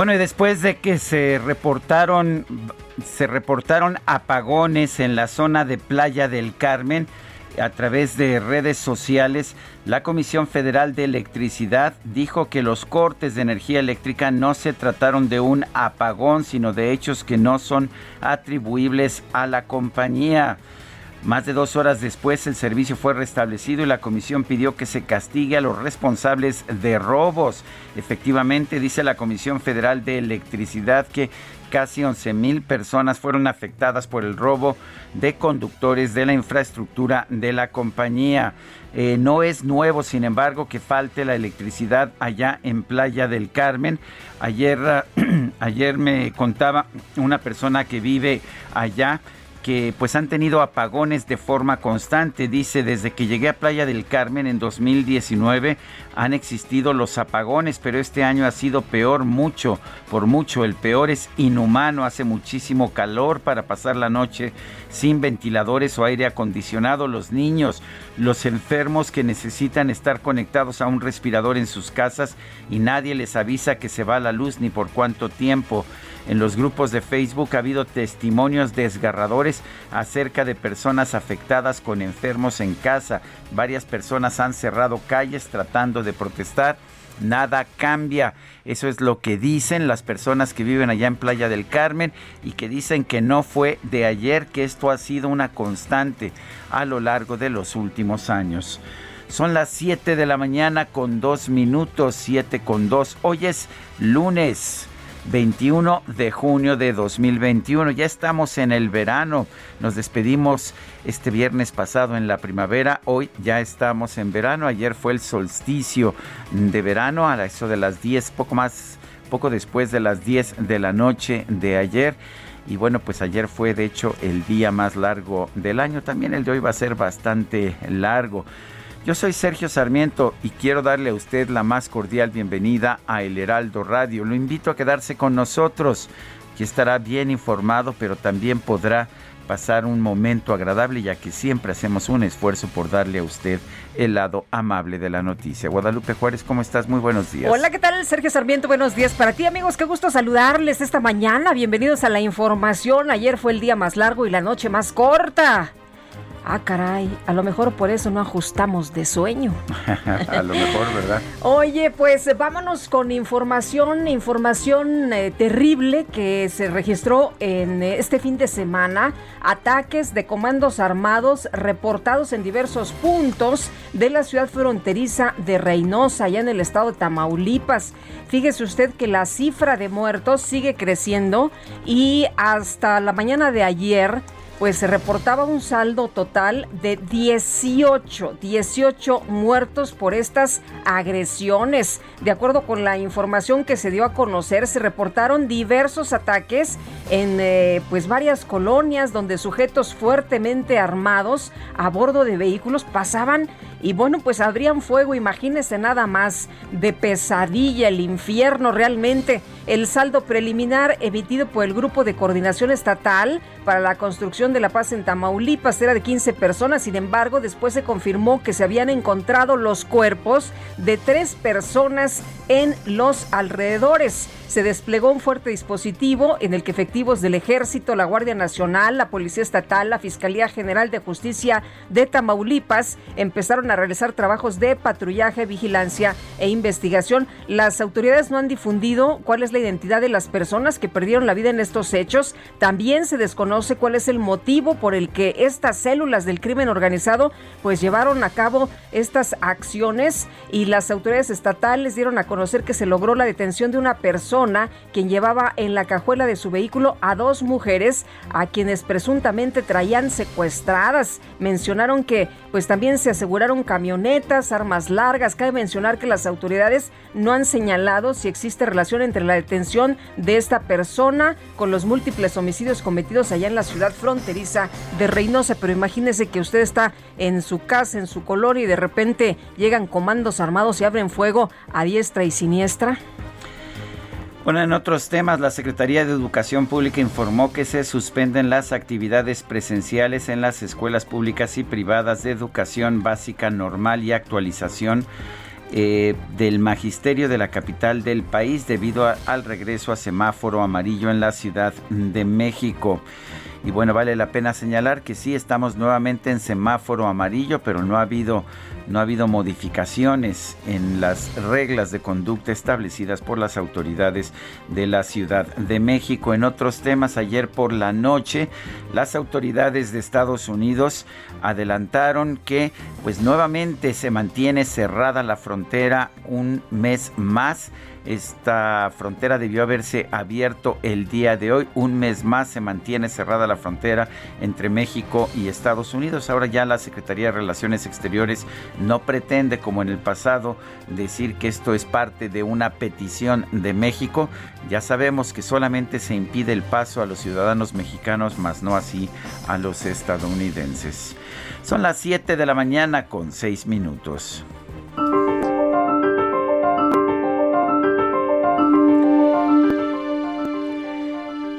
Bueno, y después de que se reportaron se reportaron apagones en la zona de Playa del Carmen a través de redes sociales, la Comisión Federal de Electricidad dijo que los cortes de energía eléctrica no se trataron de un apagón, sino de hechos que no son atribuibles a la compañía. Más de dos horas después el servicio fue restablecido y la comisión pidió que se castigue a los responsables de robos. Efectivamente, dice la Comisión Federal de Electricidad que casi 11 mil personas fueron afectadas por el robo de conductores de la infraestructura de la compañía. Eh, no es nuevo, sin embargo, que falte la electricidad allá en Playa del Carmen. Ayer, ayer me contaba una persona que vive allá que pues han tenido apagones de forma constante. Dice, desde que llegué a Playa del Carmen en 2019 han existido los apagones, pero este año ha sido peor mucho, por mucho. El peor es inhumano, hace muchísimo calor para pasar la noche sin ventiladores o aire acondicionado. Los niños, los enfermos que necesitan estar conectados a un respirador en sus casas y nadie les avisa que se va la luz ni por cuánto tiempo. En los grupos de Facebook ha habido testimonios desgarradores acerca de personas afectadas con enfermos en casa. Varias personas han cerrado calles tratando de protestar. Nada cambia. Eso es lo que dicen las personas que viven allá en Playa del Carmen y que dicen que no fue de ayer, que esto ha sido una constante a lo largo de los últimos años. Son las 7 de la mañana con 2 minutos, 7 con 2. Hoy es lunes. 21 de junio de 2021. Ya estamos en el verano. Nos despedimos este viernes pasado en la primavera. Hoy ya estamos en verano. Ayer fue el solsticio de verano a eso de las 10, poco más, poco después de las 10 de la noche de ayer. Y bueno, pues ayer fue de hecho el día más largo del año. También el de hoy va a ser bastante largo. Yo soy Sergio Sarmiento y quiero darle a usted la más cordial bienvenida a El Heraldo Radio. Lo invito a quedarse con nosotros, que estará bien informado, pero también podrá pasar un momento agradable, ya que siempre hacemos un esfuerzo por darle a usted el lado amable de la noticia. Guadalupe Juárez, ¿cómo estás? Muy buenos días. Hola, ¿qué tal? Sergio Sarmiento, buenos días para ti, amigos. Qué gusto saludarles esta mañana. Bienvenidos a la información. Ayer fue el día más largo y la noche más corta. Ah, caray, a lo mejor por eso no ajustamos de sueño. a lo mejor, ¿verdad? Oye, pues vámonos con información, información eh, terrible que se registró en eh, este fin de semana. Ataques de comandos armados reportados en diversos puntos de la ciudad fronteriza de Reynosa, allá en el estado de Tamaulipas. Fíjese usted que la cifra de muertos sigue creciendo y hasta la mañana de ayer pues se reportaba un saldo total de 18, 18 muertos por estas agresiones. De acuerdo con la información que se dio a conocer, se reportaron diversos ataques en eh, pues varias colonias donde sujetos fuertemente armados a bordo de vehículos pasaban y bueno, pues abrían fuego, imagínense nada más de pesadilla, el infierno realmente. El saldo preliminar emitido por el Grupo de Coordinación Estatal para la Construcción de la Paz en Tamaulipas era de 15 personas, sin embargo, después se confirmó que se habían encontrado los cuerpos de tres personas en los alrededores. Se desplegó un fuerte dispositivo en el que efectivos del Ejército, la Guardia Nacional, la Policía Estatal, la Fiscalía General de Justicia de Tamaulipas empezaron a realizar trabajos de patrullaje, vigilancia e investigación. Las autoridades no han difundido cuál es la identidad de las personas que perdieron la vida en estos hechos. También se desconoce cuál es el motivo por el que estas células del crimen organizado pues llevaron a cabo estas acciones y las autoridades estatales dieron a conocer que se logró la detención de una persona quien llevaba en la cajuela de su vehículo a dos mujeres a quienes presuntamente traían secuestradas. Mencionaron que pues también se aseguraron camionetas, armas largas. Cabe mencionar que las autoridades no han señalado si existe relación entre la detención de esta persona con los múltiples homicidios cometidos allá en la ciudad fronteriza de Reynosa, pero imagínese que usted está en su casa, en su color y de repente llegan comandos armados y abren fuego a diestra y siniestra. Bueno, en otros temas, la Secretaría de Educación Pública informó que se suspenden las actividades presenciales en las escuelas públicas y privadas de educación básica normal y actualización eh, del magisterio de la capital del país debido al regreso a semáforo amarillo en la Ciudad de México. Y bueno, vale la pena señalar que sí estamos nuevamente en semáforo amarillo, pero no ha habido no ha habido modificaciones en las reglas de conducta establecidas por las autoridades de la Ciudad de México. En otros temas, ayer por la noche, las autoridades de Estados Unidos adelantaron que pues nuevamente se mantiene cerrada la frontera un mes más esta frontera debió haberse abierto el día de hoy. Un mes más se mantiene cerrada la frontera entre México y Estados Unidos. Ahora ya la Secretaría de Relaciones Exteriores no pretende, como en el pasado, decir que esto es parte de una petición de México. Ya sabemos que solamente se impide el paso a los ciudadanos mexicanos, más no así a los estadounidenses. Son las 7 de la mañana con 6 minutos.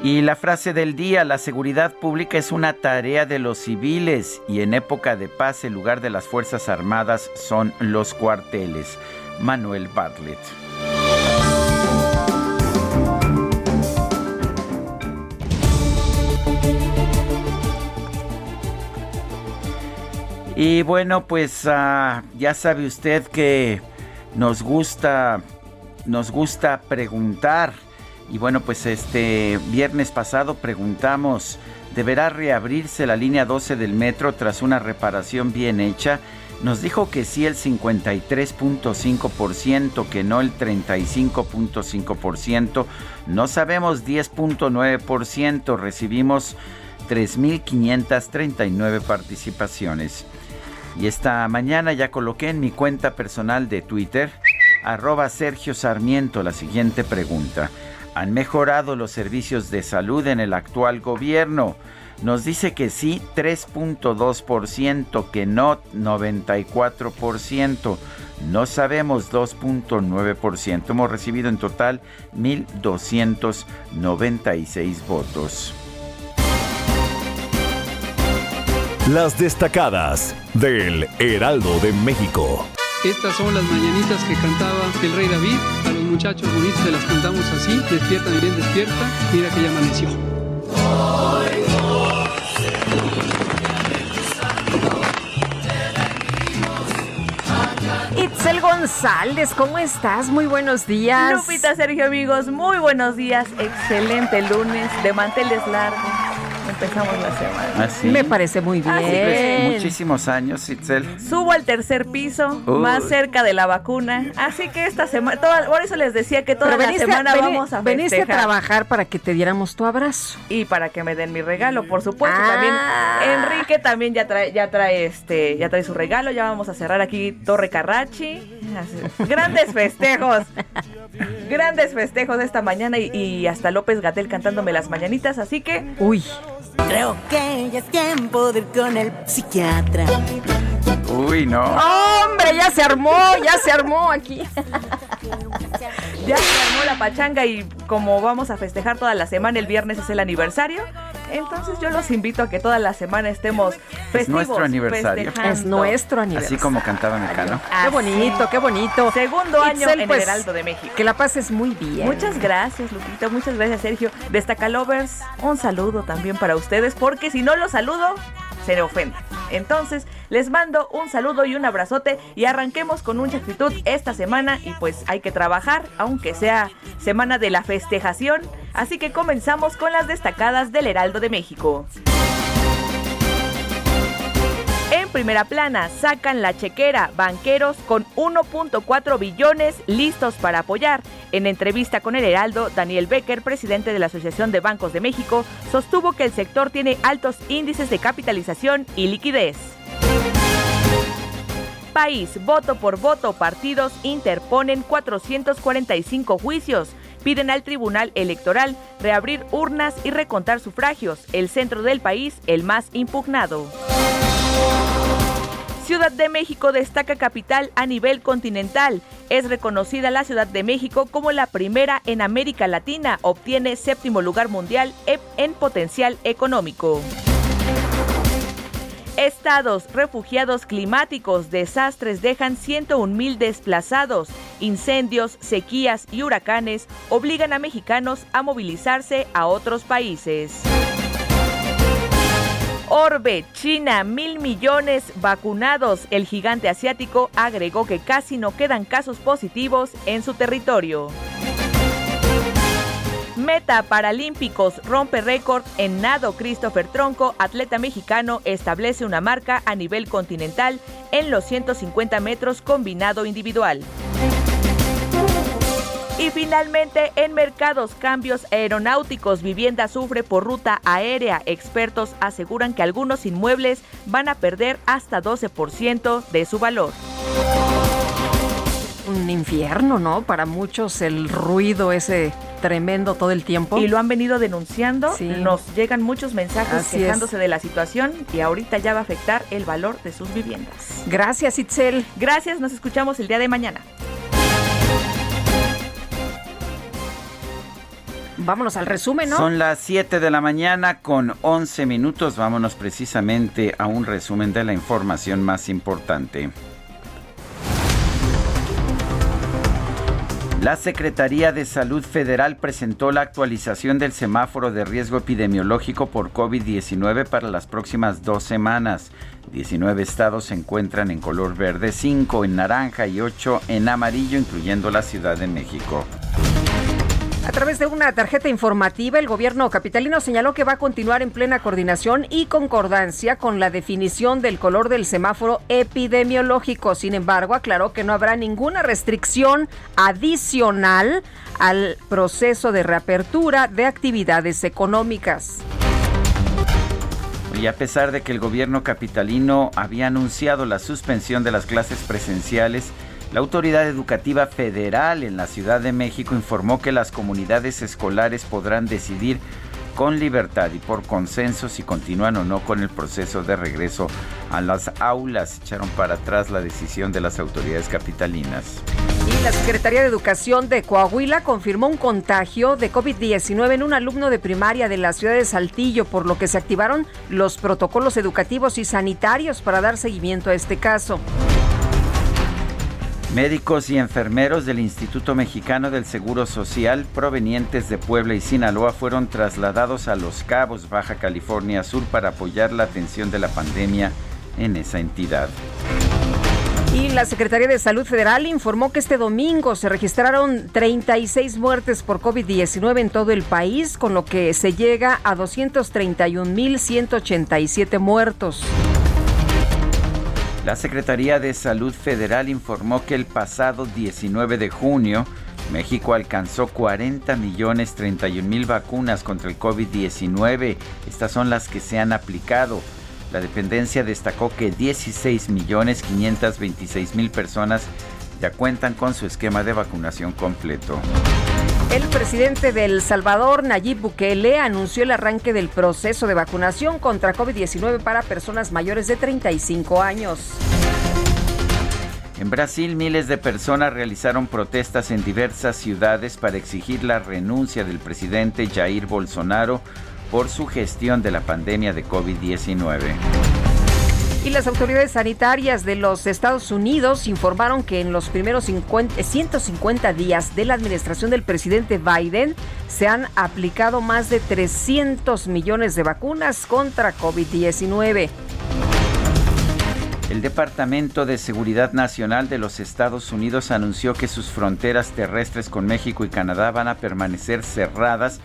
Y la frase del día, la seguridad pública es una tarea de los civiles y en época de paz el lugar de las Fuerzas Armadas son los cuarteles. Manuel Bartlett. Y bueno, pues uh, ya sabe usted que nos gusta, nos gusta preguntar y bueno, pues este viernes pasado preguntamos, ¿deberá reabrirse la línea 12 del metro tras una reparación bien hecha? Nos dijo que sí el 53.5%, que no el 35.5%. No sabemos 10.9%. Recibimos 3.539 participaciones. Y esta mañana ya coloqué en mi cuenta personal de Twitter, arroba Sergio Sarmiento, la siguiente pregunta han mejorado los servicios de salud en el actual gobierno. Nos dice que sí 3.2%, que no 94%. No sabemos 2.9%. Hemos recibido en total 1.296 votos. Las destacadas del Heraldo de México. Estas son las mañanitas que cantaba el rey David. A los muchachos bonitos se las cantamos así. Despierta, bien despierta. Mira que ya amaneció. Itzel González, ¿cómo estás? Muy buenos días. Lupita, Sergio, amigos, muy buenos días. Excelente lunes de manteles largos empezamos la semana. ¿Ah, Me parece muy bien. Pues, muchísimos años, Itzel. Subo al tercer piso, más cerca de la vacuna. Así que esta semana, por eso les decía que toda la semana vamos a festejar. Veniste a trabajar para que te diéramos tu abrazo. Y para que me den mi regalo, por supuesto. También ah. Enrique también ya trae, ya trae este, ya trae su regalo. Ya vamos a cerrar aquí Torre Carrachi. Grandes festejos. Grandes festejos esta mañana y, y hasta López Gatel cantándome las mañanitas. Así que. Uy. Creo que ya es tiempo de ir con el psiquiatra. Uy, no. Hombre, ya se armó, ya se armó aquí. ya se armó la pachanga y como vamos a festejar toda la semana, el viernes es el aniversario. Entonces yo los invito a que toda la semana estemos festivos. Es nuestro aniversario. Es nuestro aniversario. Así como cantaba Mecano. Qué bonito, qué bonito. Segundo año Itzel, en pues, el Heraldo de México. Que la pases muy bien. Muchas gracias, Lupita. Muchas gracias, Sergio. Destacalovers, un saludo también para ustedes, porque si no los saludo, se le ofende. Entonces, les mando un saludo y un abrazote y arranquemos con mucha actitud esta semana y pues hay que trabajar, aunque sea semana de la festejación. Así que comenzamos con las destacadas del Heraldo de México. En primera plana, sacan la chequera, banqueros con 1.4 billones listos para apoyar. En entrevista con el Heraldo, Daniel Becker, presidente de la Asociación de Bancos de México, sostuvo que el sector tiene altos índices de capitalización y liquidez. País, voto por voto, partidos interponen 445 juicios. Piden al Tribunal Electoral reabrir urnas y recontar sufragios. El centro del país, el más impugnado. Ciudad de México destaca capital a nivel continental. Es reconocida la Ciudad de México como la primera en América Latina. Obtiene séptimo lugar mundial en potencial económico. Estados, refugiados climáticos, desastres dejan 101 mil desplazados. Incendios, sequías y huracanes obligan a mexicanos a movilizarse a otros países. Orbe, China, mil millones vacunados. El gigante asiático agregó que casi no quedan casos positivos en su territorio. Meta Paralímpicos rompe récord en nado. Christopher Tronco, atleta mexicano, establece una marca a nivel continental en los 150 metros combinado individual. Y finalmente, en mercados, cambios aeronáuticos, vivienda sufre por ruta aérea. Expertos aseguran que algunos inmuebles van a perder hasta 12% de su valor. Un infierno, ¿no? Para muchos el ruido ese tremendo todo el tiempo. Y lo han venido denunciando. Sí. Nos llegan muchos mensajes Así quejándose de la situación y ahorita ya va a afectar el valor de sus viviendas. Gracias, Itzel. Gracias, nos escuchamos el día de mañana. Vámonos al resumen. Son las 7 de la mañana con 11 minutos. Vámonos precisamente a un resumen de la información más importante. La Secretaría de Salud Federal presentó la actualización del semáforo de riesgo epidemiológico por COVID-19 para las próximas dos semanas. 19 estados se encuentran en color verde, 5 en naranja y 8 en amarillo, incluyendo la Ciudad de México. A través de una tarjeta informativa, el gobierno capitalino señaló que va a continuar en plena coordinación y concordancia con la definición del color del semáforo epidemiológico. Sin embargo, aclaró que no habrá ninguna restricción adicional al proceso de reapertura de actividades económicas. Y a pesar de que el gobierno capitalino había anunciado la suspensión de las clases presenciales, la Autoridad Educativa Federal en la Ciudad de México informó que las comunidades escolares podrán decidir con libertad y por consenso si continúan o no con el proceso de regreso a las aulas. Echaron para atrás la decisión de las autoridades capitalinas. Y la Secretaría de Educación de Coahuila confirmó un contagio de COVID-19 en un alumno de primaria de la ciudad de Saltillo, por lo que se activaron los protocolos educativos y sanitarios para dar seguimiento a este caso. Médicos y enfermeros del Instituto Mexicano del Seguro Social provenientes de Puebla y Sinaloa fueron trasladados a Los Cabos, Baja California Sur, para apoyar la atención de la pandemia en esa entidad. Y la Secretaría de Salud Federal informó que este domingo se registraron 36 muertes por COVID-19 en todo el país, con lo que se llega a 231.187 muertos. La Secretaría de Salud Federal informó que el pasado 19 de junio México alcanzó 40 millones 31 mil vacunas contra el COVID-19. Estas son las que se han aplicado. La dependencia destacó que 16 millones 526 mil personas ya cuentan con su esquema de vacunación completo. El presidente de El Salvador, Nayib Bukele, anunció el arranque del proceso de vacunación contra COVID-19 para personas mayores de 35 años. En Brasil, miles de personas realizaron protestas en diversas ciudades para exigir la renuncia del presidente Jair Bolsonaro por su gestión de la pandemia de COVID-19. Y las autoridades sanitarias de los Estados Unidos informaron que en los primeros 150 días de la administración del presidente Biden se han aplicado más de 300 millones de vacunas contra COVID-19. El Departamento de Seguridad Nacional de los Estados Unidos anunció que sus fronteras terrestres con México y Canadá van a permanecer cerradas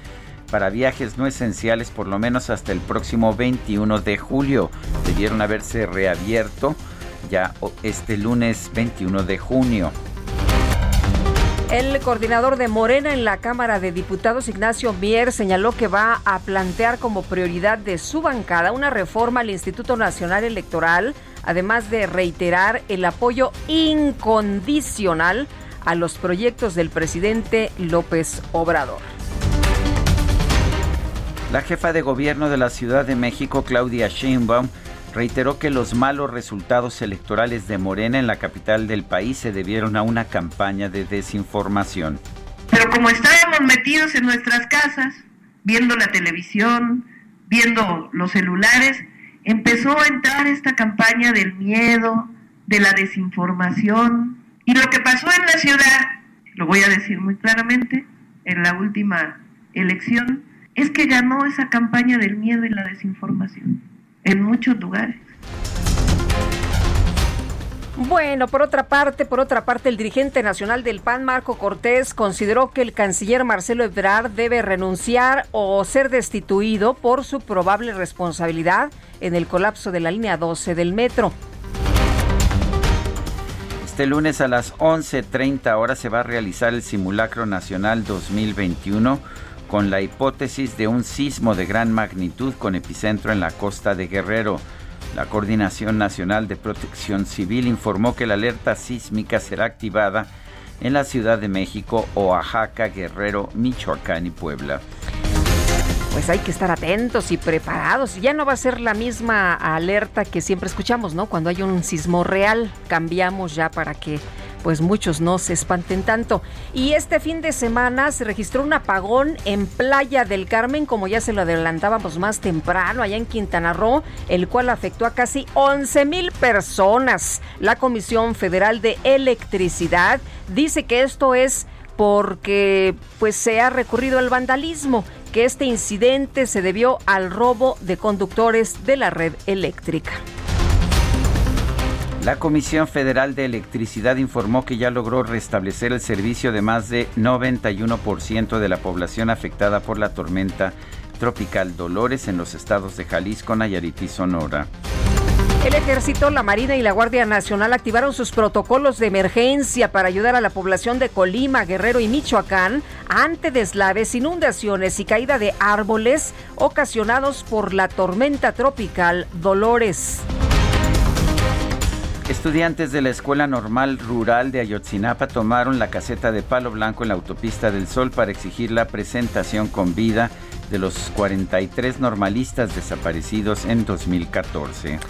para viajes no esenciales por lo menos hasta el próximo 21 de julio. Debieron haberse reabierto ya este lunes 21 de junio. El coordinador de Morena en la Cámara de Diputados, Ignacio Mier, señaló que va a plantear como prioridad de su bancada una reforma al Instituto Nacional Electoral, además de reiterar el apoyo incondicional a los proyectos del presidente López Obrador. La jefa de gobierno de la Ciudad de México, Claudia Sheinbaum, reiteró que los malos resultados electorales de Morena en la capital del país se debieron a una campaña de desinformación. Pero como estábamos metidos en nuestras casas, viendo la televisión, viendo los celulares, empezó a entrar esta campaña del miedo, de la desinformación. Y lo que pasó en la ciudad, lo voy a decir muy claramente, en la última elección, es que ganó esa campaña del miedo y la desinformación en muchos lugares. Bueno, por otra parte, por otra parte, el dirigente nacional del PAN, Marco Cortés, consideró que el canciller Marcelo Ebrard debe renunciar o ser destituido por su probable responsabilidad en el colapso de la línea 12 del metro. Este lunes a las 11.30 horas se va a realizar el simulacro nacional 2021 con la hipótesis de un sismo de gran magnitud con epicentro en la costa de Guerrero. La Coordinación Nacional de Protección Civil informó que la alerta sísmica será activada en la Ciudad de México, Oaxaca, Guerrero, Michoacán y Puebla. Pues hay que estar atentos y preparados. Ya no va a ser la misma alerta que siempre escuchamos, ¿no? Cuando hay un sismo real, cambiamos ya para que pues muchos no se espanten tanto. Y este fin de semana se registró un apagón en Playa del Carmen, como ya se lo adelantábamos más temprano, allá en Quintana Roo, el cual afectó a casi 11 mil personas. La Comisión Federal de Electricidad dice que esto es porque pues se ha recurrido al vandalismo, que este incidente se debió al robo de conductores de la red eléctrica. La Comisión Federal de Electricidad informó que ya logró restablecer el servicio de más de 91% de la población afectada por la tormenta tropical Dolores en los estados de Jalisco, Nayarit y Sonora. El ejército, la Marina y la Guardia Nacional activaron sus protocolos de emergencia para ayudar a la población de Colima, Guerrero y Michoacán ante deslaves, inundaciones y caída de árboles ocasionados por la tormenta tropical Dolores. Estudiantes de la Escuela Normal Rural de Ayotzinapa tomaron la caseta de Palo Blanco en la autopista del Sol para exigir la presentación con vida de los 43 normalistas desaparecidos en 2014.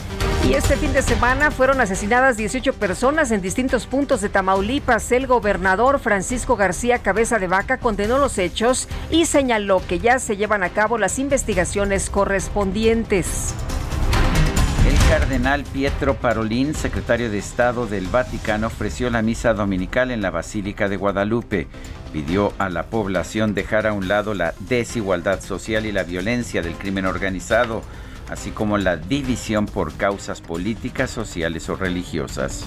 Y este fin de semana fueron asesinadas 18 personas en distintos puntos de Tamaulipas. El gobernador Francisco García Cabeza de Vaca condenó los hechos y señaló que ya se llevan a cabo las investigaciones correspondientes. El cardenal Pietro Parolín, secretario de Estado del Vaticano, ofreció la misa dominical en la Basílica de Guadalupe. Pidió a la población dejar a un lado la desigualdad social y la violencia del crimen organizado, así como la división por causas políticas, sociales o religiosas.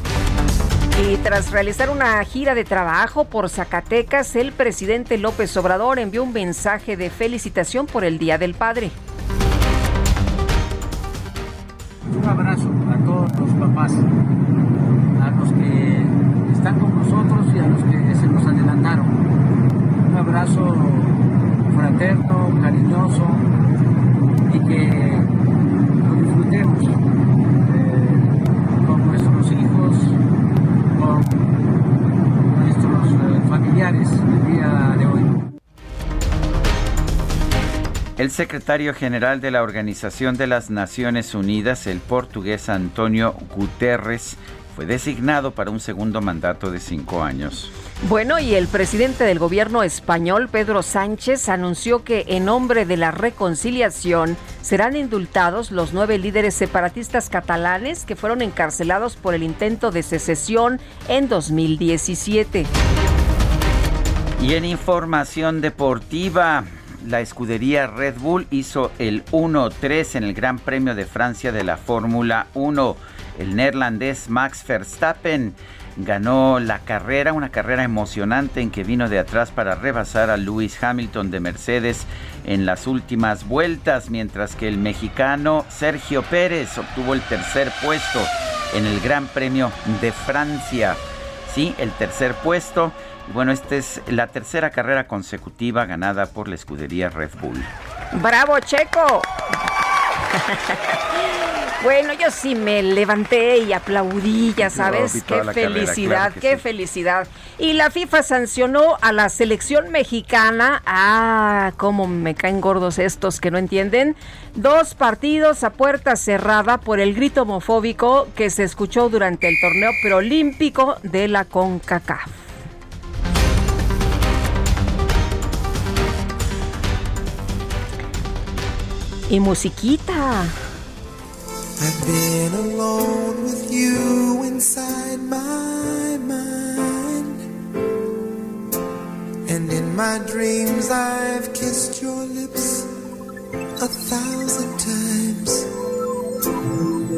Y tras realizar una gira de trabajo por Zacatecas, el presidente López Obrador envió un mensaje de felicitación por el Día del Padre. Un abrazo a todos los papás, a los que están con nosotros y a los que se nos adelantaron. Un abrazo fraterno, cariñoso El secretario general de la Organización de las Naciones Unidas, el portugués Antonio Guterres, fue designado para un segundo mandato de cinco años. Bueno, y el presidente del gobierno español, Pedro Sánchez, anunció que en nombre de la reconciliación serán indultados los nueve líderes separatistas catalanes que fueron encarcelados por el intento de secesión en 2017. Y en información deportiva, la escudería Red Bull hizo el 1-3 en el Gran Premio de Francia de la Fórmula 1. El neerlandés Max Verstappen ganó la carrera, una carrera emocionante en que vino de atrás para rebasar a Lewis Hamilton de Mercedes en las últimas vueltas, mientras que el mexicano Sergio Pérez obtuvo el tercer puesto en el Gran Premio de Francia. Sí, el tercer puesto. Bueno, esta es la tercera carrera consecutiva ganada por la escudería Red Bull. ¡Bravo, Checo! Bueno, yo sí me levanté y aplaudí, ya sabes, qué felicidad, qué felicidad. Y la FIFA sancionó a la selección mexicana, ah, cómo me caen gordos estos que no entienden, dos partidos a puerta cerrada por el grito homofóbico que se escuchó durante el torneo preolímpico de la CONCACAF. Y musiquita. I've been alone with you inside my mind. And in my dreams, I've kissed your lips a thousand times.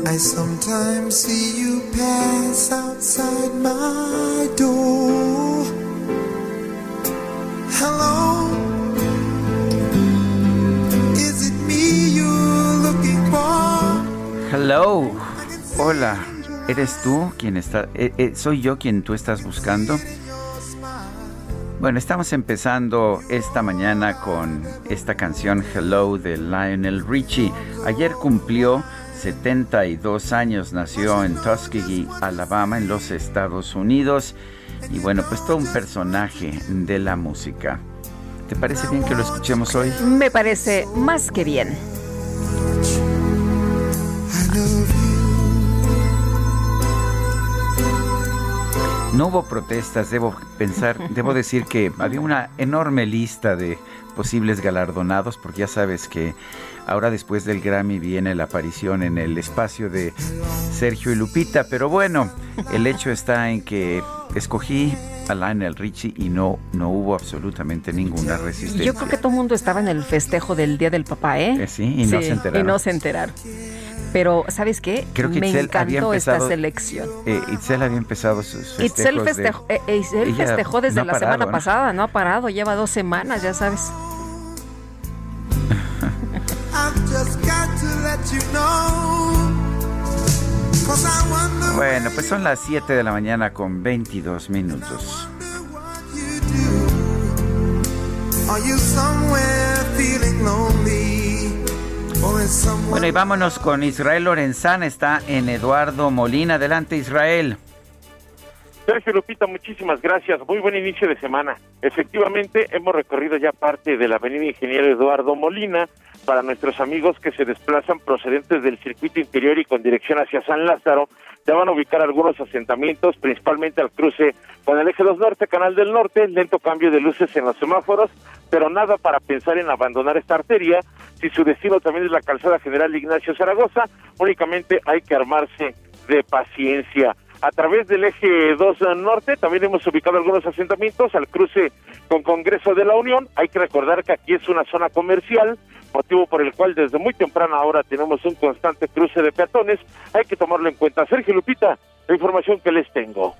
I sometimes see you pass outside my door. Hello. Hello. Hola. ¿Eres tú quien está... Eh, eh, ¿Soy yo quien tú estás buscando? Bueno, estamos empezando esta mañana con esta canción Hello de Lionel Richie. Ayer cumplió 72 años, nació en Tuskegee, Alabama, en los Estados Unidos. Y bueno, pues todo un personaje de la música. ¿Te parece bien que lo escuchemos hoy? Me parece más que bien. No hubo protestas, debo pensar, debo decir que había una enorme lista de posibles galardonados, porque ya sabes que ahora después del Grammy viene la aparición en el espacio de Sergio y Lupita, pero bueno, el hecho está en que escogí a Lionel Richie y no, no hubo absolutamente ninguna resistencia. Yo creo que todo el mundo estaba en el festejo del Día del Papá, ¿eh? eh sí, y no se enteraron. Y no se enteraron. Pero, ¿sabes qué? Creo que Me Itzel encantó había empezado, esta selección. Eh, Itzel había empezado sus festejos Itzel festejó, de- eh, eh, Itzel festejó desde no la parado, semana ¿no? pasada, no ha parado, lleva dos semanas, ya sabes. Bueno, pues son las 7 de la mañana con 22 minutos. Bueno, y vámonos con Israel Lorenzana, está en Eduardo Molina. Adelante, Israel. Sergio Lupita, muchísimas gracias. Muy buen inicio de semana. Efectivamente, hemos recorrido ya parte de la avenida Ingeniero Eduardo Molina para nuestros amigos que se desplazan procedentes del circuito interior y con dirección hacia San Lázaro. Ya van a ubicar algunos asentamientos, principalmente al cruce con el eje 2 Norte, Canal del Norte, lento cambio de luces en los semáforos, pero nada para pensar en abandonar esta arteria. Si su destino también es la calzada general Ignacio Zaragoza, únicamente hay que armarse de paciencia a través del eje 2 norte también hemos ubicado algunos asentamientos al cruce con Congreso de la Unión. Hay que recordar que aquí es una zona comercial, motivo por el cual desde muy temprana hora tenemos un constante cruce de peatones. Hay que tomarlo en cuenta. Sergio Lupita, la información que les tengo.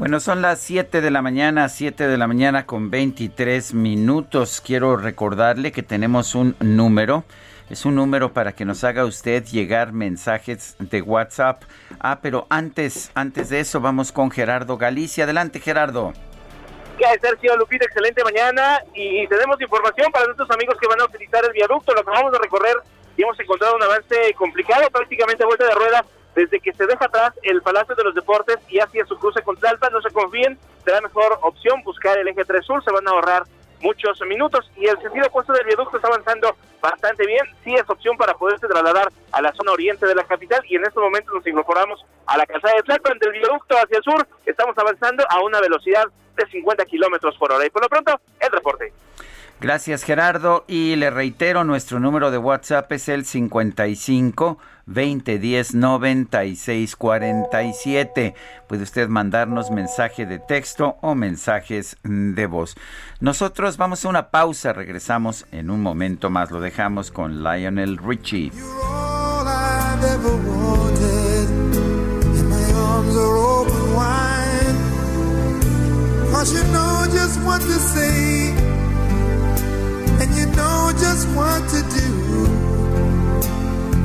Bueno, son las 7 de la mañana, 7 de la mañana con 23 minutos. Quiero recordarle que tenemos un número. Es un número para que nos haga usted llegar mensajes de WhatsApp. Ah, pero antes, antes de eso vamos con Gerardo Galicia. Adelante, Gerardo. ¿Qué hay, Sergio Lupita? Excelente mañana y tenemos información para nuestros amigos que van a utilizar el viaducto. Lo acabamos de recorrer y hemos encontrado un avance complicado, prácticamente a vuelta de rueda, desde que se deja atrás el Palacio de los Deportes y hacia su cruce con Tlalpan. No se confíen, será mejor opción buscar el eje 3 Sur, se van a ahorrar muchos minutos. Y el sentido opuesto del viaducto está avanzando bastante bien. Sí es opción para poderse trasladar a la zona oriente de la capital y en estos momentos nos incorporamos a la calzada de Tlalpan del viaducto hacia el sur. Estamos avanzando a una velocidad de 50 kilómetros por hora. Y por lo pronto, el reporte. Gracias Gerardo y le reitero nuestro número de WhatsApp es el 55 2010 96 47. Puede usted mandarnos mensaje de texto o mensajes de voz. Nosotros vamos a una pausa, regresamos en un momento más. Lo dejamos con Lionel Richie. and you know just what to do.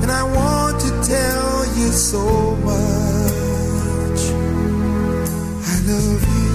And I want to tell you so much. I love you.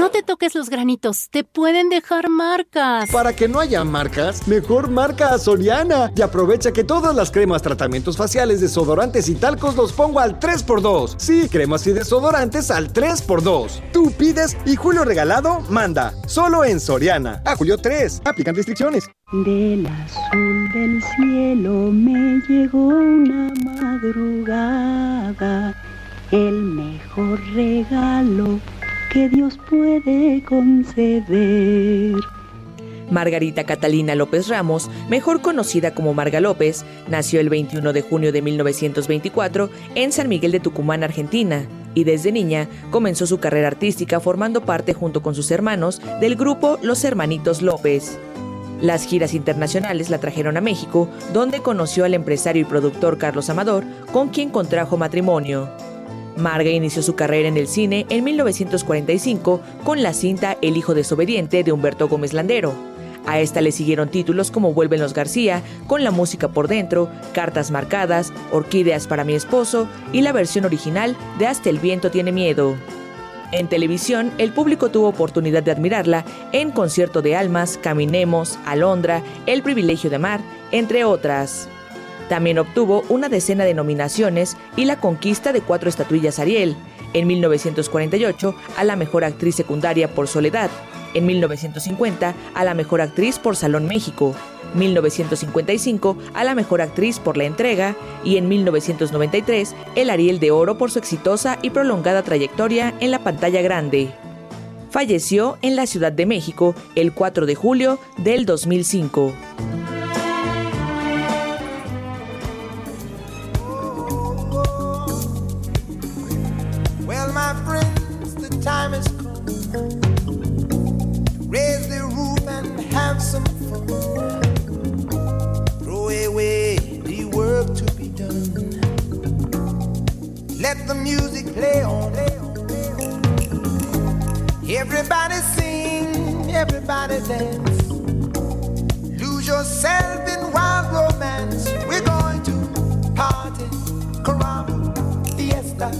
No te toques los granitos, te pueden dejar marcas. Para que no haya marcas, mejor marca a Soriana. Y aprovecha que todas las cremas, tratamientos faciales, desodorantes y talcos los pongo al 3x2. Sí, cremas y desodorantes al 3x2. Tú pides y Julio Regalado manda. Solo en Soriana. A Julio 3. Aplican restricciones. Del azul del cielo me llegó una madrugada. El mejor regalo que Dios puede conceder. Margarita Catalina López Ramos, mejor conocida como Marga López, nació el 21 de junio de 1924 en San Miguel de Tucumán, Argentina, y desde niña comenzó su carrera artística formando parte junto con sus hermanos del grupo Los Hermanitos López. Las giras internacionales la trajeron a México, donde conoció al empresario y productor Carlos Amador, con quien contrajo matrimonio. Marga inició su carrera en el cine en 1945 con la cinta El hijo desobediente de Humberto Gómez Landero. A esta le siguieron títulos como Vuelven los García, con la música por dentro, Cartas marcadas, Orquídeas para mi esposo y la versión original de Hasta el viento tiene miedo. En televisión, el público tuvo oportunidad de admirarla en Concierto de Almas, Caminemos, Alondra, El privilegio de amar, entre otras. También obtuvo una decena de nominaciones y la conquista de cuatro estatuillas Ariel, en 1948 a la mejor actriz secundaria por Soledad, en 1950 a la mejor actriz por Salón México, 1955 a la mejor actriz por La Entrega y en 1993 el Ariel de Oro por su exitosa y prolongada trayectoria en la pantalla grande. Falleció en la Ciudad de México el 4 de julio del 2005. Let the music play on. Everybody sing, everybody dance. Lose yourself in wild romance. We're going to party, caramba, fiesta,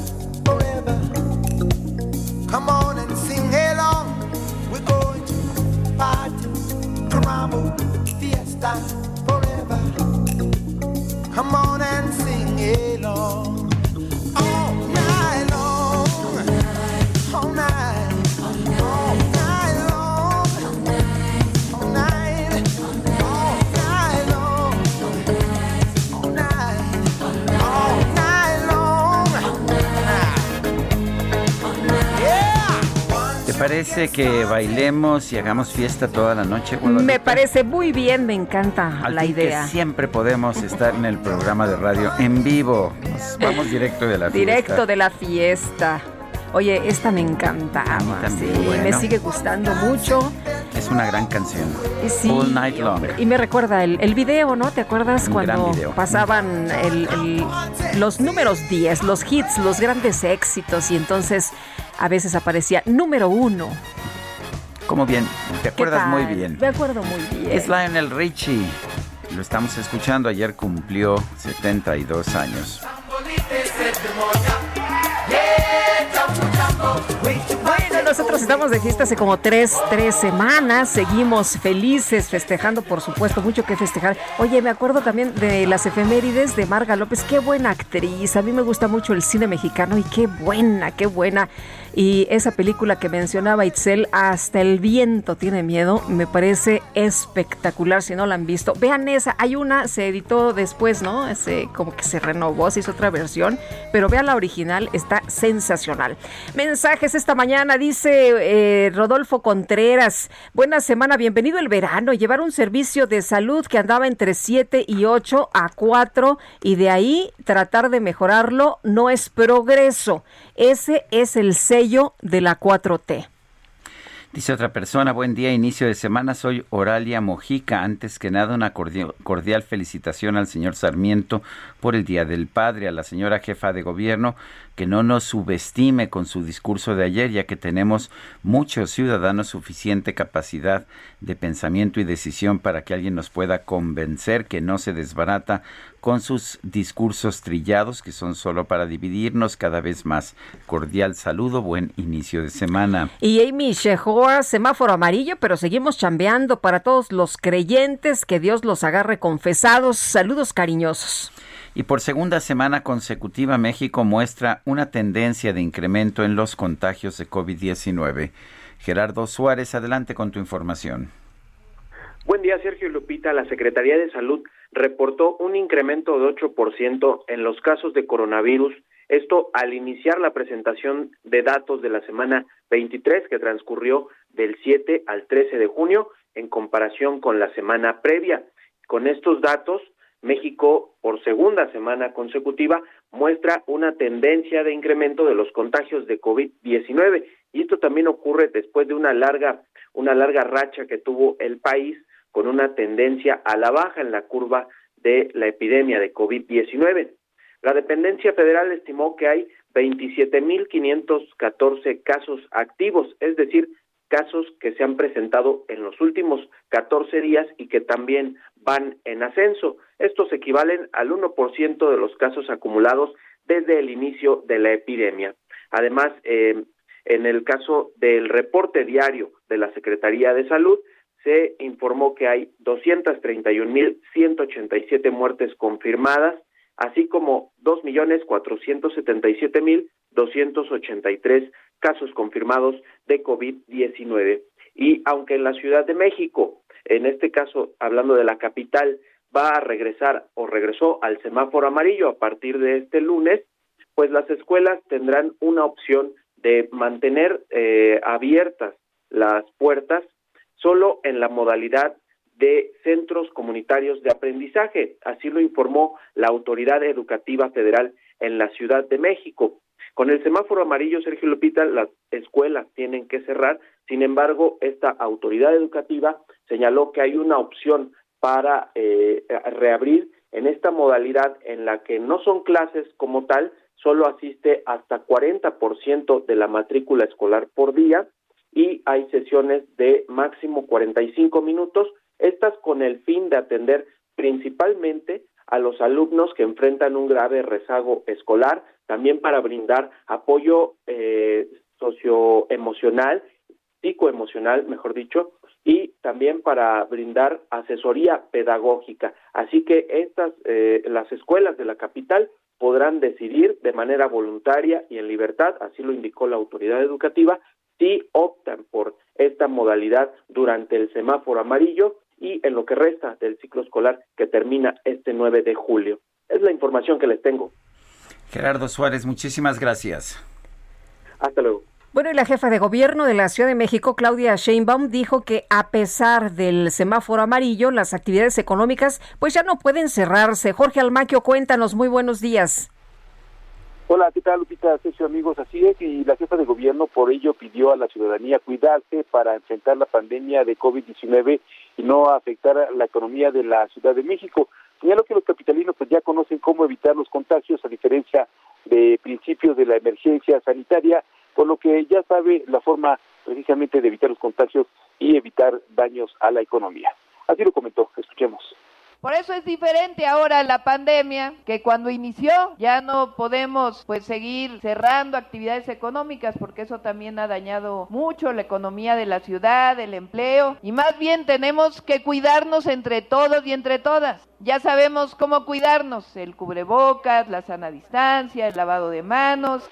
parece que bailemos y hagamos fiesta toda la noche? Guadalupe? Me parece muy bien, me encanta Al la que idea. siempre podemos estar en el programa de radio en vivo. Nos vamos directo de la fiesta. Directo de la fiesta. Oye, esta me encantaba. también, sí, bueno. me sigue gustando mucho. Es una gran canción. Sí, All Night Long. Y me recuerda el, el video, ¿no? ¿Te acuerdas Un cuando pasaban el- el- los números 10, los hits, los grandes éxitos? Y entonces a veces aparecía número uno. Como bien, te ¿Qué acuerdas muy bien. Me acuerdo muy bien. Es Lionel Richie. Lo estamos escuchando. Ayer cumplió 72 años. Bueno, nosotros estamos de fiesta hace como tres, tres semanas. Seguimos felices, festejando, por supuesto, mucho que festejar. Oye, me acuerdo también de las efemérides de Marga López. Qué buena actriz. A mí me gusta mucho el cine mexicano y qué buena, qué buena. Y esa película que mencionaba Itzel, Hasta el viento tiene miedo, me parece espectacular. Si no la han visto, vean esa. Hay una, se editó después, ¿no? Ese, como que se renovó, se hizo otra versión. Pero vean la original, está sensacional. Mensajes esta mañana, dice eh, Rodolfo Contreras. Buena semana, bienvenido el verano. Llevar un servicio de salud que andaba entre 7 y 8 a 4 y de ahí tratar de mejorarlo no es progreso. Ese es el sello de la 4T. Dice otra persona, buen día, inicio de semana, soy Oralia Mojica. Antes que nada, una cordial, cordial felicitación al señor Sarmiento por el Día del Padre, a la señora jefa de gobierno, que no nos subestime con su discurso de ayer, ya que tenemos muchos ciudadanos suficiente capacidad de pensamiento y decisión para que alguien nos pueda convencer que no se desbarata con sus discursos trillados que son solo para dividirnos cada vez más. Cordial saludo, buen inicio de semana. Y Amy Shehoa, semáforo amarillo, pero seguimos chambeando para todos los creyentes, que Dios los agarre confesados. Saludos cariñosos. Y por segunda semana consecutiva México muestra una tendencia de incremento en los contagios de COVID-19. Gerardo Suárez, adelante con tu información. Buen día, Sergio Lupita. La Secretaría de Salud reportó un incremento de 8% en los casos de coronavirus. Esto al iniciar la presentación de datos de la semana 23 que transcurrió del 7 al 13 de junio en comparación con la semana previa. Con estos datos, México por segunda semana consecutiva muestra una tendencia de incremento de los contagios de COVID-19 y esto también ocurre después de una larga una larga racha que tuvo el país con una tendencia a la baja en la curva de la epidemia de COVID-19. La dependencia federal estimó que hay 27.514 casos activos, es decir, casos que se han presentado en los últimos 14 días y que también van en ascenso. Estos equivalen al 1% de los casos acumulados desde el inicio de la epidemia. Además, eh, en el caso del reporte diario de la Secretaría de Salud, se informó que hay 231.187 muertes confirmadas, así como 2.477.283 casos confirmados de COVID-19. Y aunque en la Ciudad de México, en este caso hablando de la capital, va a regresar o regresó al semáforo amarillo a partir de este lunes, pues las escuelas tendrán una opción de mantener eh, abiertas las puertas solo en la modalidad de centros comunitarios de aprendizaje. Así lo informó la Autoridad Educativa Federal en la Ciudad de México. Con el semáforo amarillo, Sergio Lupita, las escuelas tienen que cerrar. Sin embargo, esta autoridad educativa señaló que hay una opción para eh, reabrir en esta modalidad en la que no son clases como tal, solo asiste hasta 40% de la matrícula escolar por día y hay sesiones de máximo 45 minutos, estas con el fin de atender principalmente a los alumnos que enfrentan un grave rezago escolar, también para brindar apoyo eh, socioemocional, psicoemocional, mejor dicho, y también para brindar asesoría pedagógica. Así que estas, eh, las escuelas de la capital podrán decidir de manera voluntaria y en libertad, así lo indicó la autoridad educativa, si optan por esta modalidad durante el semáforo amarillo y en lo que resta del ciclo escolar que termina este 9 de julio. Es la información que les tengo. Gerardo Suárez, muchísimas gracias. Hasta luego. Bueno, y la jefa de gobierno de la Ciudad de México, Claudia Sheinbaum, dijo que a pesar del semáforo amarillo, las actividades económicas pues ya no pueden cerrarse. Jorge Almaquio, cuéntanos, muy buenos días. Hola, ¿qué tal, Lupita? Sergio, amigos. Así es, y la jefa de gobierno por ello pidió a la ciudadanía cuidarse para enfrentar la pandemia de COVID-19 y no afectar la economía de la Ciudad de México. Señaló que los capitalinos pues ya conocen cómo evitar los contagios a diferencia de principios de la emergencia sanitaria, por lo que ya sabe la forma precisamente de evitar los contagios y evitar daños a la economía. Así lo comentó, escuchemos. Por eso es diferente ahora la pandemia, que cuando inició ya no podemos pues seguir cerrando actividades económicas porque eso también ha dañado mucho la economía de la ciudad, el empleo y más bien tenemos que cuidarnos entre todos y entre todas. Ya sabemos cómo cuidarnos, el cubrebocas, la sana distancia, el lavado de manos.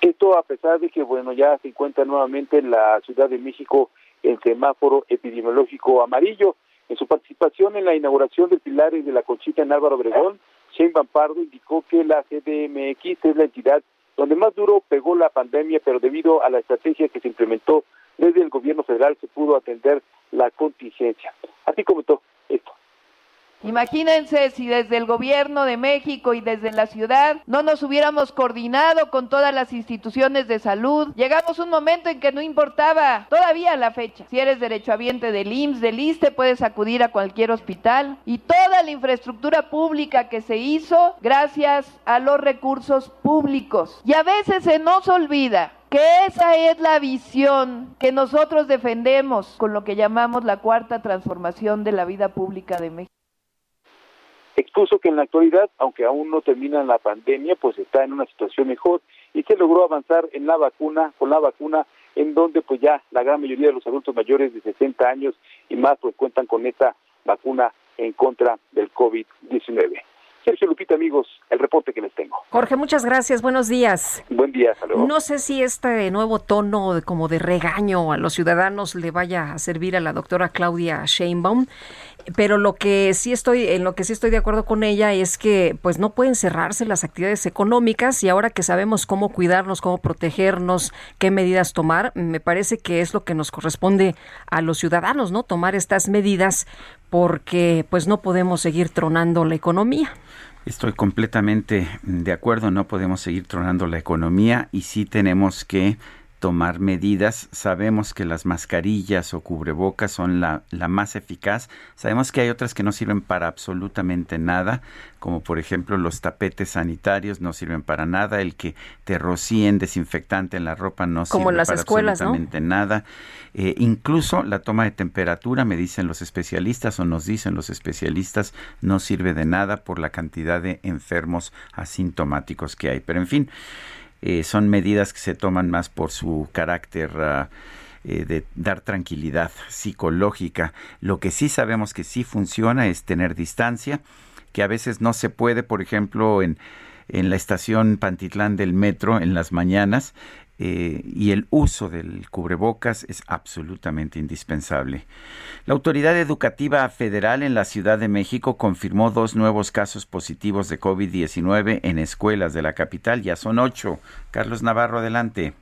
Esto a pesar de que bueno ya se encuentra nuevamente en la Ciudad de México el semáforo epidemiológico amarillo en su participación en la inauguración del Pilar y de la Conchita en Álvaro Obregón, Shane Pardo indicó que la CDMX es la entidad donde más duro pegó la pandemia, pero debido a la estrategia que se implementó desde el gobierno federal se pudo atender la contingencia. Así comentó esto. Imagínense si desde el gobierno de México y desde la ciudad no nos hubiéramos coordinado con todas las instituciones de salud. Llegamos a un momento en que no importaba todavía la fecha. Si eres derechohabiente del IMSS, del ISTE, puedes acudir a cualquier hospital. Y toda la infraestructura pública que se hizo gracias a los recursos públicos. Y a veces se nos olvida que esa es la visión que nosotros defendemos con lo que llamamos la cuarta transformación de la vida pública de México. Expuso que en la actualidad, aunque aún no termina la pandemia, pues está en una situación mejor y se logró avanzar en la vacuna, con la vacuna en donde pues ya la gran mayoría de los adultos mayores de 60 años y más pues cuentan con esta vacuna en contra del COVID-19. Sergio Lupita, amigos, el reporte que les tengo. Jorge, muchas gracias. Buenos días. Buen día, saludos. No sé si este nuevo tono como de regaño a los ciudadanos le vaya a servir a la doctora Claudia Sheinbaum, pero lo que sí estoy en lo que sí estoy de acuerdo con ella es que pues no pueden cerrarse las actividades económicas y ahora que sabemos cómo cuidarnos, cómo protegernos, qué medidas tomar, me parece que es lo que nos corresponde a los ciudadanos, ¿no? Tomar estas medidas porque pues no podemos seguir tronando la economía. Estoy completamente de acuerdo, no podemos seguir tronando la economía y sí tenemos que tomar medidas. Sabemos que las mascarillas o cubrebocas son la, la, más eficaz. Sabemos que hay otras que no sirven para absolutamente nada, como por ejemplo los tapetes sanitarios no sirven para nada. El que te rocíen desinfectante en la ropa no como sirve las para escuelas, absolutamente ¿no? nada. Eh, incluso la toma de temperatura, me dicen los especialistas o nos dicen los especialistas, no sirve de nada por la cantidad de enfermos asintomáticos que hay. Pero en fin. Eh, son medidas que se toman más por su carácter uh, eh, de dar tranquilidad psicológica. Lo que sí sabemos que sí funciona es tener distancia, que a veces no se puede, por ejemplo, en, en la estación Pantitlán del metro en las mañanas. Eh, y el uso del cubrebocas es absolutamente indispensable. La Autoridad Educativa Federal en la Ciudad de México confirmó dos nuevos casos positivos de COVID-19 en escuelas de la capital. Ya son ocho. Carlos Navarro, adelante.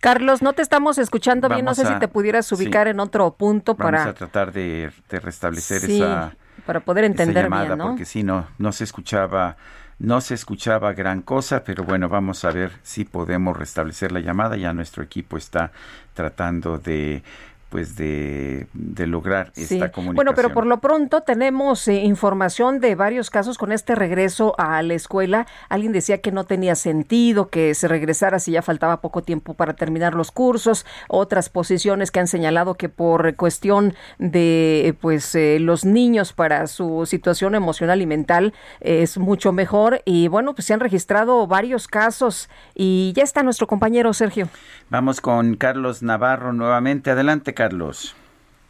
Carlos, no te estamos escuchando bien. No Vamos sé a- si te pudieras ubicar sí. en otro punto Vamos para a tratar de, de restablecer Sí, esa, para poder esa entender llamada, bien, ¿no? porque sí, no, no se escuchaba, no se escuchaba gran cosa, pero bueno, vamos a ver si podemos restablecer la llamada. Ya nuestro equipo está tratando de pues de, de lograr Sí. esta comunicación. Bueno, pero por lo pronto tenemos eh, información de varios casos con este regreso a la escuela. Alguien decía que no tenía sentido que se regresara si ya faltaba poco tiempo para terminar los cursos. Otras posiciones que han señalado que por cuestión de pues eh, los niños para su situación emocional y mental eh, es mucho mejor. Y bueno, pues se han registrado varios casos y ya está nuestro compañero Sergio. Vamos con Carlos Navarro nuevamente. Adelante, Carlos.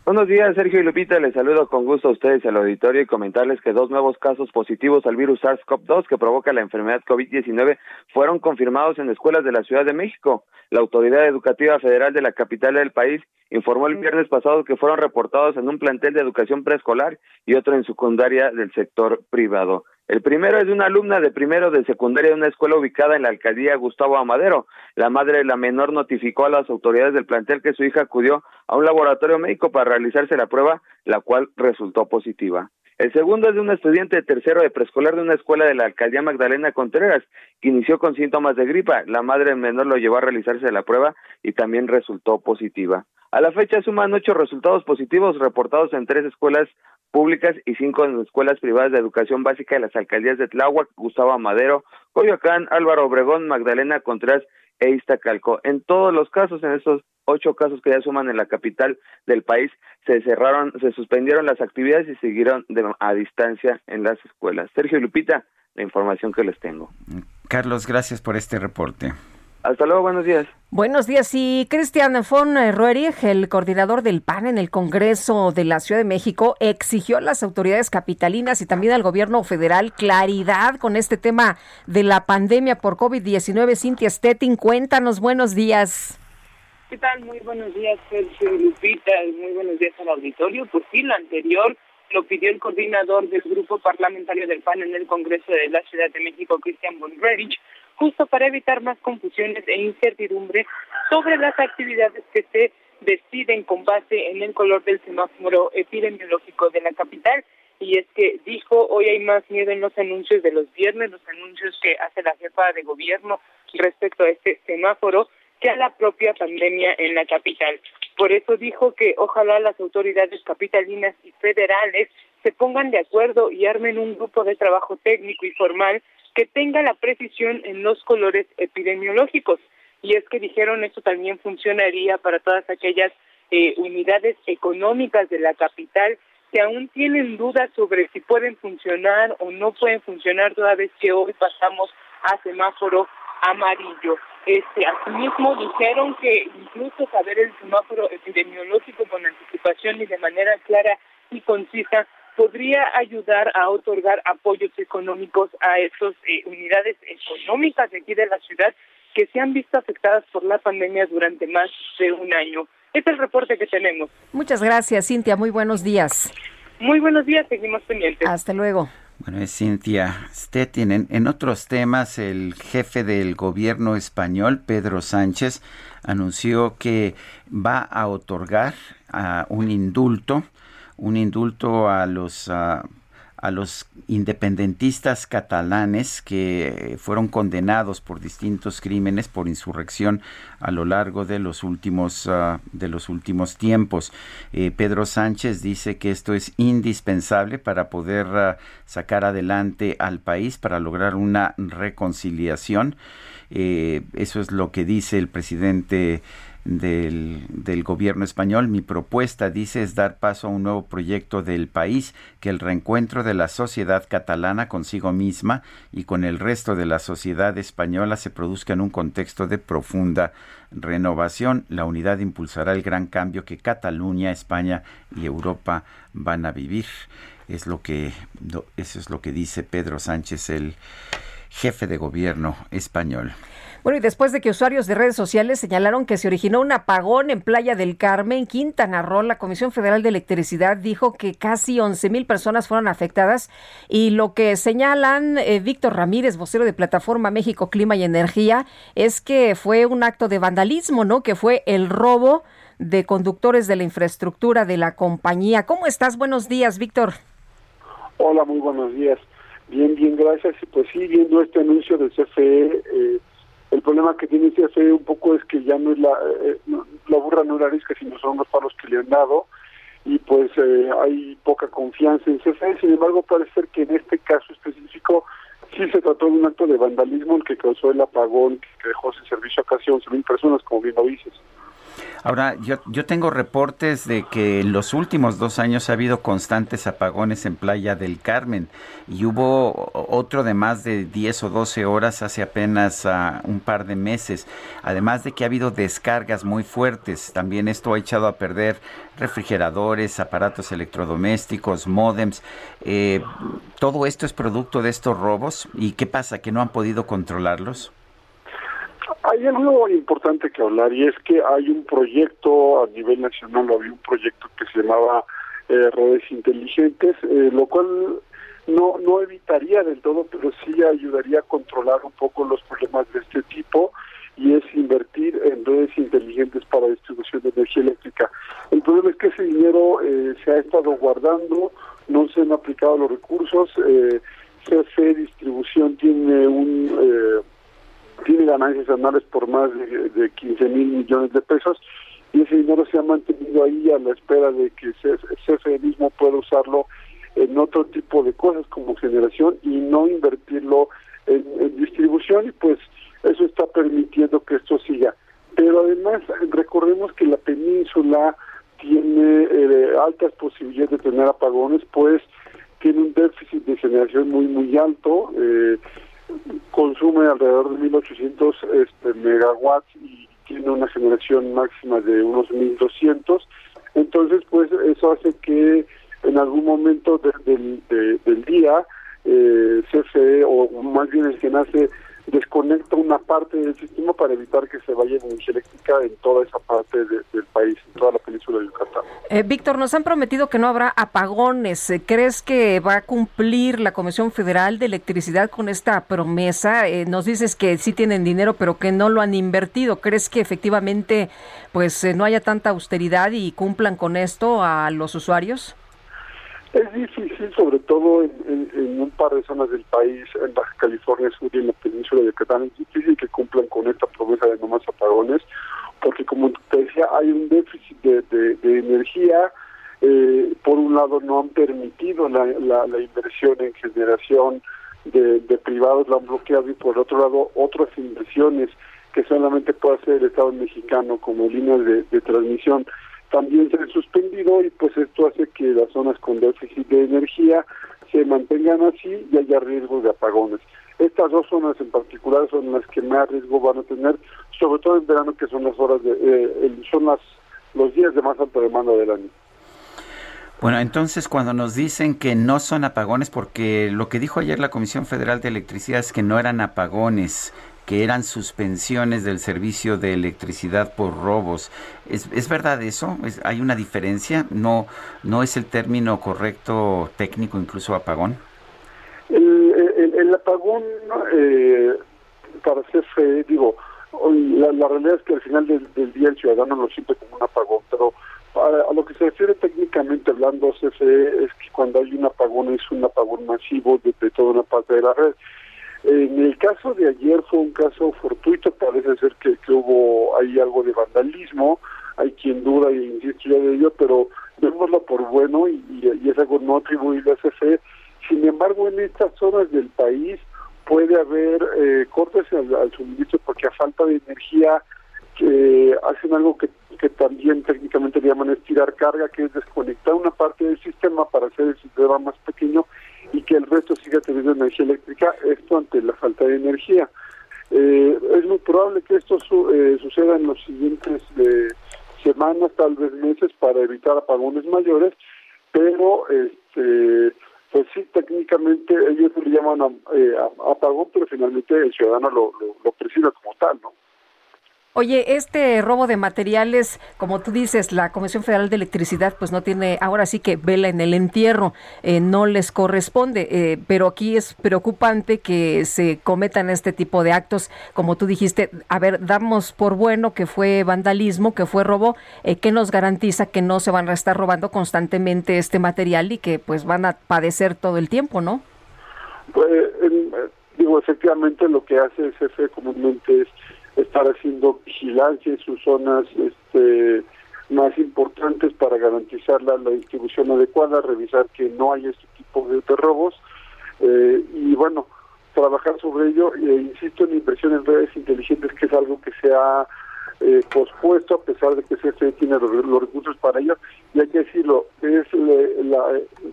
Buenos días, Sergio y Lupita. Les saludo con gusto a ustedes al auditorio y comentarles que dos nuevos casos positivos al virus SARS-CoV-2 que provoca la enfermedad COVID-19 fueron confirmados en escuelas de la Ciudad de México. La Autoridad Educativa Federal de la capital del país informó el viernes pasado que fueron reportados en un plantel de educación preescolar y otro en secundaria del sector privado. El primero es de una alumna de primero de secundaria de una escuela ubicada en la alcaldía Gustavo Amadero. La madre de la menor notificó a las autoridades del plantel que su hija acudió a un laboratorio médico para realizarse la prueba, la cual resultó positiva. El segundo es de un estudiante de tercero de preescolar de una escuela de la alcaldía Magdalena Contreras, que inició con síntomas de gripa. La madre menor lo llevó a realizarse la prueba y también resultó positiva. A la fecha suman ocho resultados positivos reportados en tres escuelas públicas y cinco en escuelas privadas de educación básica de las alcaldías de Tláhuac, Gustavo Madero, Coyoacán, Álvaro Obregón, Magdalena Contreras e Iztacalco. En todos los casos, en estos ocho casos que ya suman en la capital del país, se cerraron, se suspendieron las actividades y siguieron a distancia en las escuelas. Sergio Lupita, la información que les tengo. Carlos, gracias por este reporte. Hasta luego, buenos días. Buenos días. Y Cristian von Roerich, el coordinador del PAN en el Congreso de la Ciudad de México, exigió a las autoridades capitalinas y también al gobierno federal claridad con este tema de la pandemia por COVID-19. Cintia Stettin, cuéntanos, buenos días. ¿Qué tal? Muy buenos días, Sergio Lupita. Muy buenos días al auditorio. Pues sí, lo anterior lo pidió el coordinador del grupo parlamentario del PAN en el Congreso de la Ciudad de México, Cristian von Roerich, justo para evitar más confusiones e incertidumbre sobre las actividades que se deciden con base en el color del semáforo epidemiológico de la capital. Y es que dijo, hoy hay más miedo en los anuncios de los viernes, los anuncios que hace la jefa de gobierno respecto a este semáforo, que a la propia pandemia en la capital. Por eso dijo que ojalá las autoridades capitalinas y federales se pongan de acuerdo y armen un grupo de trabajo técnico y formal que tenga la precisión en los colores epidemiológicos. Y es que dijeron esto también funcionaría para todas aquellas eh, unidades económicas de la capital que aún tienen dudas sobre si pueden funcionar o no pueden funcionar toda vez que hoy pasamos a semáforo amarillo. Este, asimismo dijeron que incluso saber el semáforo epidemiológico con anticipación y de manera clara y concisa podría ayudar a otorgar apoyos económicos a esas eh, unidades económicas de aquí de la ciudad que se han visto afectadas por la pandemia durante más de un año. Este es el reporte que tenemos. Muchas gracias, Cintia. Muy buenos días. Muy buenos días, seguimos pendientes. Hasta luego. Bueno, es Cintia Stettin. En, en, otros temas, el jefe del gobierno español, Pedro Sánchez, anunció que va a otorgar a un indulto un indulto a los a, los independentistas catalanes que fueron condenados por distintos crímenes por insurrección a lo largo de los últimos uh, de los últimos tiempos. Eh, Pedro Sánchez dice que esto es indispensable para poder uh, sacar adelante al país para lograr una reconciliación. Eh, eso es lo que dice el presidente del, gobierno español. Mi propuesta, dice, es dar paso a un nuevo proyecto del país, que el reencuentro de la sociedad catalana consigo misma y con el resto de la sociedad española se produzca en un contexto de profunda renovación. La unidad impulsará el gran cambio que Cataluña, España y Europa van a vivir. Es lo que, eso es lo que dice Pedro Sánchez, el jefe de gobierno español. Bueno, y después de que usuarios de redes sociales señalaron que se originó un apagón en Playa del Carmen, Quintana Roo, la Comisión Federal de Electricidad dijo que casi 11 mil personas fueron afectadas y lo que señalan eh, Víctor Ramírez, vocero de Plataforma México Clima y Energía, es que fue un acto de vandalismo, ¿no? Que fue el robo de conductores de la infraestructura de la compañía. ¿Cómo estás? Buenos días, Víctor. Hola, muy buenos días. Bien, bien, gracias. Y pues sí, viendo este anuncio del CFE, eh, el problema que tiene CFE un poco es que ya no es la, eh, la burra no es la risca, sino son los palos que le han dado y pues eh, hay poca confianza en CFE. Sin embargo, parece ser que en este caso específico sí se trató de un acto de vandalismo el que causó el apagón que dejó sin servicio a casi 11.000 personas, como bien lo dices. Ahora, yo, yo tengo reportes de que en los últimos dos años ha habido constantes apagones en Playa del Carmen y hubo otro de más de 10 o 12 horas hace apenas uh, un par de meses. Además de que ha habido descargas muy fuertes, también esto ha echado a perder refrigeradores, aparatos electrodomésticos, modems. Eh, ¿Todo esto es producto de estos robos? ¿Y qué pasa? ¿Que no han podido controlarlos? Hay algo importante que hablar y es que hay un proyecto a nivel nacional, había un proyecto que se llamaba eh, redes inteligentes, eh, lo cual no no evitaría del todo, pero sí ayudaría a controlar un poco los problemas de este tipo y es invertir en redes inteligentes para distribución de energía eléctrica. El problema es que ese dinero eh, se ha estado guardando, no se han aplicado los recursos. Eh, CFE Distribución tiene un eh, tiene ganancias anuales por más de, de 15 mil millones de pesos y ese dinero se ha mantenido ahí a la espera de que CFE mismo pueda usarlo en otro tipo de cosas como generación y no invertirlo en, en distribución y pues eso está permitiendo que esto siga. Pero además recordemos que la península tiene eh, altas posibilidades de tener apagones, pues tiene un déficit de generación muy muy alto, eh, consume alrededor de 1800 este, megawatts y tiene una generación máxima de unos 1200. Entonces, pues eso hace que en algún momento del, del día eh, CFE o más bien el que nace desconecta una parte del sistema para evitar que se vaya energía eléctrica en toda esa parte del país, en toda la península de Yucatán. Eh, Víctor, nos han prometido que no habrá apagones. Eh, ¿Crees que va a cumplir la Comisión Federal de Electricidad con esta promesa? Eh, nos dices que sí tienen dinero, pero que no lo han invertido. ¿Crees que efectivamente pues no haya tanta austeridad y cumplan con esto a los usuarios? Es difícil, sobre todo en, un par de zonas del país, en Baja California Sur y en la península de Yucatán, es difícil que cumplan con esta promesa de no más apagones, porque como te decía, hay un déficit de, energía. Eh, por un lado, no han permitido la, inversión en generación de, privados, la han bloqueado, y por otro lado, otras inversiones que solamente puede hacer el Estado mexicano, como líneas de transmisión también se han suspendido y pues esto hace que las zonas con déficit de energía se mantengan así y haya riesgo de apagones. Estas dos zonas en particular son las que más riesgo van a tener, sobre todo en verano que son las horas de, eh, son las los días de más alta demanda del año. Bueno, entonces cuando nos dicen que no son apagones, porque lo que dijo ayer la Comisión Federal de Electricidad es que no eran apagones, que eran suspensiones del servicio de electricidad por robos. ¿Es, es verdad eso? ¿Hay una diferencia? ¿No, ¿No es el término correcto técnico, incluso apagón? El, apagón, eh, para CFE, digo, la, realidad es que al final del, día el ciudadano lo siente como un apagón, pero a, lo que se refiere técnicamente hablando CFE es que cuando hay un apagón es un apagón masivo de toda una parte de la red. En el caso de ayer fue un caso fortuito, parece ser que, hubo ahí algo de vandalismo, hay quien duda y insiste de ello, pero vémoslo por bueno y, es algo no atribuible a CFE. Sin embargo, en estas zonas del país puede haber eh, cortes al, suministro porque a falta de energía que hacen algo que, que también técnicamente le llaman estirar carga, que es desconectar una parte del sistema para hacer el sistema más pequeño y que el resto siga teniendo energía eléctrica, esto ante la falta de energía. Eh, es muy probable que esto eh, suceda en los siguientes eh, semanas, tal vez meses, para evitar apagones mayores, pero este pues sí, técnicamente ellos le llaman apagón, pero finalmente el ciudadano lo, lo, como tal, ¿no? Oye, este robo de materiales, como tú dices, la Comisión Federal de Electricidad pues no tiene, ahora sí que vela en el entierro, eh, no les corresponde, eh, pero aquí es preocupante que se cometan este tipo de actos, como tú dijiste, a ver, damos por bueno que fue vandalismo, que fue robo, eh, ¿qué nos garantiza que no se van a estar robando constantemente este material y que pues van a padecer todo el tiempo, no? Pues, digo, efectivamente lo que hace el CFE comúnmente es estar haciendo vigilancia en sus zonas este, más importantes para garantizar la, distribución adecuada, revisar que no hay este tipo de, robos eh, y bueno, trabajar sobre ello. E insisto en inversión en redes inteligentes, que es algo que se ha eh, pospuesto a pesar de que se tiene los, recursos para ello. Y hay que decirlo, es,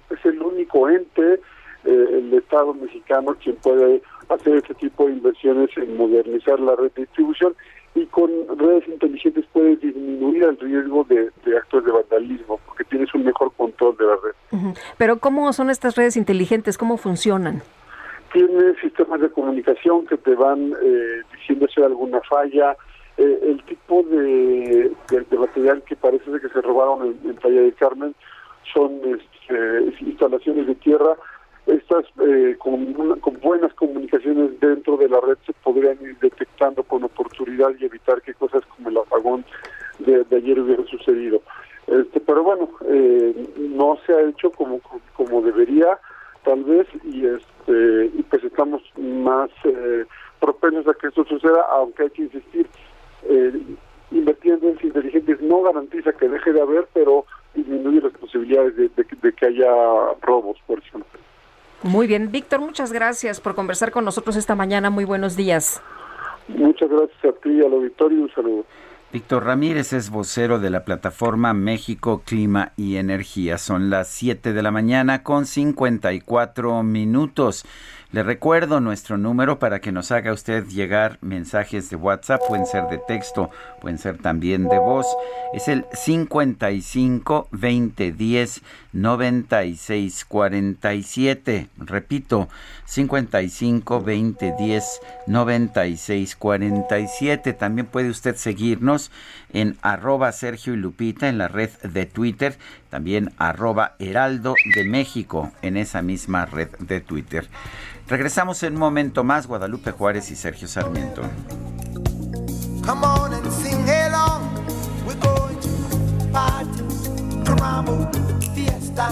es el único ente, eh, el Estado mexicano, quien puede hacer este tipo de inversiones en modernizar la red de distribución y con redes inteligentes puedes disminuir el riesgo de, actos de vandalismo porque tienes un mejor control de la red. Pero ¿cómo son estas redes inteligentes? ¿Cómo funcionan? Tienes sistemas de comunicación que te van eh, diciendo si hay alguna falla. Eh, el tipo de, material que parece que se robaron en, en Playa de Carmen son este, instalaciones de tierra estas eh, con, buenas comunicaciones dentro de la red se podrían ir detectando con oportunidad y evitar que cosas como el apagón de, ayer hubieran sucedido. Este, pero bueno, eh, no se ha hecho como como debería tal vez y este pues estamos más eh, propensos a que esto suceda aunque hay que insistir eh, invertir en redes inteligentes no garantiza que deje de haber pero disminuye las posibilidades de, de que haya robos por ejemplo muy bien. Víctor muchas gracias por conversar con nosotros esta mañana. Muy buenos días. Muchas gracias a ti al auditorio. Un saludo. Víctor Ramírez es vocero de la plataforma México Clima y Energía. Son las 7 de la mañana con 54 minutos. Le recuerdo nuestro número para que nos haga usted llegar mensajes de WhatsApp, pueden ser de texto, pueden ser también de voz. Es el 55 20 10 96 47. Repito, 55 20 10 96 47. También puede usted seguirnos en arroba Sergio y Lupita en la red de Twitter, también arroba Heraldo de México en esa misma red de Twitter. Regresamos en un momento más, Guadalupe Juárez y Sergio Sarmiento. Come on and sing along. We're going to party, caramba, fiesta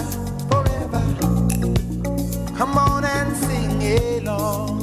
forever. Come on and sing along.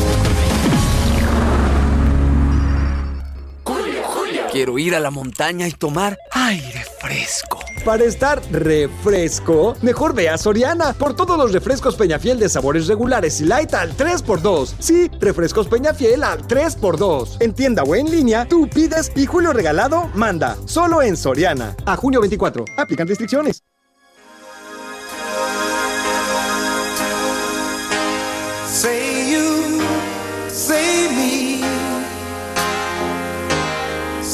Quiero ir a la montaña y tomar aire fresco. Para estar refresco, mejor ve a Soriana por todos los refrescos Peñafiel de sabores regulares y light al 3x2. Sí, refrescos Peñafiel al 3x2. En tienda o en línea, tú pides y Julio Regalado manda. Solo en Soriana. A junio 24. Aplican restricciones. Say you, say me.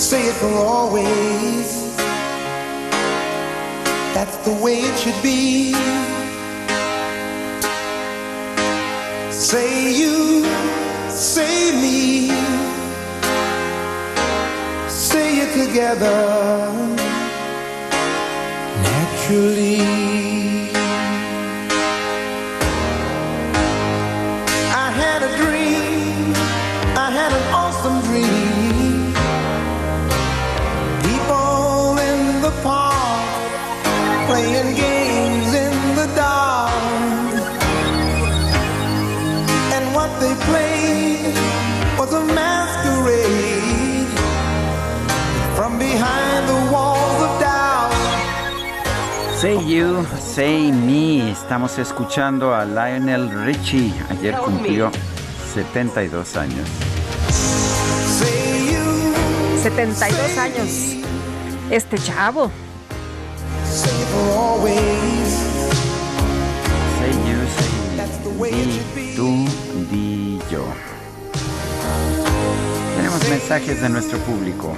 Say it for always. That's the way it should be. Say you, say me, say it together naturally. Say You, Say Me. Estamos escuchando a Lionel Richie. Ayer cumplió 72 años. 72 años. Este chavo. Say you, say me. Di, tú, di yo. Tenemos mensajes de nuestro público.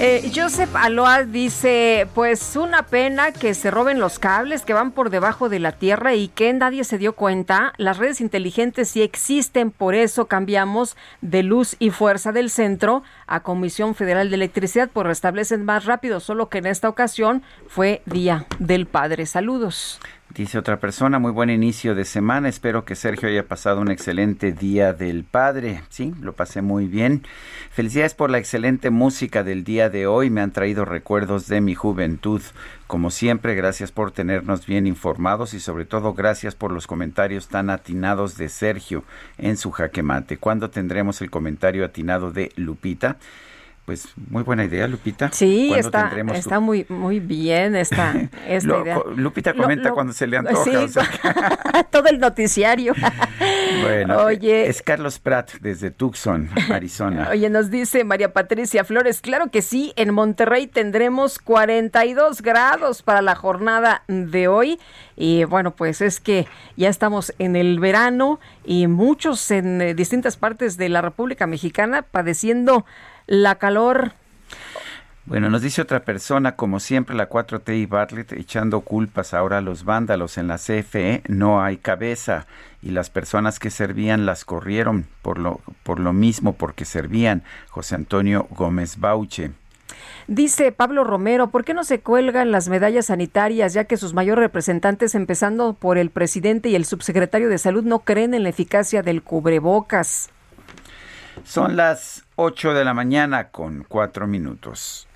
Eh, Joseph Aloa dice, pues una pena que se roben los cables que van por debajo de la tierra y que nadie se dio cuenta. Las redes inteligentes sí existen, por eso cambiamos de luz y fuerza del centro a Comisión Federal de Electricidad, por restablecen más rápido, solo que en esta ocasión fue Día del Padre. Saludos. Dice otra persona, muy buen inicio de semana. Espero que Sergio haya pasado un excelente día del padre. Sí, lo pasé muy bien. Felicidades por la excelente música del día de hoy. Me han traído recuerdos de mi juventud. Como siempre, gracias por tenernos bien informados y sobre todo gracias por los comentarios tan atinados de Sergio en su jaque mate. ¿Cuándo tendremos el comentario atinado de Lupita? Pues muy buena idea, Lupita. Sí, está, está muy, muy bien esta, esta idea. Lupita comenta cuando se le antoja. todo el noticiario. Bueno, Oye. es Carlos Pratt desde Tucson, Arizona. Oye, nos dice María Patricia Flores, claro que sí, en Monterrey tendremos 42 grados para la jornada de hoy. Y bueno, pues es que ya estamos en el verano y muchos en eh, distintas partes de la República Mexicana padeciendo la calor. Bueno, nos dice otra persona, como siempre, la 4T y Bartlett echando culpas ahora a los vándalos en la CFE, no hay cabeza y las personas que servían las corrieron por lo, por lo mismo, porque servían. José Antonio Gómez Bauche. Dice Pablo Romero, ¿por qué no se cuelgan las medallas sanitarias ya que sus mayores representantes, empezando por el presidente y el subsecretario de salud, no creen en la eficacia del cubrebocas? Son las 8 de la mañana con 4 minutos.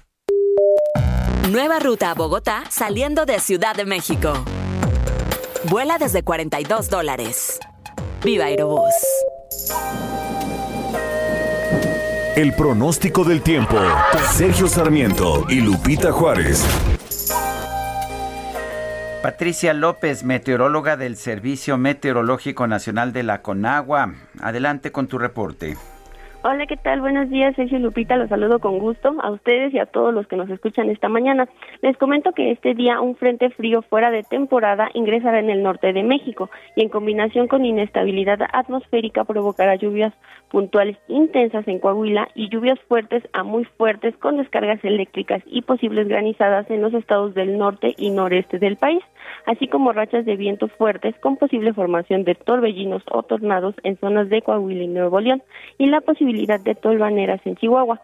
Nueva ruta a Bogotá saliendo de Ciudad de México. Vuela desde 42 dólares. Viva Aerobús. El pronóstico del tiempo. Sergio Sarmiento y Lupita Juárez. Patricia López, meteoróloga del Servicio Meteorológico Nacional de la Conagua. Adelante con tu reporte. Hola, ¿qué tal? Buenos días, Sergio Lupita, los saludo con gusto a ustedes y a todos los que nos escuchan esta mañana. Les comento que este día un frente frío fuera de temporada ingresará en el norte de México y en combinación con inestabilidad atmosférica provocará lluvias puntuales intensas en Coahuila y lluvias fuertes a muy fuertes con descargas eléctricas y posibles granizadas en los estados del norte y noreste del país, así como rachas de viento fuertes con posible formación de torbellinos o tornados en zonas de Coahuila y Nuevo León y la posibilidad de tolvaneras en Chihuahua.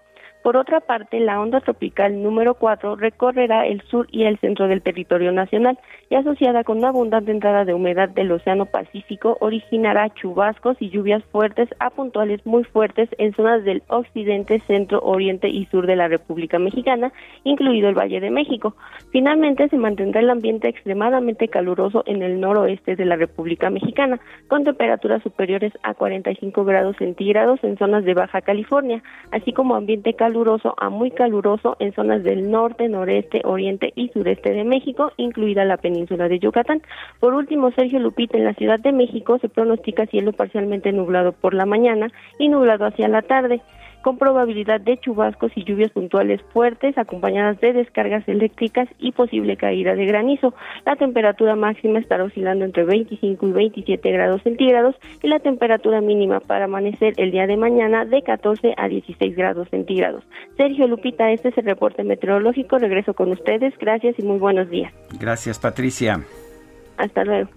Por otra parte, la onda tropical número 4 recorrerá el sur y el centro del territorio nacional y asociada con una abundante entrada de humedad del Océano Pacífico originará chubascos y lluvias fuertes a puntuales muy fuertes en zonas del occidente, centro, oriente y sur de la República Mexicana, incluido el Valle de México. Finalmente, se mantendrá el ambiente extremadamente caluroso en el noroeste de la República Mexicana, con temperaturas superiores a 45 grados centígrados en zonas de Baja California, así como ambiente caluroso a muy caluroso en zonas del norte, noreste, oriente y sureste de México, incluida la península de Yucatán. Por último, Sergio Lupita, en la Ciudad de México se pronostica cielo parcialmente nublado por la mañana y nublado hacia la tarde con probabilidad de chubascos y lluvias puntuales fuertes acompañadas de descargas eléctricas y posible caída de granizo. La temperatura máxima estará oscilando entre 25 y 27 grados centígrados y la temperatura mínima para amanecer el día de mañana de 14 a 16 grados centígrados. Sergio Lupita, este es el reporte meteorológico. Regreso con ustedes. Gracias y muy buenos días. Gracias, Patricia. Hasta luego.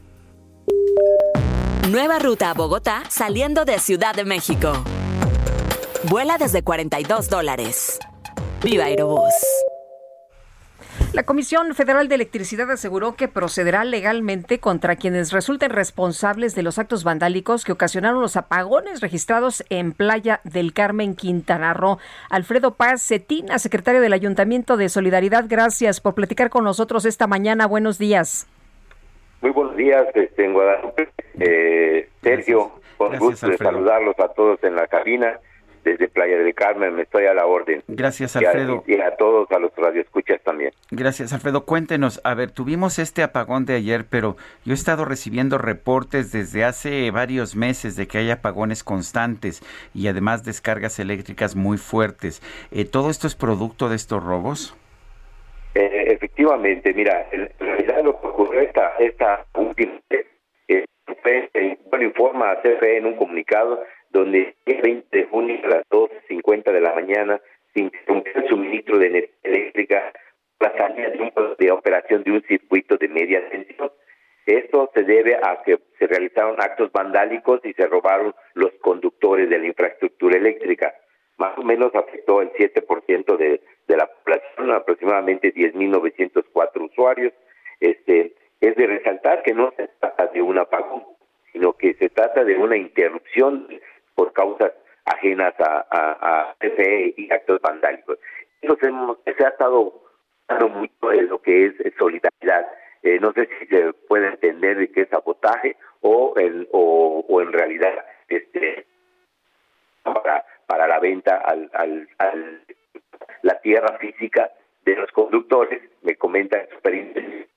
Nueva ruta a Bogotá saliendo de Ciudad de México. Vuela desde 42 dólares. Viva Aerobús. La Comisión Federal de Electricidad aseguró que procederá legalmente contra quienes resulten responsables de los actos vandálicos que ocasionaron los apagones registrados en Playa del Carmen, Quintana Roo. Alfredo Paz Cetina, secretario del Ayuntamiento de Solidaridad, gracias por platicar con nosotros esta mañana. Buenos días. Muy buenos días, este, en Guadalupe. Eh, Sergio, con Gracias, gusto de saludarlos a todos en la cabina. Desde Playa del Carmen, me estoy a la orden. Gracias, Y a- Alfredo. Y a, todos, a los radioescuchas también. Gracias, Alfredo. Cuéntenos, a ver, tuvimos este apagón de ayer, pero yo he estado recibiendo reportes desde hace varios meses de que hay apagones constantes y además descargas eléctricas muy fuertes. Eh, ¿Todo esto es producto de estos robos? Eh, efectivamente, mira, en realidad lo que ocurrió esta, esta última eh, eh, bueno, informa a CFE en un comunicado donde el 20 de junio a las 12.50 de la mañana se interrumpió el suministro de energía eléctrica la salida de, un- de operación de un circuito de media tensión. Esto se debe a que se realizaron actos vandálicos y se robaron los conductores de la infraestructura eléctrica. Más o menos afectó el 7% de, de la población, aproximadamente 10.904 usuarios. Este, es de resaltar que no se trata de un apagón, sino que se trata de una interrupción por causas ajenas a, a, a CFE y actos vandálicos. Entonces hemos, se ha estado hablando mucho de lo que es eh, solidaridad. Eh, no sé si se puede entender de qué es sabotaje o en, o, o en realidad este para, para la venta al, al, al- la tierra física de los conductores. Me comentan experiencias calientan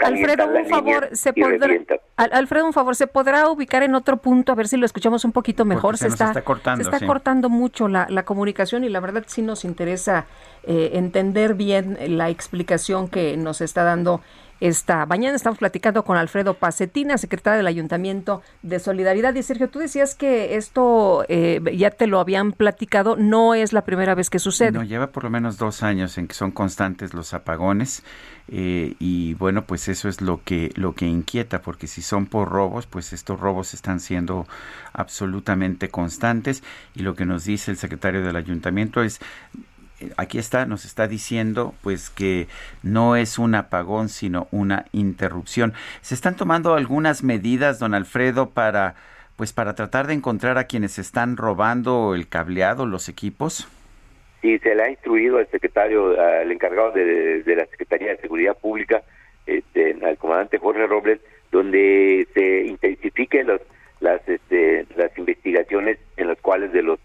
Alfredo, un favor, se podrá, Alfredo, un favor, ¿se podrá ubicar en otro punto? A ver si lo escuchamos un poquito mejor. se está cortando, se está sí. cortando mucho la, la comunicación y la verdad sí nos interesa eh, entender bien la explicación que nos está dando esta mañana. Estamos platicando con Alfredo Pacetina, secretario del Ayuntamiento de Solidaridad. Y Sergio, tú decías que esto eh, ya te lo habían platicado, no es la primera vez que sucede. No, lleva por lo menos dos años en que son constantes los apagones eh, y bueno, pues eso es lo que lo que inquieta, porque si son por robos, pues estos robos están siendo absolutamente constantes y lo que nos dice el secretario del ayuntamiento es aquí está, nos está diciendo pues que no es un apagón, sino una interrupción. Se están tomando algunas medidas, don Alfredo, para pues para tratar de encontrar a quienes están robando el cableado, los equipos. Sí, se le ha instruido al secretario, al encargado de, la Secretaría de Seguridad Pública, este, al comandante Jorge Robles, donde se intensifiquen los, las, este, las investigaciones en las cuales de los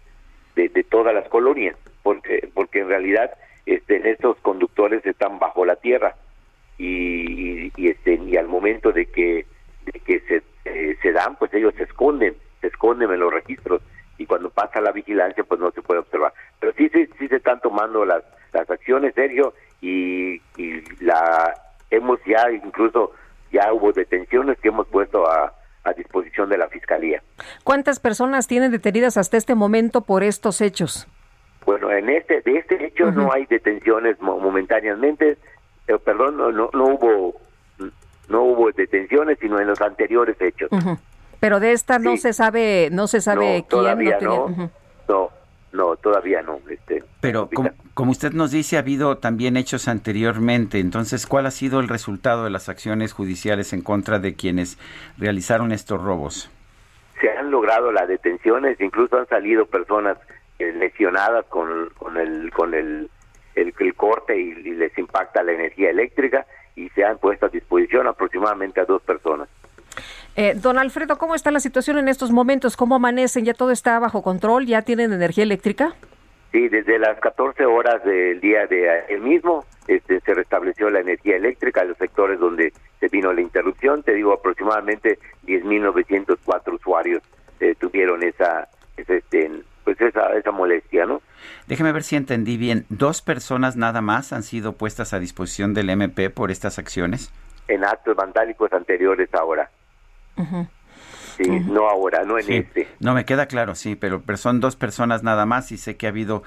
de, de todas las colonias, porque porque en realidad este, estos conductores están bajo la tierra y, y, y, este, y al momento de que de que se, eh, se dan, pues ellos se esconden, se esconden en los registros y cuando pasa la vigilancia, pues no se puede observar. Pero sí, sí, sí se están tomando las, las acciones, Sergio, y, y la hemos ya incluso ya hubo detenciones que hemos puesto a, a disposición de la fiscalía. ¿Cuántas personas tienen detenidas hasta este momento por estos hechos? Bueno, en este de este hecho no hay detenciones mo- momentáneamente, eh, perdón, no, no no hubo no hubo detenciones, sino en los anteriores hechos. Pero de esta no se sabe, no se sabe No, quién todavía tiene- no. No, no, todavía no. Este, Pero como, como usted nos dice, ha habido también hechos anteriormente. Entonces, ¿cuál ha sido el resultado de las acciones judiciales en contra de quienes realizaron estos robos? se han logrado las detenciones, incluso han salido personas eh, lesionadas con, con el con el, el, el corte y, y les impacta la energía eléctrica y se han puesto a disposición aproximadamente a dos personas. Eh, don Alfredo, ¿cómo está la situación en estos momentos? ¿Cómo amanecen? ¿Ya todo está bajo control? ¿Ya tienen energía eléctrica? Sí, desde las 14 horas del día de ayer mismo este, se restableció la energía eléctrica en los sectores donde se vino la interrupción. Te digo, aproximadamente 10.904 usuarios eh, tuvieron esa, esa, este, pues esa, esa molestia, ¿no? Déjeme ver si entendí bien. ¿Dos personas nada más han sido puestas a disposición del MP por estas acciones? En actos vandálicos anteriores ahora. Sí, no ahora, no en Sí. este. No, me queda claro, sí, pero, pero son dos personas nada más y sé que ha habido,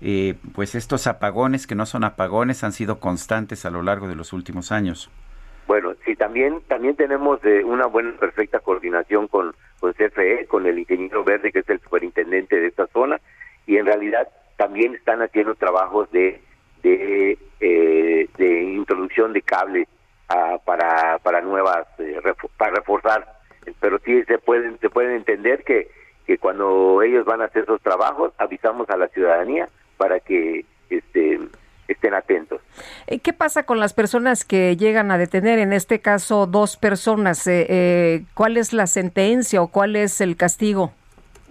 eh, pues estos apagones que no son apagones, han sido constantes a lo largo de los últimos años. Bueno, sí, también también tenemos eh, una buena, perfecta coordinación con, con CFE, con el ingeniero Verde, que es el superintendente de esta zona, y en realidad también están haciendo trabajos de de, eh, de introducción de cable ah, para para nuevas eh, para reforzar, pero sí se pueden se pueden entender que que cuando ellos van a hacer esos trabajos avisamos a la ciudadanía para que este estén atentos. Eh, ¿Qué pasa con las personas que llegan a detener, en este caso dos personas? Eh, eh, ¿Cuál es la sentencia o cuál es el castigo?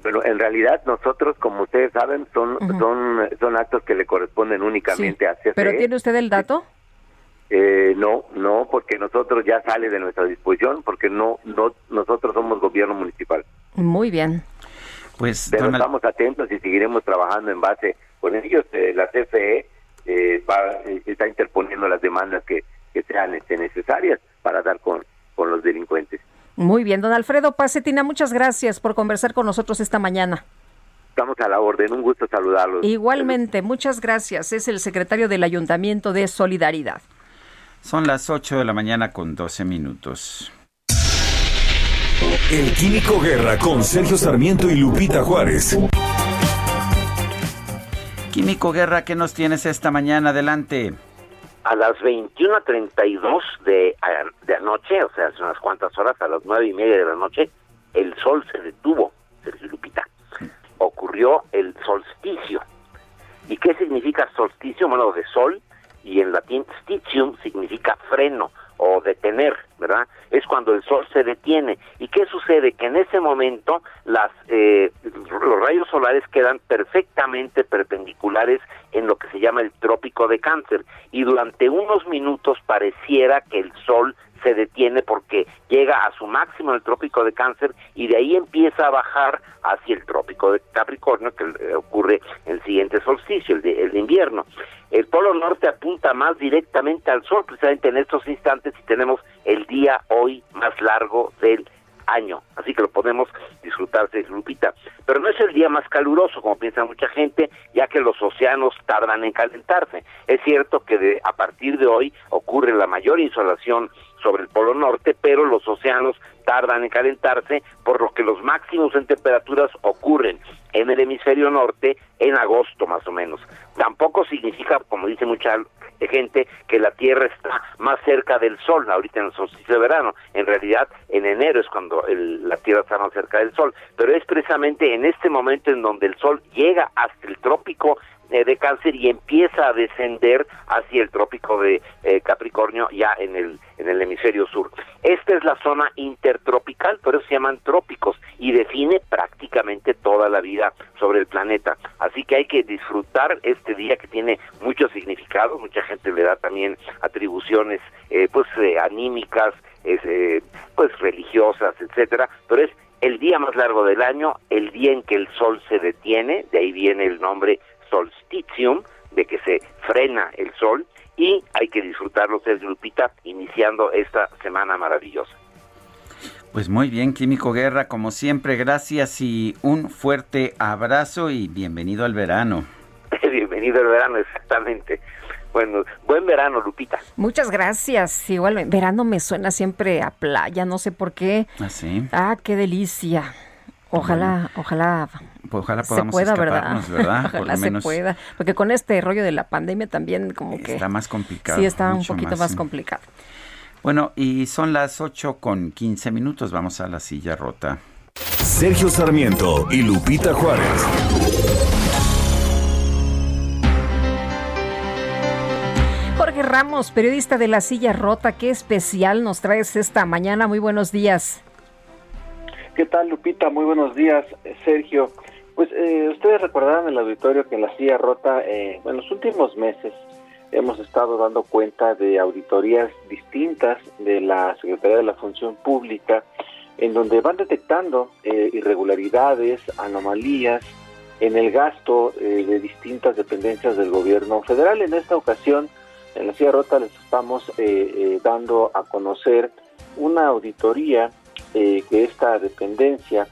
Bueno, en realidad nosotros, como ustedes saben, son son son actos que le corresponden únicamente a CFE. ¿Pero tiene usted el dato? Eh, no, no, porque nosotros ya sale de nuestra disposición, porque no no nosotros somos gobierno municipal. Muy bien. Pues Pero don Al- estamos atentos y seguiremos trabajando en base con ellos. Eh, la CFE eh, va- eh, está interponiendo las demandas que, que sean este, necesarias para dar con, con los delincuentes. Muy bien, don Alfredo Pacetina, muchas gracias por conversar con nosotros esta mañana. Estamos a la orden, un gusto saludarlos. Igualmente, muchas gracias. Es el secretario del Ayuntamiento de Solidaridad. Son las 8 de la mañana con 12 minutos. El Químico Guerra con Sergio Sarmiento y Lupita Juárez. Químico Guerra, ¿qué nos tienes esta mañana? Adelante. A las 21.32 de, de anoche, o sea, hace unas cuantas horas, a las nueve y media de la noche, el sol se detuvo, Sergio Lupita. Ocurrió el solsticio. ¿Y qué significa solsticio? Bueno, de sol, y en latín stitium significa freno o detener, ¿verdad? Es cuando el sol se detiene. ¿Y qué sucede? Que en ese momento las eh, los rayos solares quedan perfectamente perpendiculares en lo que se llama el trópico de cáncer y durante unos minutos pareciera que el sol se detiene porque llega a su máximo en el trópico de cáncer y de ahí empieza a bajar hacia el trópico de Capricornio que ocurre el siguiente solsticio, el de, el de invierno. El polo norte apunta más directamente al sol precisamente en estos instantes y tenemos el día hoy más largo del año, así que lo podemos disfrutar de Lupita. Pero no es el día más caluroso, como piensa mucha gente, ya que los océanos tardan en calentarse. Es cierto que de, a partir de hoy ocurre la mayor insolación sobre el Polo Norte, pero los océanos tardan en calentarse, por lo que los máximos en temperaturas ocurren en el hemisferio norte en agosto más o menos. Tampoco significa, como dice mucha gente, que la Tierra está más cerca del Sol ahorita en el solsticio de verano. En realidad, en enero es cuando la Tierra está más cerca del Sol, pero es precisamente en este momento en donde el Sol llega hasta el trópico de cáncer y empieza a descender hacia el trópico de eh, Capricornio ya en el en el hemisferio sur. Esta es la zona intertropical, por eso se llaman trópicos y define prácticamente toda la vida sobre el planeta. Así que hay que disfrutar este día que tiene mucho significado, mucha gente le da también atribuciones eh, pues anímicas, pues religiosas, etcétera, pero es el día más largo del año, el día en que el sol se detiene, de ahí viene el nombre solstitium, de que se frena el sol, y hay que disfrutarlo, Sergio Lupita, iniciando esta semana maravillosa. Pues muy bien, Químico Guerra, como siempre, gracias y un fuerte abrazo y bienvenido al verano. bienvenido al verano, exactamente. Bueno, buen verano, Lupita. Muchas gracias. Igual, verano me suena siempre a playa, no sé por qué. Ah, sí. Ah, qué delicia. Ojalá, ojalá pues ojalá podamos se pueda, ¿verdad? ojalá se pueda. Porque con este rollo de la pandemia también como que... Está más complicado. Sí, está un poquito más, complicado. Bueno, y son las 8 con 15 minutos. Vamos a la silla rota. Sergio Sarmiento y Lupita Juárez. Jorge Ramos, periodista de La Silla Rota, qué especial nos traes esta mañana. Muy buenos días. ¿Qué tal, Lupita? Muy buenos días, Sergio. Pues eh, ustedes recordarán el auditorio que en la silla rota, eh, en los últimos meses, hemos estado dando cuenta de auditorías distintas de la Secretaría de la Función Pública, en donde van detectando eh, irregularidades, anomalías en el gasto de distintas dependencias del gobierno federal. En esta ocasión, en la silla rota les estamos dando a conocer una auditoría que esta dependencia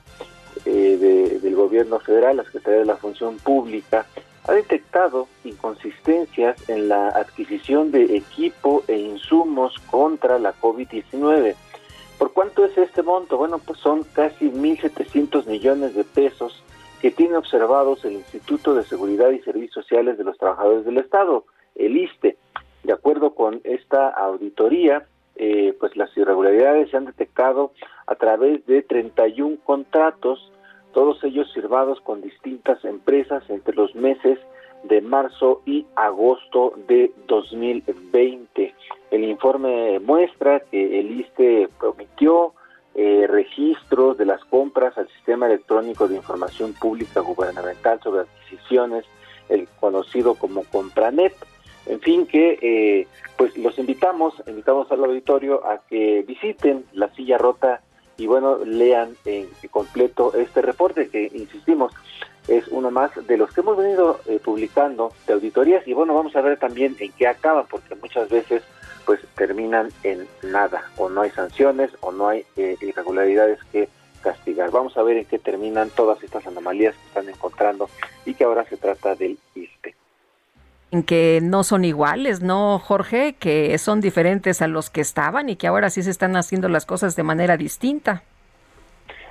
eh, del gobierno federal, la Secretaría de la Función Pública, ha detectado inconsistencias en la adquisición de equipo e insumos contra la COVID-19. ¿Por cuánto es este monto? Bueno, pues son casi 1.700 millones de pesos que tiene observados el Instituto de Seguridad y Servicios Sociales de los Trabajadores del Estado, el ISTE. De acuerdo con esta auditoría, eh, pues las irregularidades se han detectado a través de 31 contratos todos ellos firmados con distintas empresas entre los meses de marzo y agosto de 2020. El informe muestra que el ISTE prometió eh, registros de las compras al Sistema Electrónico de Información Pública Gubernamental sobre adquisiciones, el conocido como Compranet. En fin, que eh, pues los invitamos, invitamos al auditorio a que visiten la silla rota y bueno, lean en completo este reporte que, insistimos, es uno más de los que hemos venido eh, publicando de auditorías. Y bueno, vamos a ver también en qué acaban, porque muchas veces pues terminan en nada, o no hay sanciones, o no hay eh, irregularidades que castigar. Vamos a ver en qué terminan todas estas anomalías que están encontrando y que ahora se trata del ISPE que no son iguales, ¿no, Jorge? Que son diferentes a los que estaban y que ahora sí se están haciendo las cosas de manera distinta.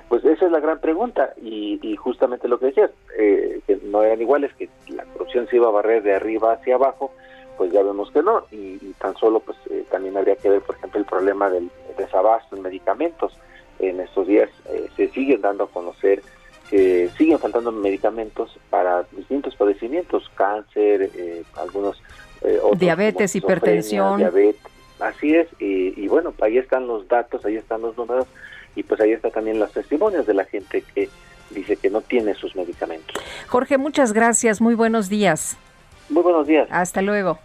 Pues esa es la gran pregunta y, justamente lo que decías, eh, que no eran iguales, que la corrupción se iba a barrer de arriba hacia abajo, pues ya vemos que no y, tan solo pues eh, también habría que ver, por ejemplo, el problema del desabasto en medicamentos. En estos días eh, se siguen dando a conocer que siguen faltando medicamentos para distintos padecimientos, cáncer, eh, algunos eh, diabetes, hipertensión. Diabetes, así es, y, bueno, ahí están los datos, ahí están los números, y pues ahí está también las testimonios de la gente que dice que no tiene sus medicamentos. Jorge, muchas gracias, muy buenos días. Muy buenos días. Hasta luego.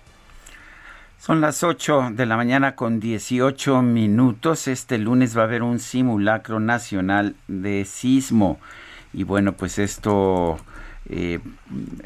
Son las 8 de la mañana con 18 minutos. Este lunes va a haber un simulacro nacional de sismo. Y bueno, pues esto eh,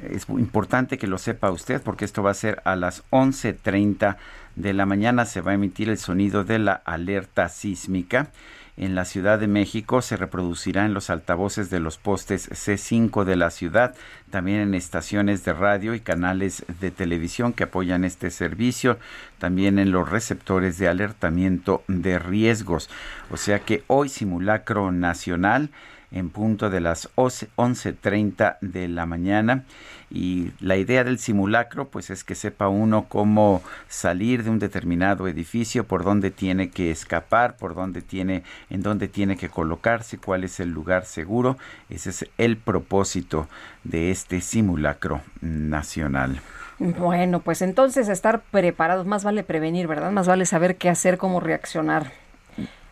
es importante que lo sepa usted porque esto va a ser a las 11.30 de la mañana. Se va a emitir el sonido de la alerta sísmica en la Ciudad de México se reproducirá en los altavoces de los postes C5 de la ciudad, también en estaciones de radio y canales de televisión que apoyan este servicio, también en los receptores de alertamiento de riesgos. O sea que hoy simulacro nacional en punto de las 11.30 de la mañana y la idea del simulacro pues es que sepa uno cómo salir de un determinado edificio, por dónde tiene que escapar, por dónde tiene en dónde tiene que colocarse, cuál es el lugar seguro. Ese es el propósito de este simulacro nacional. Bueno, pues entonces estar preparados, más vale prevenir, ¿verdad? Más vale saber qué hacer, cómo reaccionar.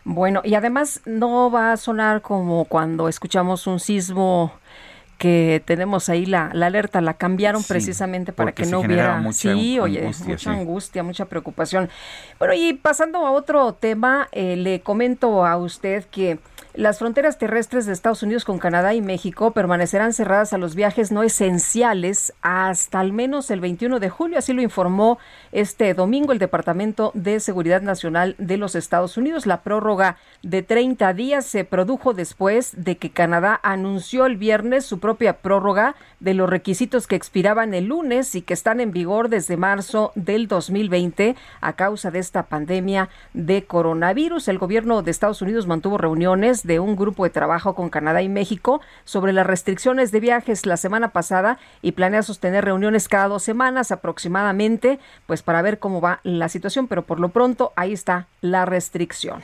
Bueno, y además no va a sonar como cuando escuchamos un sismo que tenemos ahí la, la alerta, la cambiaron precisamente para que no hubiera mucha sí, oye, angustia, mucha sí. angustia, mucha preocupación. Bueno, y pasando a otro tema, eh, le comento a usted que las fronteras terrestres de Estados Unidos con Canadá y México permanecerán cerradas a los viajes no esenciales hasta al menos el 21 de julio, así lo informó este domingo el Departamento de Seguridad Nacional de los Estados Unidos. La prórroga de 30 días se produjo después de que Canadá anunció el viernes su propia prórroga de los requisitos que expiraban el lunes y que están en vigor desde marzo del 2020 a causa de esta pandemia de coronavirus. El gobierno de Estados Unidos mantuvo reuniones de un grupo de trabajo con Canadá y México sobre las restricciones de viajes la semana pasada y planea sostener reuniones cada dos semanas aproximadamente, pues para ver cómo va la situación, pero por lo pronto ahí está la restricción.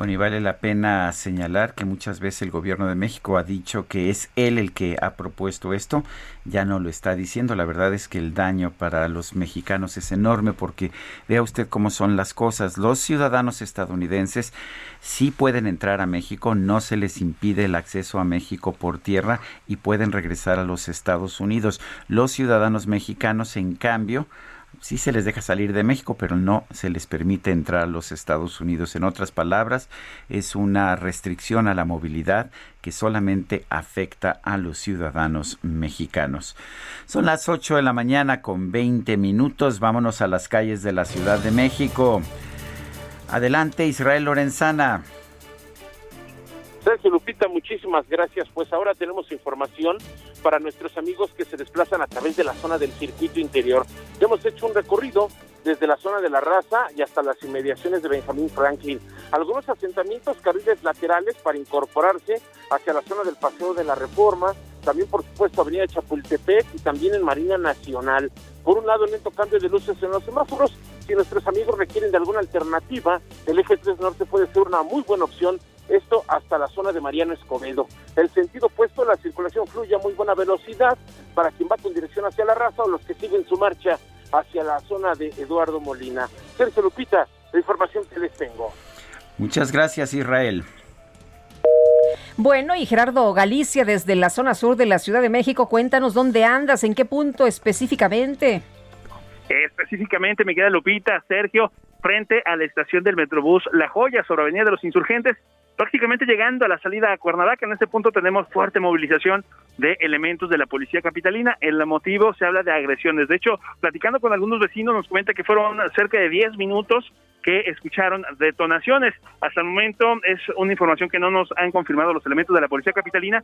Bueno, y vale la pena señalar que muchas veces el gobierno de México ha dicho que es él el que ha propuesto esto, ya no lo está diciendo. La verdad es que el daño para los mexicanos es enorme porque vea usted cómo son las cosas. Los ciudadanos estadounidenses sí pueden entrar a México, no se les impide el acceso a México por tierra y pueden regresar a los Estados Unidos. Los ciudadanos mexicanos, en cambio, sí se les deja salir de México, pero no se les permite entrar a los Estados Unidos. En otras palabras, es una restricción a la movilidad que solamente afecta a los ciudadanos mexicanos. Son las 8 de la mañana con 20 minutos. Vámonos a las calles de la Ciudad de México. Adelante, Israel Lorenzana. Sergio Lupita, muchísimas gracias. Pues ahora tenemos información para nuestros amigos que se desplazan a través de la zona del circuito interior. Hemos hecho un recorrido desde la zona de la raza y hasta las inmediaciones de Benjamín Franklin. Algunos asentamientos, carriles laterales para incorporarse hacia la zona del Paseo de la Reforma, también por supuesto Avenida Chapultepec y también en Marina Nacional. Por un lado, lento cambio de luces en los semáforos. Si nuestros amigos requieren de alguna alternativa, el eje 3 Norte puede ser una muy buena opción esto hasta la zona de Mariano Escobedo. El sentido opuesto, la circulación fluye a muy buena velocidad para quien va con dirección hacia la raza o los que siguen su marcha hacia la zona de Eduardo Molina. Sergio Lupita, la información que les tengo. Muchas gracias, Israel. Bueno, y Gerardo Galicia, desde la zona sur de la Ciudad de México, cuéntanos dónde andas, en qué punto específicamente. Específicamente, me queda Lupita, Sergio, frente a la estación del Metrobús La Joya, sobre Avenida de los Insurgentes, prácticamente llegando a la salida a Cuernavaca. En este punto tenemos fuerte movilización de elementos de la policía capitalina. El motivo se habla de agresiones. De hecho, platicando con algunos vecinos, nos comenta que fueron cerca de 10 minutos que escucharon detonaciones. Hasta el momento es una información que no nos han confirmado los elementos de la policía capitalina.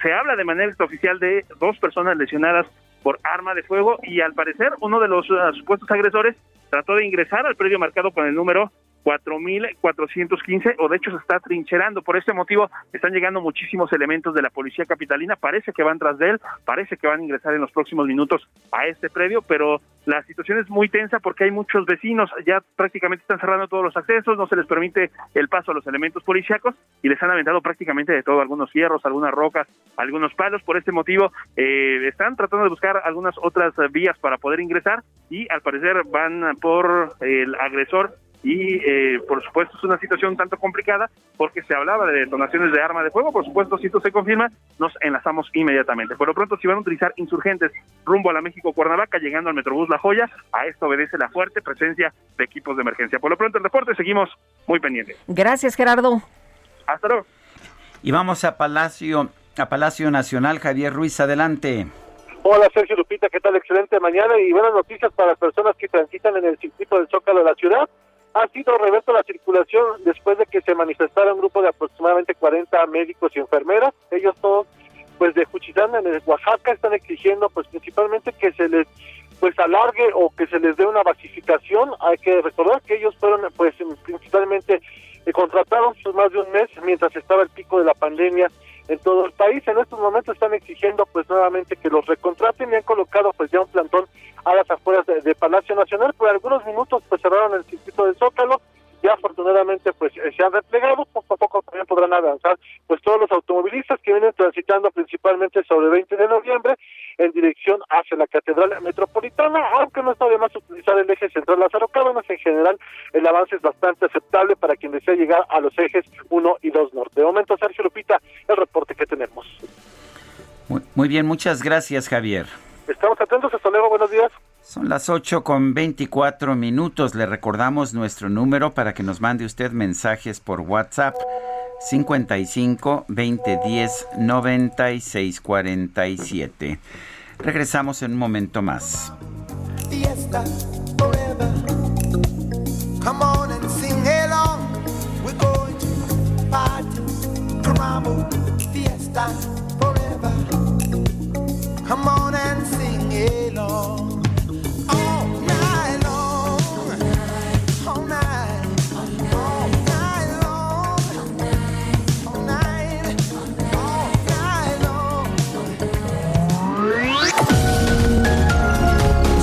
Se habla de manera extraoficial de dos personas lesionadas por arma de fuego y al parecer uno de los uh, supuestos agresores trató de ingresar al predio marcado con el número 4.415 o de hecho se está trincherando. Por este motivo están llegando muchísimos elementos de la policía capitalina. Parece que van tras de él, parece que van a ingresar en los próximos minutos a este predio, pero la situación es muy tensa porque hay muchos vecinos, ya prácticamente están cerrando todos los accesos, no se les permite el paso a los elementos policíacos y les han aventado prácticamente de todo, algunos fierros, algunas rocas, algunos palos. Por este motivo eh, están tratando de buscar algunas otras vías para poder ingresar y al parecer van por el agresor y eh, por supuesto es una situación tanto complicada porque se hablaba de detonaciones de arma de fuego, por supuesto si esto se confirma nos enlazamos inmediatamente. Por lo pronto si van a utilizar insurgentes rumbo a la México Cuernavaca llegando al Metrobús La Joya, a esto obedece la fuerte presencia de equipos de emergencia. Por lo pronto el reporte seguimos muy pendientes. Gracias Gerardo. Hasta luego. Y vamos a Palacio, a Palacio Nacional, Javier Ruiz, adelante. Hola Sergio Lupita, ¿qué tal? Excelente mañana y buenas noticias para las personas que transitan en el circuito del Zócalo de la ciudad. Ha sido reverto la circulación después de que se manifestara un grupo de aproximadamente 40 médicos y enfermeras. Ellos todos, pues de Juchitán, en Oaxaca, están exigiendo, pues principalmente que se les pues alargue o que se les dé una basificación. Hay que recordar que ellos fueron, pues principalmente eh, contratados pues, más de un mes mientras estaba el pico de la pandemia en todo el país. En estos momentos están exigiendo pues nuevamente que los recontraten y han colocado pues ya un plantón a las afueras de, Palacio Nacional. Por algunos minutos pues cerraron el circuito del Zócalo ya afortunadamente pues eh, se han replegado, poco a poco también podrán avanzar pues todos los automovilistas que vienen transitando principalmente sobre el 20 de noviembre en dirección hacia la Catedral Metropolitana, aunque no está de más utilizar el eje central Lázaro Cárdenas, en general el avance es bastante aceptable para quien desea llegar a los ejes 1 y 2 norte. De momento, Sergio Lupita, el reporte que tenemos. Muy, bien, muchas gracias Javier. Estamos atentos, hasta luego, buenos días. Son las 8 con 24 minutos. Le recordamos nuestro número para que nos mande usted mensajes por WhatsApp. 55 2010 96 47. Regresamos en un momento más. Fiesta forever. Come on and sing along. We're going to party. Caramba, fiesta forever. Come on and sing along.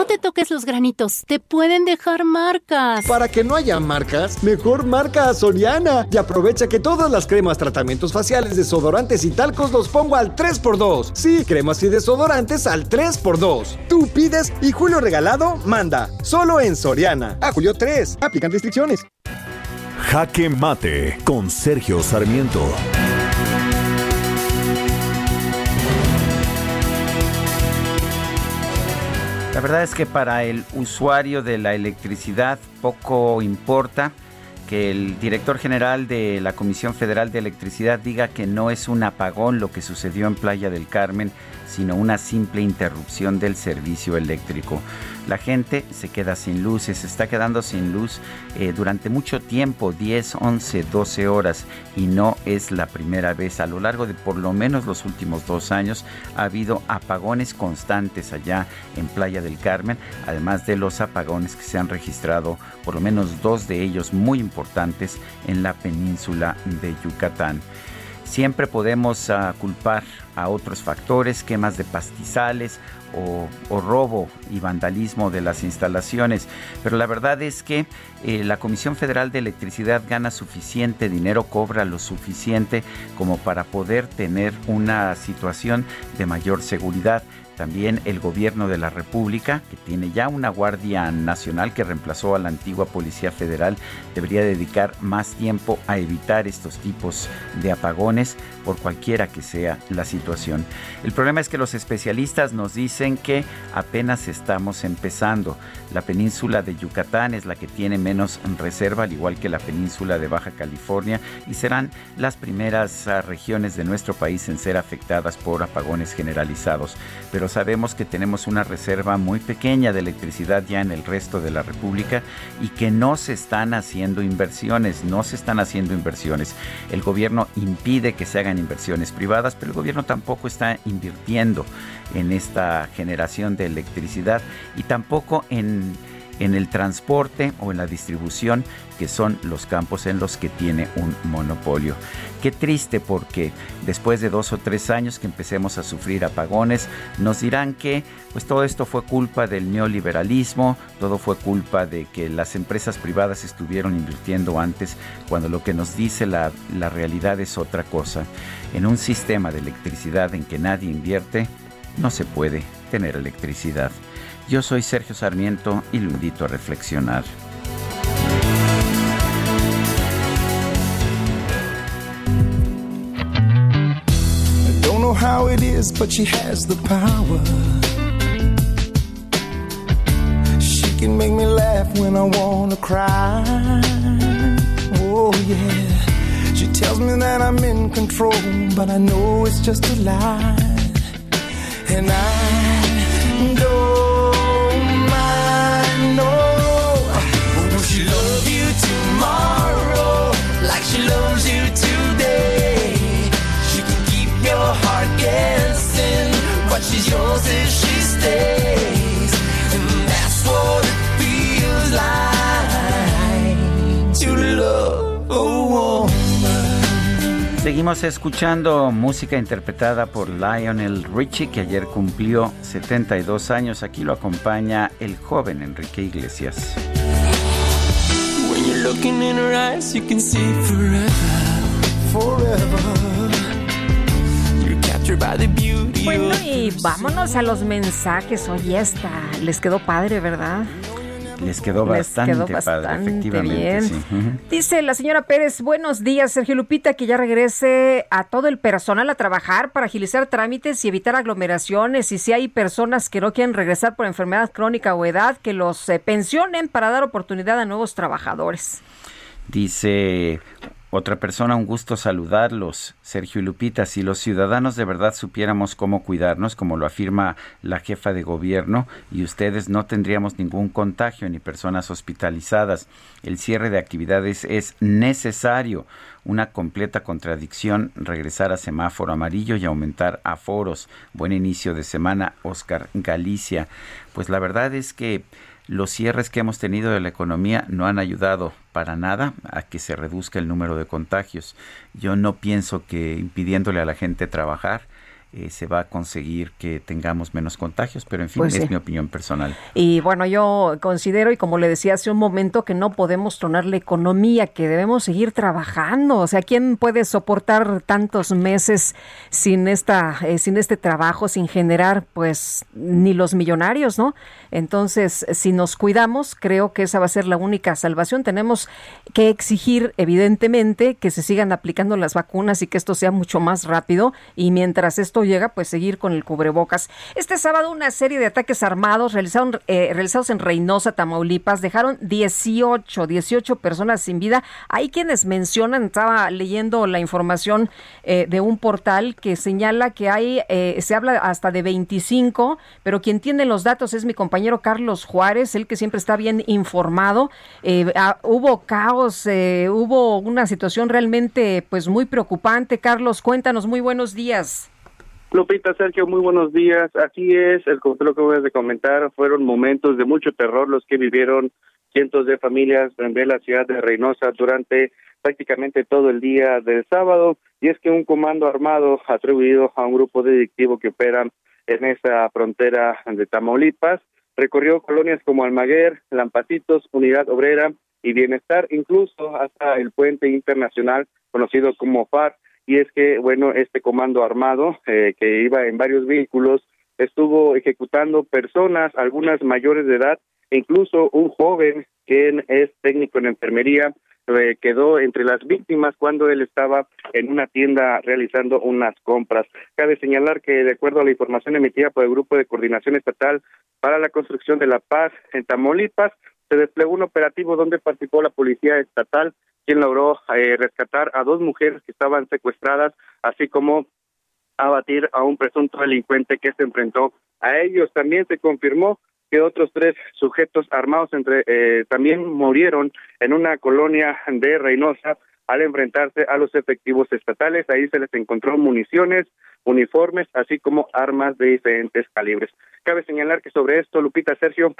No te toques los granitos, te pueden dejar marcas. Para que no haya marcas, mejor marca a Soriana y aprovecha que todas las cremas, tratamientos faciales, desodorantes y talcos los pongo al 3x2. Sí, cremas y desodorantes al 3x2. Tú pides y Julio Regalado manda. Solo en Soriana. A Julio 3. Aplican restricciones. Jaque Mate con Sergio Sarmiento. La verdad es que para el usuario de la electricidad poco importa que el director general de la Comisión Federal de Electricidad diga que no es un apagón lo que sucedió en Playa del Carmen, sino una simple interrupción del servicio eléctrico. La gente se queda sin luz, se está quedando sin luz eh, durante mucho tiempo, 10, 11, 12 horas, y no es la primera vez. A lo largo de por lo menos los últimos dos años ha habido apagones constantes allá en Playa del Carmen, además de los apagones que se han registrado, por lo menos dos de ellos muy importantes en la península de Yucatán. Siempre podemos ah, culpar a otros factores, quemas de pastizales o, robo y vandalismo de las instalaciones. Pero la verdad es que eh, la Comisión Federal de Electricidad gana suficiente dinero, cobra lo suficiente como para poder tener una situación de mayor seguridad. También el gobierno de la República, que tiene ya una Guardia Nacional que reemplazó a la antigua Policía Federal, debería dedicar más tiempo a evitar estos tipos de apagones por cualquiera que sea la situación. El problema es que los especialistas nos dicen que apenas estamos empezando. La península de Yucatán es la que tiene menos reserva, al igual que la península de Baja California, y serán las primeras ah, regiones de nuestro país en ser afectadas por apagones generalizados. Pero sabemos que tenemos una reserva muy pequeña de electricidad ya en el resto de la República y que no se están haciendo inversiones, no se están haciendo inversiones. El gobierno impide que se hagan inversiones privadas, pero el gobierno tampoco está invirtiendo en esta generación de electricidad y tampoco en en el transporte o en la distribución, que son los campos en los que tiene un monopolio. Qué triste porque después de dos o tres años que empecemos a sufrir apagones, nos dirán que pues todo esto fue culpa del neoliberalismo, todo fue culpa de que las empresas privadas estuvieron invirtiendo antes, cuando lo que nos dice la, la realidad es otra cosa. En un sistema de electricidad en que nadie invierte, no se puede tener electricidad. Yo soy Sergio Sarmiento y lo invito a reflexionar. Know how it is, but she has the power. She can make me laugh when I wanna cry. Oh, yeah. She tells me that I'm in control, but I know it's just a lie. And I don't but she's yours if she stays. And that's what it feels like to love a woman. Seguimos escuchando música interpretada por Lionel Richie, que ayer cumplió 72 años. Aquí lo acompaña el joven Enrique Iglesias. When you're looking in her eyes, you can see forever, forever. You're captured by the beauty Bueno, y vámonos a los mensajes. Oye, esta les quedó padre, ¿verdad? Les quedó Les bastante quedó padre, bastante efectivamente. bien. sí. Dice la señora Pérez, buenos días, Sergio Lupita, que ya regrese a todo el personal a trabajar para agilizar trámites y evitar aglomeraciones. Y si hay personas que no quieren regresar por enfermedad crónica o edad, que los eh, pensionen para dar oportunidad a nuevos trabajadores. Dice otra persona, un gusto saludarlos, Sergio y Lupita. Si los ciudadanos de verdad supiéramos cómo cuidarnos, como lo afirma la jefa de gobierno, y ustedes no tendríamos ningún contagio ni personas hospitalizadas. El cierre de actividades es necesario. Una completa contradicción, regresar a semáforo amarillo y aumentar aforos. Buen inicio de semana, Oscar Galicia. Pues la verdad es que los cierres que hemos tenido de la economía no han ayudado para nada a que se reduzca el número de contagios. Yo no pienso que impidiéndole a la gente trabajar eh, se va a conseguir que tengamos menos contagios, pero en fin, Pues es sí. mi opinión personal. Y bueno, yo considero, y como le decía hace un momento, que no podemos tronar la economía, que debemos seguir trabajando. O sea, ¿quién puede soportar tantos meses sin esta, eh, sin este trabajo, sin generar, pues, ni los millonarios, ¿no? Entonces, si nos cuidamos, creo que esa va a ser la única salvación. Tenemos que exigir, evidentemente, que se sigan aplicando las vacunas y que esto sea mucho más rápido. Y mientras esto llega, pues seguir con el cubrebocas. Este sábado una serie de ataques armados realizaron, eh, realizados en Reynosa, Tamaulipas, dejaron 18, 18 personas sin vida. Hay quienes mencionan, estaba leyendo la información eh, de un portal que señala que hay, eh, se habla hasta de 25, pero quien tiene los datos es mi compañero Carlos Juárez, el que siempre está bien informado. Eh, ah, hubo caos, eh, hubo una situación realmente pues muy preocupante. Carlos, cuéntanos, muy buenos días. Lupita, Sergio, muy buenos días. Así es, el lo que voy a comentar fueron momentos de mucho terror los que vivieron cientos de familias en la ciudad de Reynosa durante prácticamente todo el día del sábado. Y es que un comando armado atribuido a un grupo delictivo que operan en esa frontera de Tamaulipas recorrió colonias como Almaguer, Lampacitos, Unidad Obrera y Bienestar, incluso hasta el puente internacional conocido como FAR. Y es que, bueno, este comando armado eh, que iba en varios vehículos estuvo ejecutando personas, algunas mayores de edad, e incluso un joven quien es técnico en enfermería, eh, quedó entre las víctimas cuando él estaba en una tienda realizando unas compras. Cabe señalar que, de acuerdo a la información emitida por el Grupo de Coordinación Estatal para la Construcción de la Paz en Tamaulipas, se desplegó un operativo donde participó la Policía Estatal, quien logró eh, rescatar a dos mujeres que estaban secuestradas, así como abatir a un presunto delincuente que se enfrentó a ellos. También se confirmó que otros tres sujetos armados entre eh, también murieron en una colonia de Reynosa al enfrentarse a los efectivos estatales. Ahí se les encontró municiones, uniformes, así como armas de diferentes calibres. Cabe señalar que sobre esto, Lupita Sergio,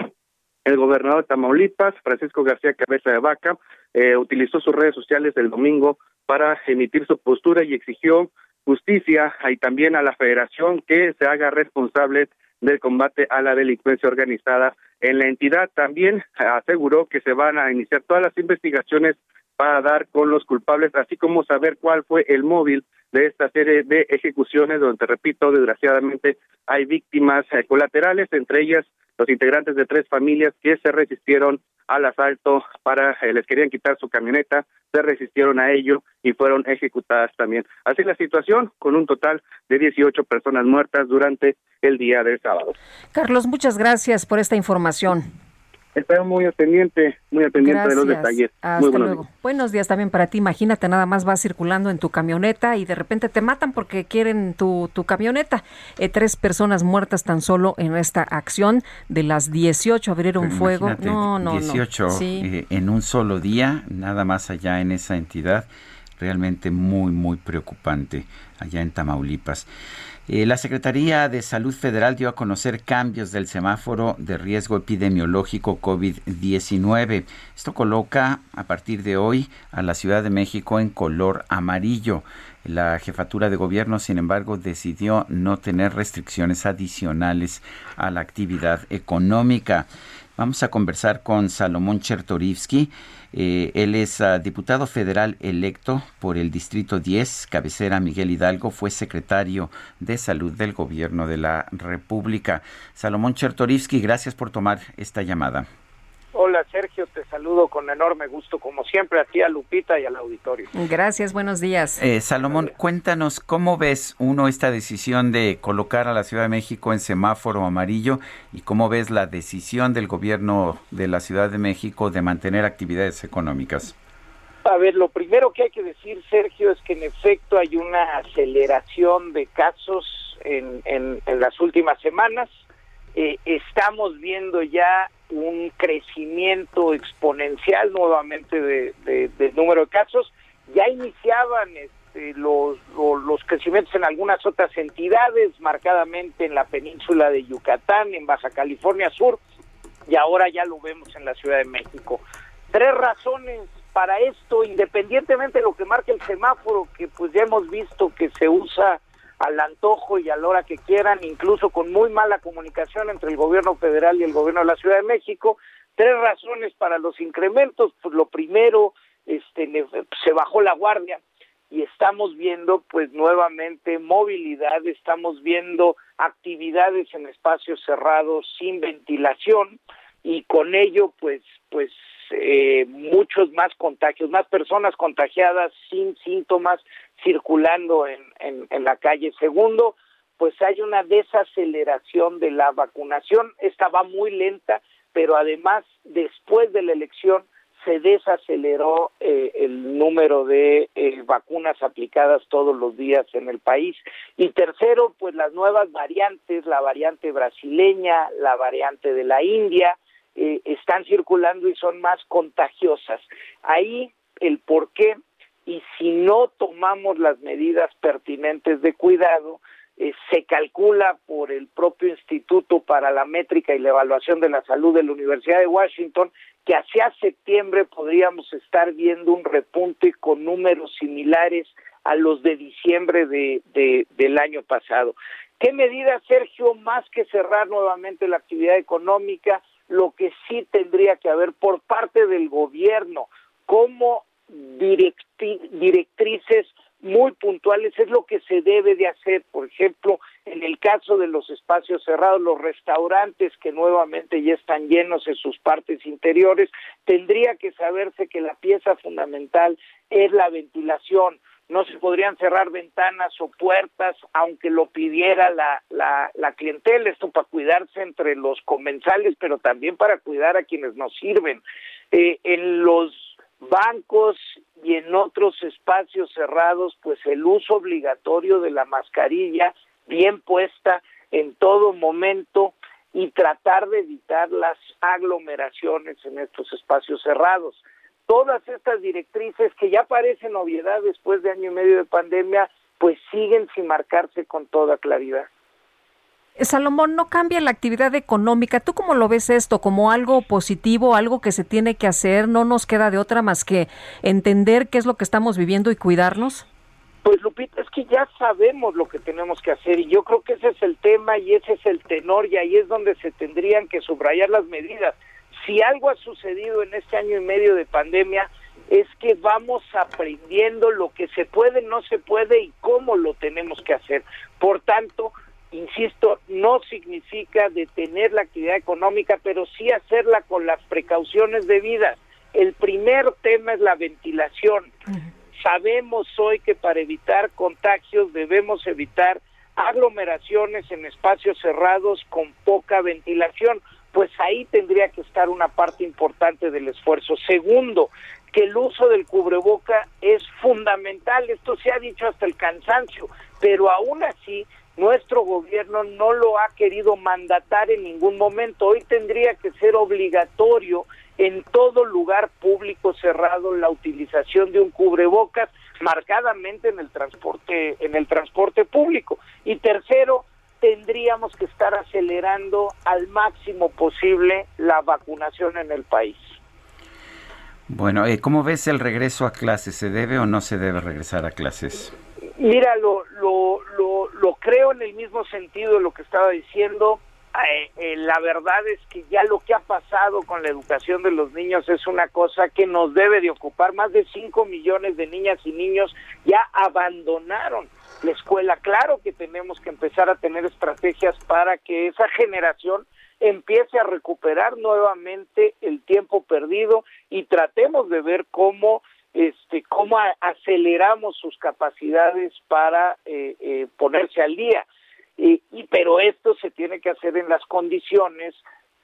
El gobernador de Tamaulipas, Francisco García Cabeza de Vaca, eh, utilizó sus redes sociales el domingo para emitir su postura y exigió justicia y también a la federación que se haga responsable del combate a la delincuencia organizada en la entidad. También aseguró que se van a iniciar todas las investigaciones para dar con los culpables, así como saber cuál fue el móvil de esta serie de ejecuciones, donde, repito, desgraciadamente hay víctimas eh, colaterales, entre ellas los integrantes de tres familias que se resistieron al asalto para, eh, les querían quitar su camioneta, se resistieron a ello y fueron ejecutadas también. Así la situación, con un total de 18 personas muertas durante el día del sábado. Carlos, muchas gracias por esta información. Estoy muy pendiente, muy pendiente de los detalles. Hasta muy buenos luego. días. Buenos días también para ti. Imagínate, nada más vas circulando en tu camioneta y de repente te matan porque quieren tu, tu camioneta. Eh, tres personas muertas tan solo en esta acción. De las 18 abrieron Pero fuego. No, no, 18 no. Sí. eh, en un solo día, nada más allá en esa entidad, realmente muy, muy preocupante allá en Tamaulipas. Eh, la Secretaría de Salud Federal dio a conocer cambios del semáforo de riesgo epidemiológico COVID-19. Esto coloca a partir de hoy a la Ciudad de México en color amarillo. La jefatura de gobierno, sin embargo, decidió no tener restricciones adicionales a la actividad económica. Vamos a conversar con Salomón Chertorivsky. Eh, él es ah, diputado federal electo por el Distrito 10, cabecera Miguel Hidalgo, fue secretario de salud del gobierno de la República. Salomón Chertorivsky, gracias por tomar esta llamada. Hola Sergio, te saludo con enorme gusto como siempre a ti, a Lupita y al auditorio. Gracias, buenos días. Eh, Salomón, cuéntanos cómo ves uno esta decisión de colocar a la Ciudad de México en semáforo amarillo y cómo ves la decisión del gobierno de la Ciudad de México de mantener actividades económicas. A ver, lo primero que hay que decir, Sergio, es que en efecto hay una aceleración de casos en, en, en las últimas semanas. Eh, estamos viendo ya un crecimiento exponencial nuevamente de, de- del número de casos. Ya iniciaban este, los, los, los crecimientos en algunas otras entidades, marcadamente en la península de Yucatán, en Baja California Sur, y ahora ya lo vemos en la Ciudad de México. Tres razones para esto, independientemente de lo que marque el semáforo, que pues ya hemos visto que se usa al antojo y a la hora que quieran, incluso con muy mala comunicación entre el gobierno federal y el gobierno de la Ciudad de México. Tres razones para los incrementos. Pues lo primero, este, se bajó la guardia y estamos viendo pues nuevamente movilidad, estamos viendo actividades en espacios cerrados sin ventilación y con ello pues pues eh, muchos más contagios, más personas contagiadas sin síntomas circulando en, en, en la calle. Segundo, pues hay una desaceleración de la vacunación, esta va muy lenta, pero además después de la elección se desaceleró eh, el número de eh, vacunas aplicadas todos los días en el país. Y tercero, pues las nuevas variantes, la variante brasileña, la variante de la India, eh, están circulando y son más contagiosas. Ahí el por qué y si no tomamos las medidas pertinentes de cuidado, eh, se calcula por el propio Instituto para la Métrica y la Evaluación de la Salud de la Universidad de Washington que hacia septiembre podríamos estar viendo un repunte con números similares a los de diciembre de, de- del año pasado. ¿Qué medidas, Sergio, más que cerrar nuevamente la actividad económica, lo que sí tendría que haber por parte del gobierno como directrices muy puntuales es lo que se debe de hacer. Por ejemplo, en el caso de los espacios cerrados, los restaurantes que nuevamente ya están llenos en sus partes interiores, tendría que saberse que la pieza fundamental es la ventilación. No se podrían cerrar ventanas o puertas aunque lo pidiera la, la, la clientela, esto para cuidarse entre los comensales, pero también para cuidar a quienes nos sirven. Eh, en los bancos y en otros espacios cerrados, pues el uso obligatorio de la mascarilla bien puesta en todo momento y tratar de evitar las aglomeraciones en estos espacios cerrados. Todas estas directrices que ya parecen obviedad después de año y medio de pandemia, pues siguen sin marcarse con toda claridad. Salomón, no cambia la actividad económica. ¿Tú cómo lo ves esto? ¿Como algo positivo, algo que se tiene que hacer? ¿No nos queda de otra más que entender qué es lo que estamos viviendo y cuidarnos? Pues Lupita, es que ya sabemos lo que tenemos que hacer y yo creo que ese es el tema y ese es el tenor y ahí es donde se tendrían que subrayar las medidas. Si algo ha sucedido en este año y medio de pandemia es que vamos aprendiendo lo que se puede, no se puede y cómo lo tenemos que hacer. Por tanto, insisto, no significa detener la actividad económica, pero sí hacerla con las precauciones debidas. El primer tema es la ventilación. Sabemos hoy que para evitar contagios debemos evitar aglomeraciones en espacios cerrados con poca ventilación, pues ahí tendría que estar una parte importante del esfuerzo. Segundo, que el uso del cubreboca es fundamental, esto se ha dicho hasta el cansancio, pero aún así nuestro gobierno no lo ha querido mandatar en ningún momento. Hoy tendría que ser obligatorio en todo lugar público cerrado la utilización de un cubrebocas marcadamente en el transporte en el transporte público y tercero tendríamos que estar acelerando al máximo posible la vacunación en el país. Bueno, eh, ¿cómo ves el regreso a clases? ¿Se debe o no se debe regresar a clases? Mira, lo, lo, lo, lo creo en el mismo sentido de lo que estaba diciendo. Eh, eh, la verdad es que ya lo que ha pasado con la educación de los niños es una cosa que nos debe de ocupar. Más de 5 millones de niñas y niños ya abandonaron la escuela. Claro que tenemos que empezar a tener estrategias para que esa generación empiece a recuperar nuevamente el tiempo perdido y tratemos de ver cómo este cómo aceleramos sus capacidades para eh, eh, ponerse al día y, y pero esto se tiene que hacer en las condiciones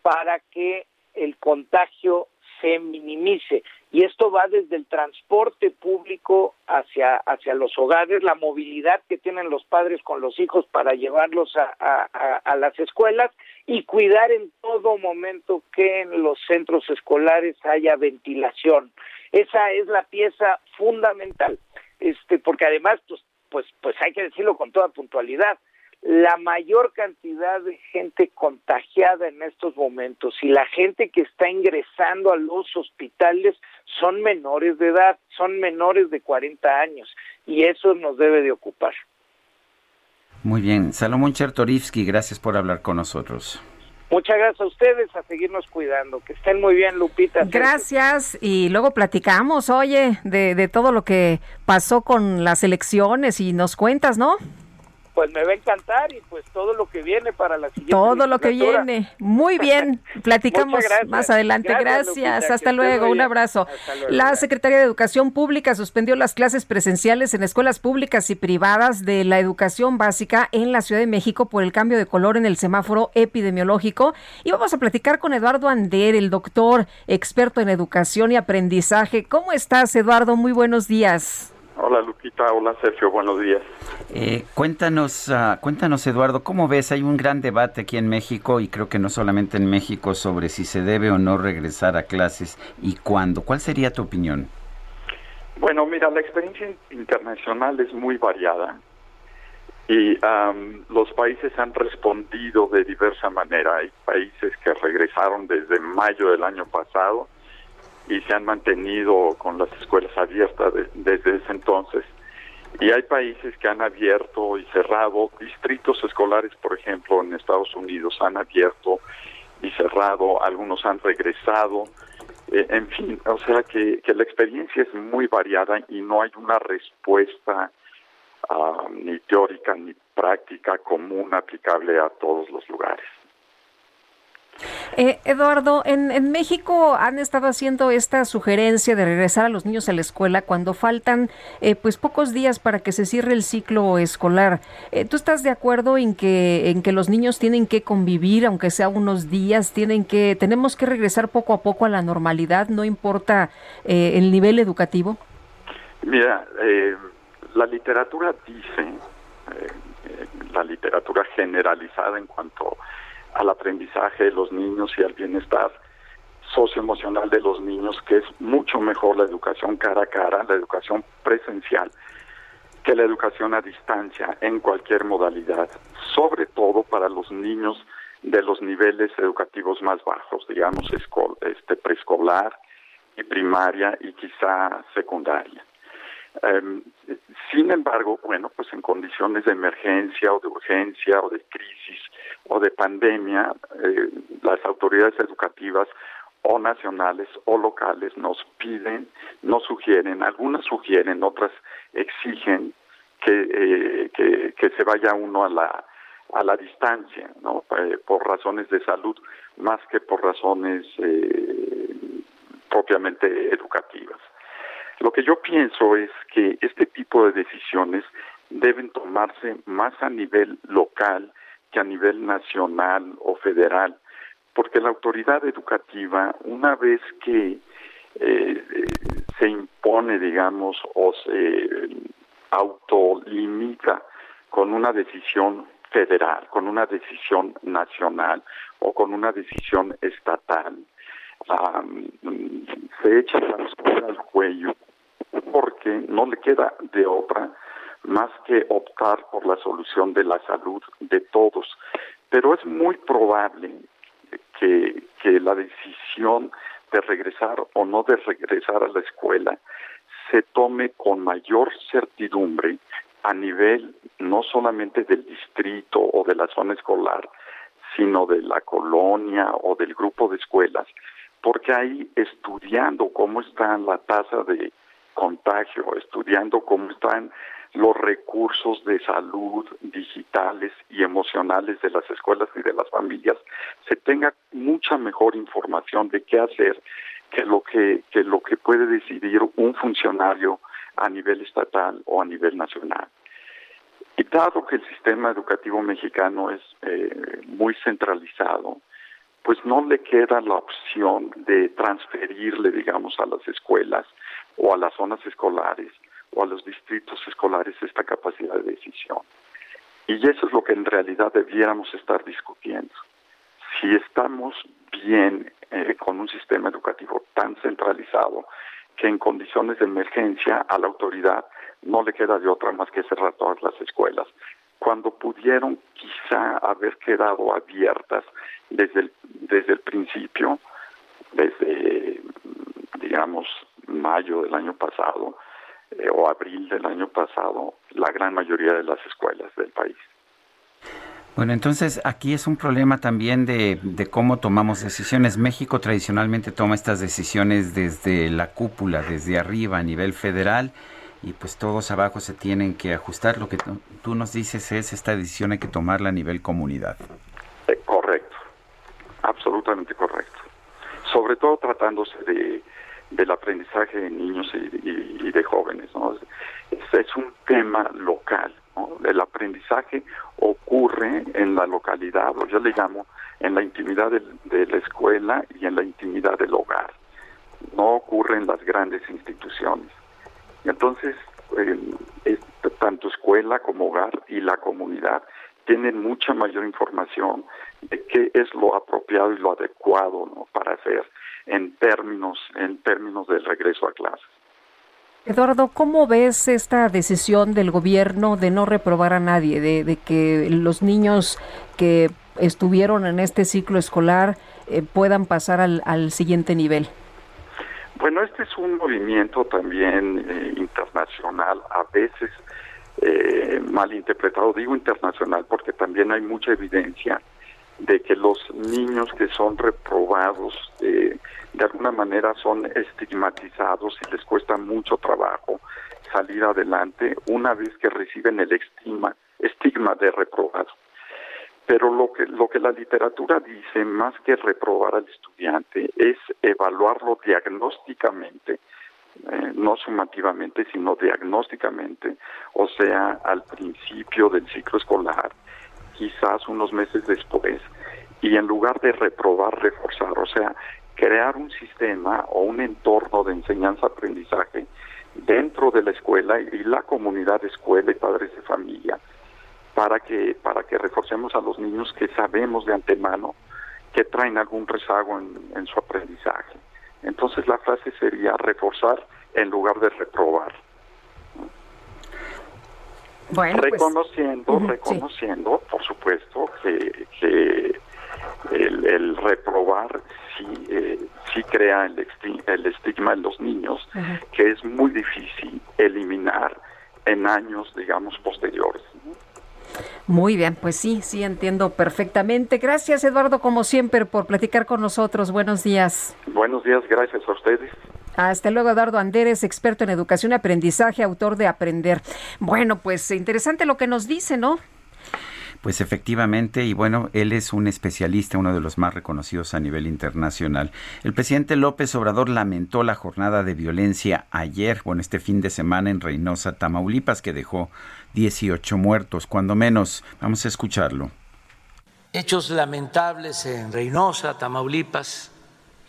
para que el contagio se minimice y esto va desde el transporte público hacia hacia los hogares, la movilidad que tienen los padres con los hijos para llevarlos a, a, a las escuelas y cuidar en todo momento que en los centros escolares haya ventilación. Esa es la pieza fundamental, este, porque además, pues, pues, pues hay que decirlo con toda puntualidad, la mayor cantidad de gente contagiada en estos momentos y la gente que está ingresando a los hospitales son menores de edad, son menores de 40 años y eso nos debe de ocupar. Muy bien, Salomón Chertorivsky, gracias por hablar con nosotros. Muchas gracias a ustedes, a seguirnos cuidando. Que estén muy bien, Lupita. Gracias. Y luego platicamos, oye, de, de todo lo que pasó con las elecciones y nos cuentas, ¿no? Pues me va a encantar y pues todo lo que viene para la siguiente. Todo lo que viene. Muy bien. Platicamos más adelante. Gracias. Hasta luego. Un abrazo. La Secretaría de Educación Pública suspendió las clases presenciales en escuelas públicas y privadas de la educación básica en la Ciudad de México por el cambio de color en el semáforo epidemiológico. Y vamos a platicar con Eduardo Ander, el doctor experto en educación y aprendizaje. ¿Cómo estás, Eduardo? Muy buenos días. Hola Lupita, hola Sergio, buenos días. Eh, cuéntanos, uh, cuéntanos Eduardo, ¿cómo ves? Hay un gran debate aquí en México y creo que no solamente en México sobre si se debe o no regresar a clases y cuándo. ¿Cuál sería tu opinión? Bueno, mira, la experiencia internacional es muy variada y um, los países han respondido de diversa manera. Hay países que regresaron desde mayo del año pasado y se han mantenido con las escuelas abiertas desde ese entonces. Y hay países que han abierto y cerrado, distritos escolares, por ejemplo, en Estados Unidos han abierto y cerrado, algunos han regresado, eh, en fin, o sea que, que, la experiencia es muy variada y no hay una respuesta uh, ni teórica ni práctica común aplicable a todos los lugares. Eh, Eduardo, en, México han estado haciendo esta sugerencia de regresar a los niños a la escuela cuando faltan eh, pues pocos días para que se cierre el ciclo escolar. Eh, ¿Tú estás de acuerdo en que en que los niños tienen que convivir, aunque sea unos días, tienen que tenemos que regresar poco a poco a la normalidad, no importa eh, el nivel educativo? Mira, eh, la literatura dice, la literatura generalizada en cuanto al aprendizaje de los niños y al bienestar socioemocional de los niños, que es mucho mejor la educación cara a cara, la educación presencial, que la educación a distancia en cualquier modalidad, sobre todo para los niños de los niveles educativos más bajos, digamos este preescolar y primaria y quizá secundaria. Em, sin embargo, bueno, pues en condiciones de emergencia o de urgencia o de crisis o de pandemia, eh, las autoridades educativas o nacionales o locales nos piden, nos sugieren, algunas sugieren, otras exigen que, eh, que, se vaya uno a la, a la distancia, ¿no? Eh, por razones de salud más que por razones eh, propiamente educativas. Lo que yo pienso es que este tipo de decisiones deben tomarse más a nivel local que a nivel nacional o federal porque la autoridad educativa, una vez que eh, se impone, digamos, o se autolimita con una decisión federal, con una decisión nacional o con una decisión estatal, se echa la escuela al cuello porque no le queda de otra más que optar por la solución de la salud de todos. Pero es muy probable que, que la decisión de regresar o no de regresar a la escuela se tome con mayor certidumbre a nivel no solamente del distrito o de la zona escolar, sino de la colonia o del grupo de escuelas, porque ahí estudiando cómo está la tasa de contagio, estudiando cómo están los recursos de salud digitales y emocionales de las escuelas y de las familias, se tenga mucha mejor información de qué hacer que lo que, que lo que puede decidir un funcionario a nivel estatal o a nivel nacional. Y dado que el sistema educativo mexicano es eh, muy centralizado, pues no le queda la opción de transferirle, digamos, a las escuelas o a las zonas escolares o a los distritos escolares esta capacidad de decisión. Y eso es lo que en realidad debiéramos estar discutiendo. Si estamos bien eh, con un sistema educativo tan centralizado que en condiciones de emergencia a la autoridad no le queda de otra más que cerrar todas las escuelas, cuando pudieron quizá haber quedado abiertas desde desde el principio, desde, digamos, mayo del año pasado, eh, o abril del año pasado la gran mayoría de las escuelas del país. Bueno, entonces aquí es un problema también de, de, cómo tomamos decisiones. México tradicionalmente toma estas decisiones desde la cúpula, desde arriba, a nivel federal, y pues todos abajo se tienen que ajustar. Lo que tú nos dices es, esta decisión hay que tomarla a nivel comunidad. Eh, correcto, absolutamente correcto. Sobre todo tratándose de del aprendizaje de niños y, de jóvenes. ¿no? Es, un tema local. El aprendizaje ocurre en la localidad, o yo le llamo en la intimidad de, la escuela y en la intimidad del hogar. No ocurre en las grandes instituciones. Entonces, eh, tanto escuela como hogar y la comunidad tienen mucha mayor información de qué es lo apropiado y lo adecuado ¿no? para hacer en términos, en términos del regreso a clases. Eduardo, ¿cómo ves esta decisión del gobierno de no reprobar a nadie, de, que los niños que estuvieron en este ciclo escolar eh, puedan pasar al, al, siguiente nivel? Bueno, este es un movimiento también eh, internacional, a veces eh, mal interpretado, digo internacional porque también hay mucha evidencia de que los niños que son reprobados eh, de alguna manera son estigmatizados y les cuesta mucho trabajo salir adelante una vez que reciben el estigma, estigma de reprobado. Pero lo que, lo que la literatura dice, más que reprobar al estudiante, es evaluarlo diagnósticamente, eh, no sumativamente, sino diagnósticamente, o sea, al principio del ciclo escolar, quizás unos meses después, y en lugar de reprobar, reforzar, o sea, crear un sistema o un entorno de enseñanza-aprendizaje dentro de la escuela y la comunidad de escuela y padres de familia para que para que reforcemos a los niños que sabemos de antemano que traen algún rezago en, en su aprendizaje. Entonces la frase sería reforzar en lugar de reprobar. Bueno, pues, reconociendo, sí. reconociendo, por supuesto, que, que el, el reprobar sí, eh, sí crea el, el estigma en los niños, que es muy difícil eliminar en años, digamos, posteriores. Muy bien, pues sí, sí entiendo perfectamente. Gracias, Eduardo, como siempre, por platicar con nosotros. Buenos días. Buenos días, gracias a ustedes. Hasta luego, Eduardo Anderes, experto en educación y aprendizaje, autor de Aprender. Bueno, pues interesante lo que nos dice, ¿no? Pues efectivamente, y bueno, él es un especialista, uno de los más reconocidos a nivel internacional. El presidente López Obrador lamentó la jornada de violencia ayer, bueno, este fin de semana en Reynosa, Tamaulipas, que dejó 18 muertos, cuando menos. Vamos a escucharlo. Hechos lamentables en Reynosa, Tamaulipas,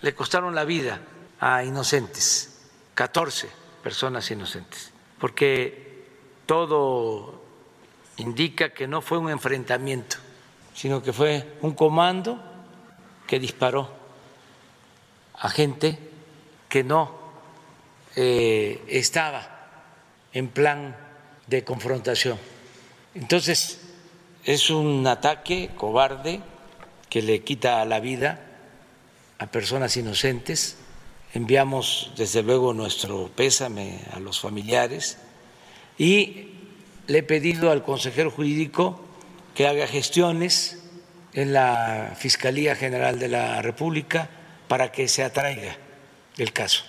le costaron la vida a inocentes, 14 personas inocentes, porque todo indica que no fue un enfrentamiento, sino que fue un comando que disparó a gente que no eh, estaba en plan de confrontación. Entonces, es un ataque cobarde que le quita la vida a personas inocentes. Enviamos desde luego nuestro pésame a los familiares y le he pedido al consejero jurídico que haga gestiones en la Fiscalía General de la República para que se atraiga el caso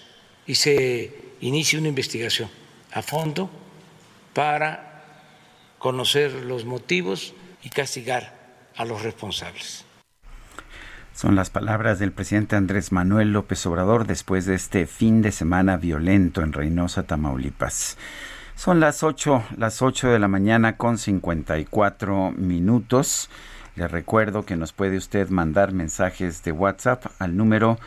y se inicie una investigación a fondo para conocer los motivos y castigar a los responsables. Son las palabras del presidente Andrés Manuel López Obrador después de este fin de semana violento en Reynosa, Tamaulipas. Son las 8, las 8 de la mañana con 54 minutos. Le recuerdo que nos puede usted mandar mensajes de WhatsApp al número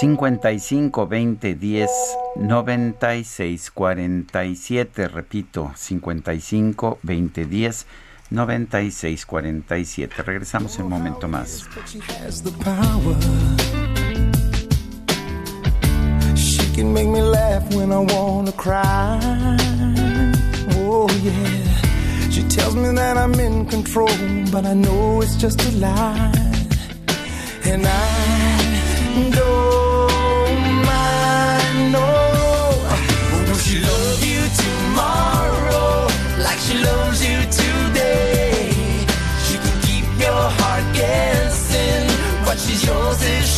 55 20 10 96 47. Repito, 55 20 10 96 47. Regresamos en un momento más. Can make me laugh when I wanna cry. Oh yeah. She tells me that I'm in control, but I know it's just a lie. And I don't mind, no. Will she love you tomorrow like she loves you today? She can keep your heart guessing, but she's yours if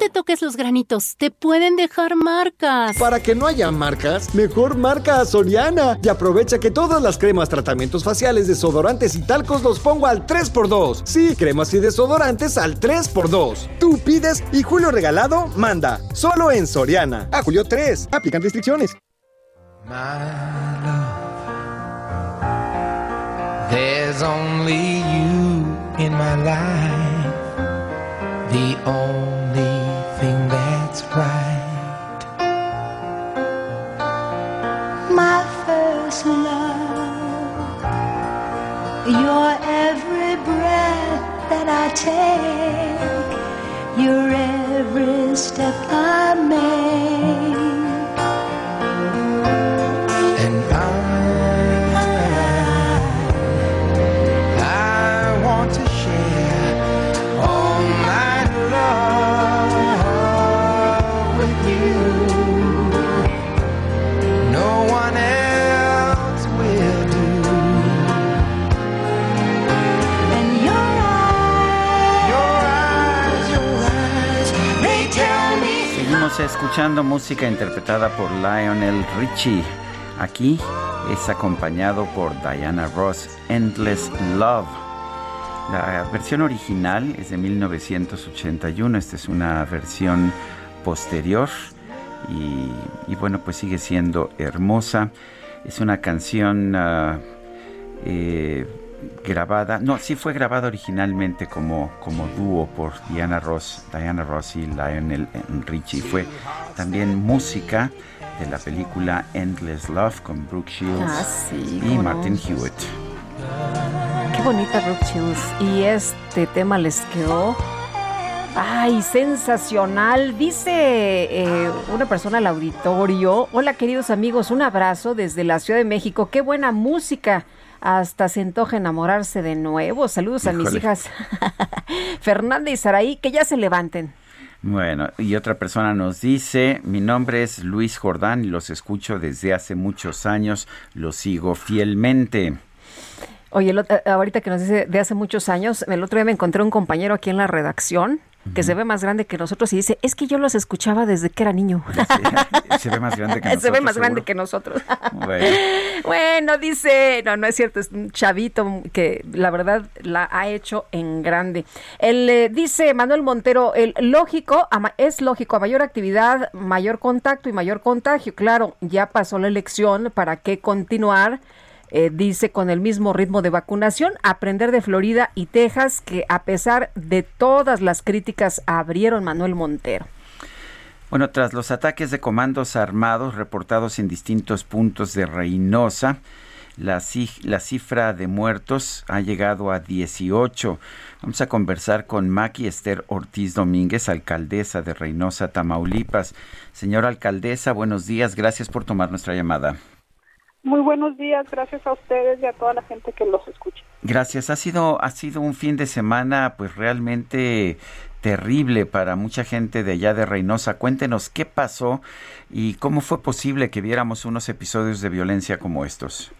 Te toques los granitos, te pueden dejar marcas. Para que no haya marcas, mejor marca a Soriana y aprovecha que todas las cremas, tratamientos faciales, desodorantes y talcos los pongo al 3x2. Sí, cremas y desodorantes al 3x2. Tú pides y Julio Regalado manda. Solo en Soriana. A Julio 3. Aplican restricciones. There's only you in my life, the only right. my first love. Your every breath that I take, your every step I make. Escuchando música interpretada por Lionel Richie. Aquí es acompañado por Diana Ross, Endless Love. La versión original es de 1981, esta es una versión posterior y, bueno, pues sigue siendo hermosa. Es una canción eh, grabada, no, sí fue grabada originalmente como, como dúo por Diana Ross, Diana Ross y Lionel Richie. Fue también música de la película Endless Love con Brooke Shields ah, y Martin Hewitt. Qué bonita Brooke Shields. Y este tema les quedó Ay, sensacional. Dice eh, una persona al auditorio, hola queridos amigos, un abrazo desde la Ciudad de México. Qué buena música. Hasta se antoja enamorarse de nuevo. Saludos a mis hijas Fernanda y Saraí, que ya se levanten. Bueno, y otra persona nos dice, mi nombre es Luis Jordán y los escucho desde hace muchos años, los sigo fielmente. Oye, eh, ahorita que nos dice de hace muchos años, el otro día me encontré un compañero aquí en la redacción que se ve más grande que nosotros y dice, es que yo los escuchaba desde que era niño. se ve más grande que nosotros. Se ve más grande que nosotros. Bueno. dice, no, no es cierto, es un chavito que la verdad la ha hecho en grande. Él eh, dice Manuel Montero, el lógico, es lógico, a mayor actividad, mayor contacto y mayor contagio. Claro, ya pasó la elección, ¿para qué continuar? Eh, dice con el mismo ritmo de vacunación, aprender de Florida y Texas, que a pesar de todas las críticas abrieron Manuel Montero. Bueno, tras los ataques de comandos armados reportados en distintos puntos de Reynosa, la, la, cifra de muertos ha llegado a 18. Vamos a conversar con Maki Esther Ortiz Domínguez, alcaldesa de Reynosa, Tamaulipas. Señora alcaldesa, buenos días. Gracias por tomar nuestra llamada. Muy buenos días, gracias a ustedes y a toda la gente que los escucha. Gracias, ha sido, ha sido un fin de semana pues realmente terrible para mucha gente de allá de Reynosa. Cuéntenos qué pasó y cómo fue posible que viéramos unos episodios de violencia como estos.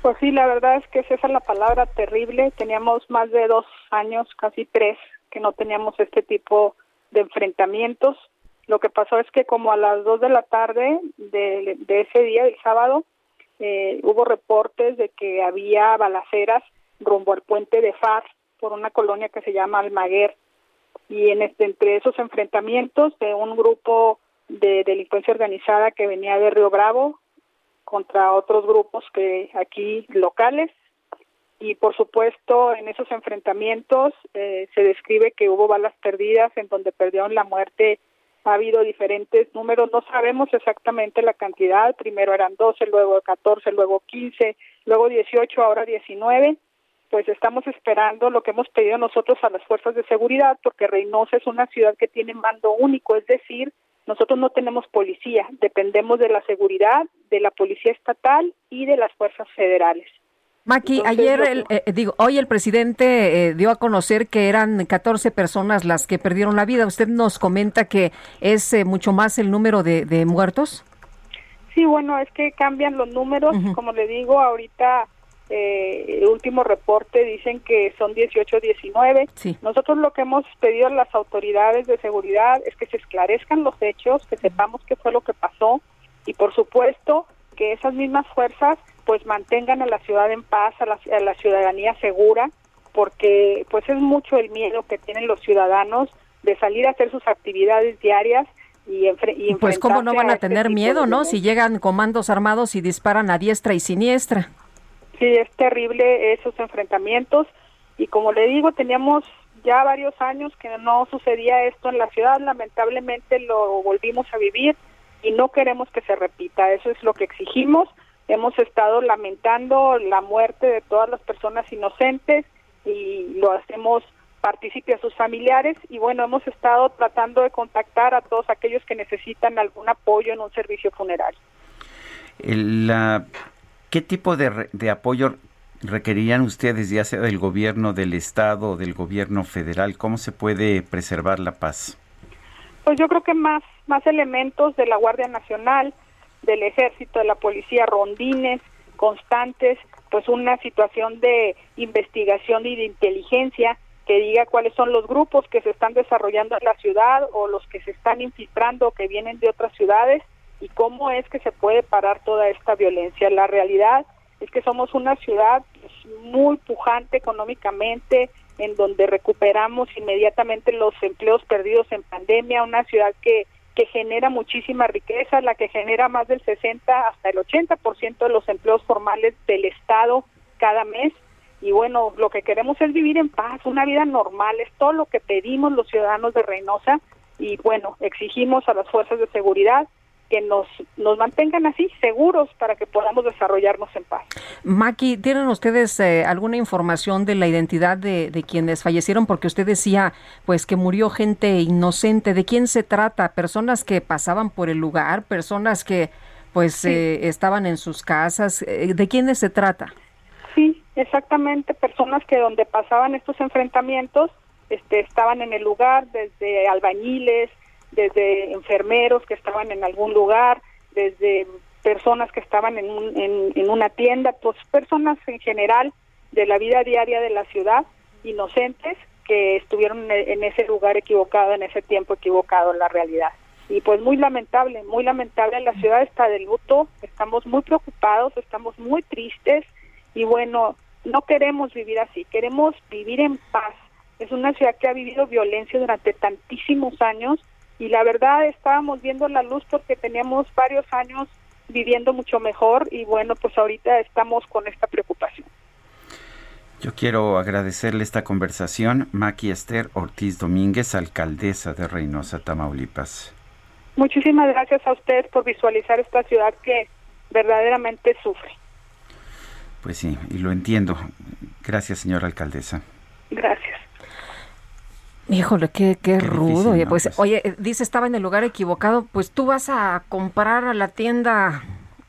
Pues sí, la verdad es que esa es la palabra terrible. Teníamos más de dos años, casi tres, que no teníamos este tipo de enfrentamientos. Lo que pasó es que como a las 2 de la tarde de, ese día, el sábado, eh, hubo reportes de que había balaceras rumbo al puente de Far por una colonia que se llama Almaguer. Y en este, entre esos enfrentamientos de un grupo de delincuencia organizada que venía de Río Bravo contra otros grupos que aquí locales y por supuesto en esos enfrentamientos eh, se describe que hubo balas perdidas en donde perdieron la muerte ha habido diferentes números, no sabemos exactamente la cantidad, primero eran 12, luego 14, luego 15, luego 18, ahora 19, pues estamos esperando lo que hemos pedido nosotros a las fuerzas de seguridad, porque Reynosa es una ciudad que tiene mando único, es decir, nosotros no tenemos policía, dependemos de la seguridad, de la policía estatal y de las fuerzas federales. Maki, ayer, eh, digo, hoy el presidente eh, dio a conocer que eran 14 personas las que perdieron la vida. ¿Usted nos comenta que es eh, mucho más el número de, muertos? Sí, bueno, es que cambian los números. Como le digo, ahorita el último reporte dicen que son 18 19. Nosotros lo que hemos pedido a las autoridades de seguridad es que se esclarezcan los hechos, que sepamos qué fue lo que pasó y, por supuesto, que esas mismas fuerzas pues mantengan a la ciudad en paz, a la, ciudadanía segura, porque pues es mucho el miedo que tienen los ciudadanos de salir a hacer sus actividades diarias y, y pues cómo no van a este tener miedo, ¿no? Si llegan comandos armados y disparan a diestra y siniestra. Sí, es terrible esos enfrentamientos y como le digo, teníamos ya varios años que no sucedía esto en la ciudad, lamentablemente lo volvimos a vivir y no queremos que se repita, eso es lo que exigimos hemos estado lamentando la muerte de todas las personas inocentes y lo hacemos partícipe a sus familiares y bueno, hemos estado tratando de contactar a todos aquellos que necesitan algún apoyo en un servicio funerario. La, ¿Qué tipo de, de apoyo requerirían ustedes, ya sea del gobierno del Estado o del gobierno federal? ¿Cómo se puede preservar la paz? Pues yo creo que más, más elementos de la Guardia Nacional, del ejército, de la policía, rondines constantes, pues una situación de investigación y de inteligencia que diga cuáles son los grupos que se están desarrollando en la ciudad o los que se están infiltrando que vienen de otras ciudades y cómo es que se puede parar toda esta violencia. La realidad es que somos una ciudad pues, muy pujante económicamente, en donde recuperamos inmediatamente los empleos perdidos en pandemia, una ciudad que que genera muchísima riqueza, la que genera más del 60 hasta el 80% de los empleos formales del Estado cada mes. Y bueno, lo que queremos es vivir en paz, una vida normal, es todo lo que pedimos los ciudadanos de Reynosa y bueno, exigimos a las fuerzas de seguridad que nos, nos mantengan así seguros para que podamos desarrollarnos en paz. Maki, ¿tienen ustedes eh, alguna información de la identidad de, de, quienes fallecieron? Porque usted decía pues que murió gente inocente. ¿De quién se trata? ¿Personas que pasaban por el lugar? ¿Personas que pues sí. eh, estaban en sus casas? Eh, ¿De quiénes se trata? Sí, exactamente, personas que donde pasaban estos enfrentamientos este, estaban en el lugar, desde albañiles, desde enfermeros que estaban en algún lugar, desde personas que estaban en, un, en, una tienda, pues personas en general de la vida diaria de la ciudad, inocentes, que estuvieron en ese lugar equivocado, en ese tiempo equivocado en la realidad. Y pues muy lamentable, muy lamentable, la ciudad está de luto, estamos muy preocupados, estamos muy tristes y bueno, no queremos vivir así, queremos vivir en paz. Es una ciudad que ha vivido violencia durante tantísimos años y la verdad estábamos viendo la luz porque teníamos varios años viviendo mucho mejor y bueno, pues ahorita estamos con esta preocupación. Yo quiero agradecerle esta conversación, Maki Esther Ortiz Domínguez, alcaldesa de Reynosa, Tamaulipas. Muchísimas gracias a usted por visualizar esta ciudad que verdaderamente sufre. Pues sí, y lo entiendo. Gracias, señora alcaldesa. Gracias. Híjole, qué, qué, qué rudo. Difícil, ¿no? pues, pues, oye, dice estaba en el lugar equivocado. Pues tú vas a comprar a la tienda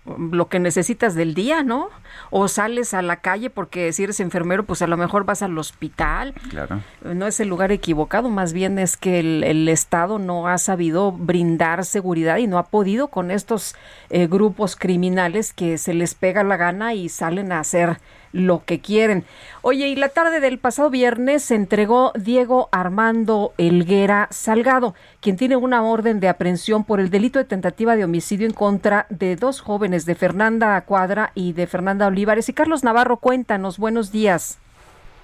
lo que necesitas del día, ¿no? O sales a la calle porque si eres enfermero, pues a lo mejor vas al hospital. Claro. No es el lugar equivocado, más bien es que el, el Estado no ha sabido brindar seguridad y no ha podido con estos eh, grupos criminales que se les pega la gana y salen a hacer lo que quieren. Oye, y la tarde del pasado viernes se entregó Diego Armando Elguera Salgado, quien tiene una orden de aprehensión por el delito de tentativa de homicidio en contra de dos jóvenes, de Fernanda Cuadra y de Fernanda Olivares. Y Carlos Navarro, cuéntanos, buenos días.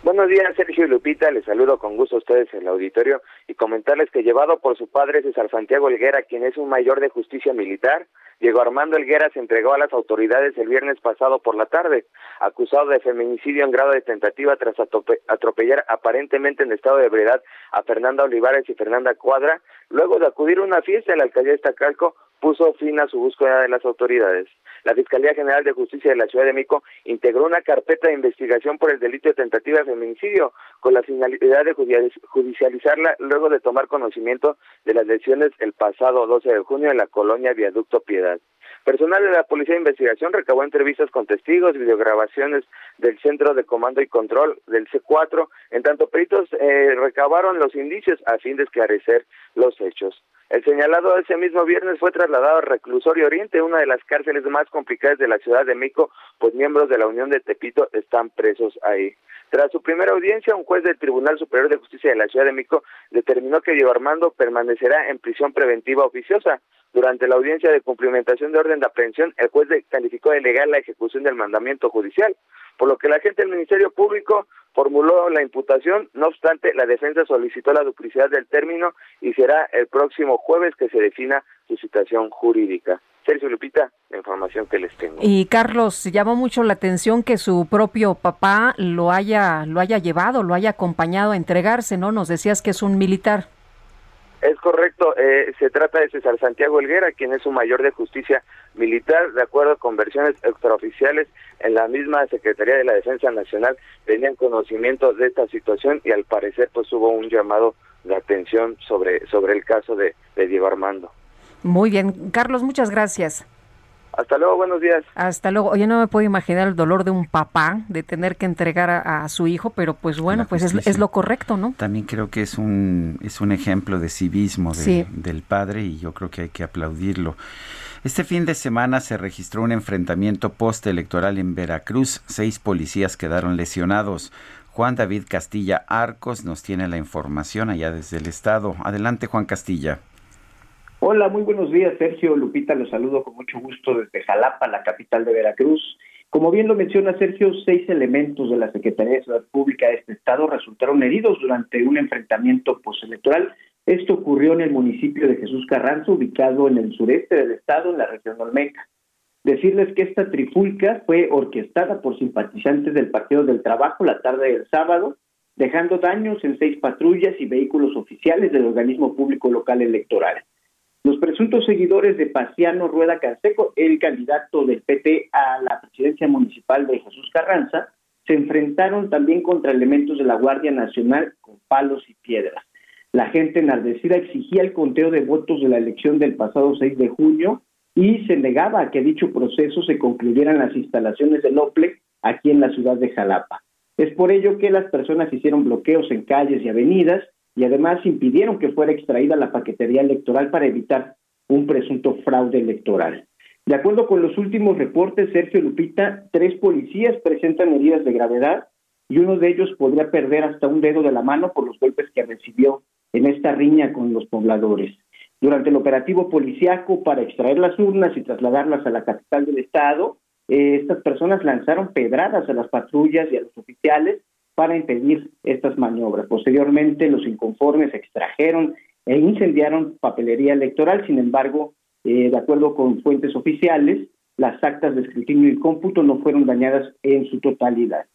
Buenos días, Sergio y Lupita. Les saludo con gusto a ustedes en el auditorio y comentarles que llevado por su padre César Santiago Elguera, quien es un mayor de justicia militar, Diego Armando Elguera se entregó a las autoridades el viernes pasado por la tarde, acusado de feminicidio en grado de tentativa tras atropellar aparentemente en estado de ebriedad a Fernanda Olivares y Fernanda Cuadra, luego de acudir a una fiesta en la alcaldía de Estacalco, puso fin a su búsqueda de las autoridades. La Fiscalía General de Justicia de la Ciudad de Mico integró una carpeta de investigación por el delito de tentativa de feminicidio con la finalidad de judicializarla luego de tomar conocimiento de las lesiones el pasado 12 de junio en la colonia Viaducto Piedad. Personal de la Policía de Investigación recabó entrevistas con testigos, videograbaciones del Centro de Comando y Control del C4, en tanto peritos eh, recabaron los indicios a fin de esclarecer los hechos. El señalado ese mismo viernes fue trasladado al Reclusorio Oriente, una de las cárceles más complicadas de la Ciudad de Mico, pues miembros de la Unión de Tepito están presos ahí. Tras su primera audiencia, un juez del Tribunal Superior de Justicia de la Ciudad de Mico determinó que Diego Armando permanecerá en prisión preventiva oficiosa. Durante la audiencia de cumplimentación de orden de aprehensión, el juez calificó de legal la ejecución del mandamiento judicial, por lo que la agente del Ministerio Público formuló la imputación. No obstante, la defensa solicitó la duplicidad del término y será el próximo jueves que se defina su situación jurídica. Sergio Lupita, la información que les tengo. Y Carlos, llamó mucho la atención que su propio papá lo haya, lo haya llevado, lo haya acompañado a entregarse, ¿no? Nos decías que es un militar. Es correcto, eh, se trata de César Santiago Helguera, quien es un mayor de justicia militar, de acuerdo con versiones extraoficiales en la misma Secretaría de la Defensa Nacional, tenían conocimiento de esta situación y al parecer pues hubo un llamado de atención sobre, sobre el caso de, de Diego Armando. Muy bien, Carlos, muchas gracias. Hasta luego, buenos días. Hasta luego. Oye, no me puedo imaginar el dolor de un papá de tener que entregar a, a su hijo, pero pues bueno, pues es, es, lo correcto, ¿no? También creo que es un, es un ejemplo de civismo de, sí. del padre y yo creo que hay que aplaudirlo. Este fin de semana se registró un enfrentamiento postelectoral en Veracruz. Seis policías quedaron lesionados. Juan David Castilla Arcos nos tiene la información allá desde el estado. Adelante, Juan Castilla. Hola, muy buenos días, Sergio Lupita, los saludo con mucho gusto desde Jalapa, la capital de Veracruz. Como bien lo menciona Sergio, seis elementos de la Secretaría de Seguridad Pública de este estado resultaron heridos durante un enfrentamiento postelectoral. Esto ocurrió en el municipio de Jesús Carranza, ubicado en el sureste del estado, en la región Olmeca. Decirles que esta trifulca fue orquestada por simpatizantes del Partido del Trabajo la tarde del sábado, dejando daños en seis patrullas y vehículos oficiales del organismo público local electoral. Los presuntos seguidores de Paciano Rueda Canseco, el candidato del PT a la presidencia municipal de Jesús Carranza, se enfrentaron también contra elementos de la Guardia Nacional con palos y piedras. La gente enardecida exigía el conteo de votos de la elección del pasado 6 de junio y se negaba a que dicho proceso se concluyera en las instalaciones del OPLE aquí en la ciudad de Jalapa. Es por ello que las personas hicieron bloqueos en calles y avenidas y además impidieron que fuera extraída la paquetería electoral para evitar un presunto fraude electoral. De acuerdo con los últimos reportes, Sergio Lupita, tres policías presentan heridas de gravedad y uno de ellos podría perder hasta un dedo de la mano por los golpes que recibió en esta riña con los pobladores. Durante el operativo policiaco para extraer las urnas y trasladarlas a la capital del estado, eh, estas personas lanzaron pedradas a las patrullas y a los oficiales para impedir estas maniobras. Posteriormente, los inconformes extrajeron e incendiaron papelería electoral. Sin embargo, eh, de acuerdo con fuentes oficiales, las actas de escrutinio y cómputo no fueron dañadas en su totalidad.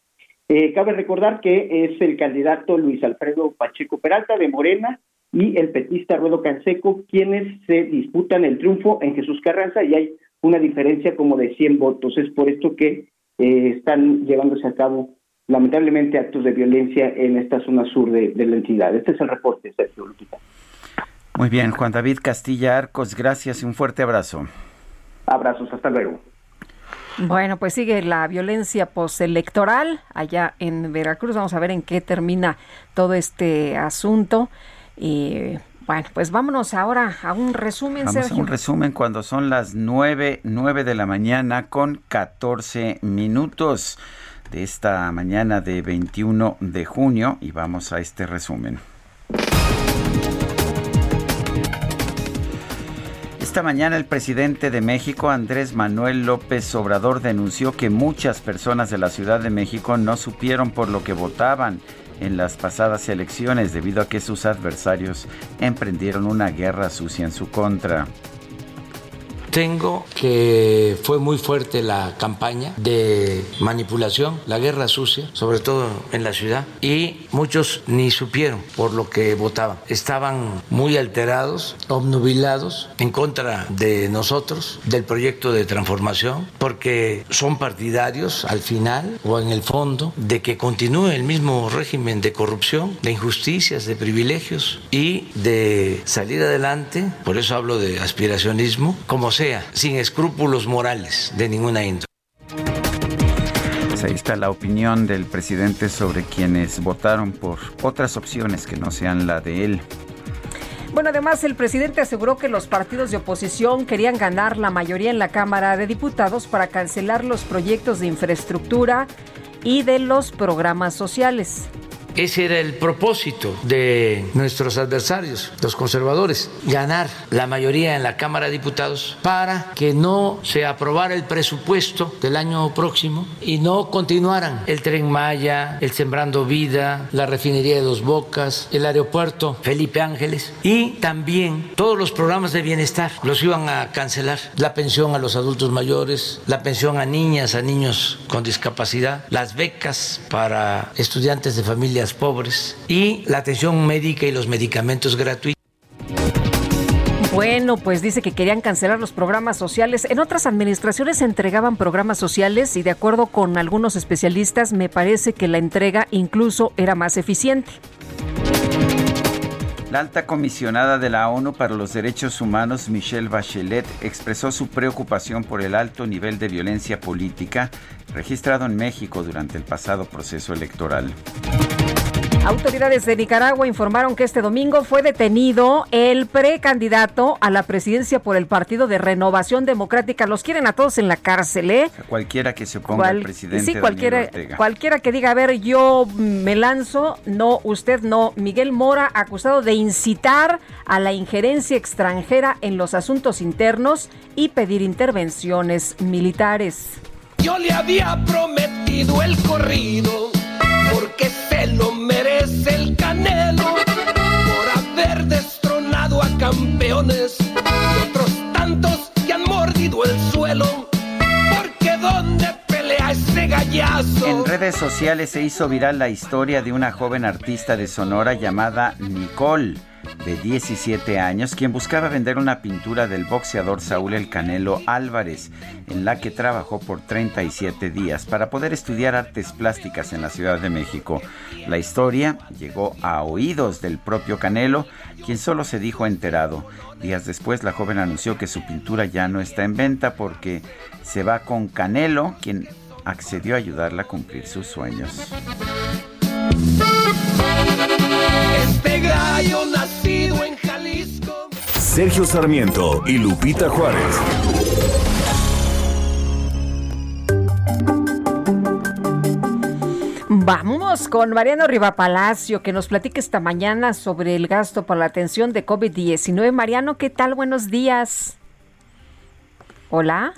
Eh, cabe recordar que es el candidato Luis Alfredo Pacheco Peralta de Morena y el petista Ruedo Canseco quienes se disputan el triunfo en Jesús Carranza y hay una diferencia como de 100 votos. Es por esto que eh, están llevándose a cabo lamentablemente actos de violencia en esta zona sur de, la entidad. Este es el reporte, Sergio Lupita. Muy bien, Juan David Castilla Arcos, gracias y un fuerte abrazo. Abrazos, hasta luego. Bueno, pues sigue la violencia postelectoral allá en Veracruz. Vamos a ver en qué termina todo este asunto. Y bueno, pues vámonos ahora a un resumen, Vamos a un resumen cuando son las nueve, nueve de la mañana con 14 minutos esta mañana de 21 de junio y vamos a este resumen. Esta mañana el presidente de México, Andrés Manuel López Obrador, denunció que muchas personas de la Ciudad de México no supieron por lo que votaban en las pasadas elecciones debido a que sus adversarios emprendieron una guerra sucia en su contra. Tengo que fue muy fuerte la campaña de manipulación, la guerra sucia, sobre todo en la ciudad, y muchos ni supieron por lo que votaban. Estaban muy alterados, obnubilados en contra de nosotros, del proyecto de transformación, porque son partidarios al final o en el fondo de que continúe el mismo régimen de corrupción, de injusticias, de privilegios y de salir adelante, por eso hablo de aspiracionismo, como sea sin escrúpulos morales de ninguna índole. Pues ahí está la opinión del presidente sobre quienes votaron por otras opciones que no sean la de él. Bueno, además el presidente aseguró que los partidos de oposición querían ganar la mayoría en la Cámara de Diputados para cancelar los proyectos de infraestructura y de los programas sociales. Ese era el propósito de nuestros adversarios, los conservadores, ganar la mayoría en la Cámara de Diputados para que no se aprobara el presupuesto del año próximo y no continuaran el tren Maya, el Sembrando Vida, la refinería de Dos Bocas, el aeropuerto Felipe Ángeles y también todos los programas de bienestar los iban a cancelar. La pensión a los adultos mayores, la pensión a niñas, a niños con discapacidad, las becas para estudiantes de familias pobres y la atención médica y los medicamentos gratuitos. Bueno, pues dice que querían cancelar los programas sociales. En otras administraciones se entregaban programas sociales y de acuerdo con algunos especialistas me parece que la entrega incluso era más eficiente. La alta comisionada de la ONU para los Derechos Humanos, Michelle Bachelet, expresó su preocupación por el alto nivel de violencia política registrado en México durante el pasado proceso electoral. Autoridades de Nicaragua informaron que este domingo fue detenido el precandidato a la presidencia por el Partido de Renovación Democrática. Los quieren a todos en la cárcel, ¿eh? Cualquiera que se oponga al presidente. Sí, cualquiera, cualquiera que diga, a ver, yo me lanzo, no, usted no. Miguel Mora, acusado de incitar a la injerencia extranjera en los asuntos internos y pedir intervenciones militares. yo le había prometido el corrido, porque lo merece el canelo por haber destronado a campeones y otros tantos que han mordido el suelo. Porque donde pelea ese gallazo. En redes sociales se hizo viral la historia de una joven artista de Sonora llamada Nicole de 17 años, quien buscaba vender una pintura del boxeador Saúl El Canelo Álvarez, en la que trabajó por 37 días para poder estudiar artes plásticas en la Ciudad de México. La historia llegó a oídos del propio Canelo, quien solo se dijo enterado. Días después, la joven anunció que su pintura ya no está en venta porque se va con Canelo, quien accedió a ayudarla a cumplir sus sueños. Este gallo nacido en Jalisco. Sergio Sarmiento y Lupita Juárez. Vamos con Mariano Rivapalacio, que nos platique esta mañana sobre el gasto para la atención de COVID-19. Mariano, ¿qué tal? Buenos días. Hola.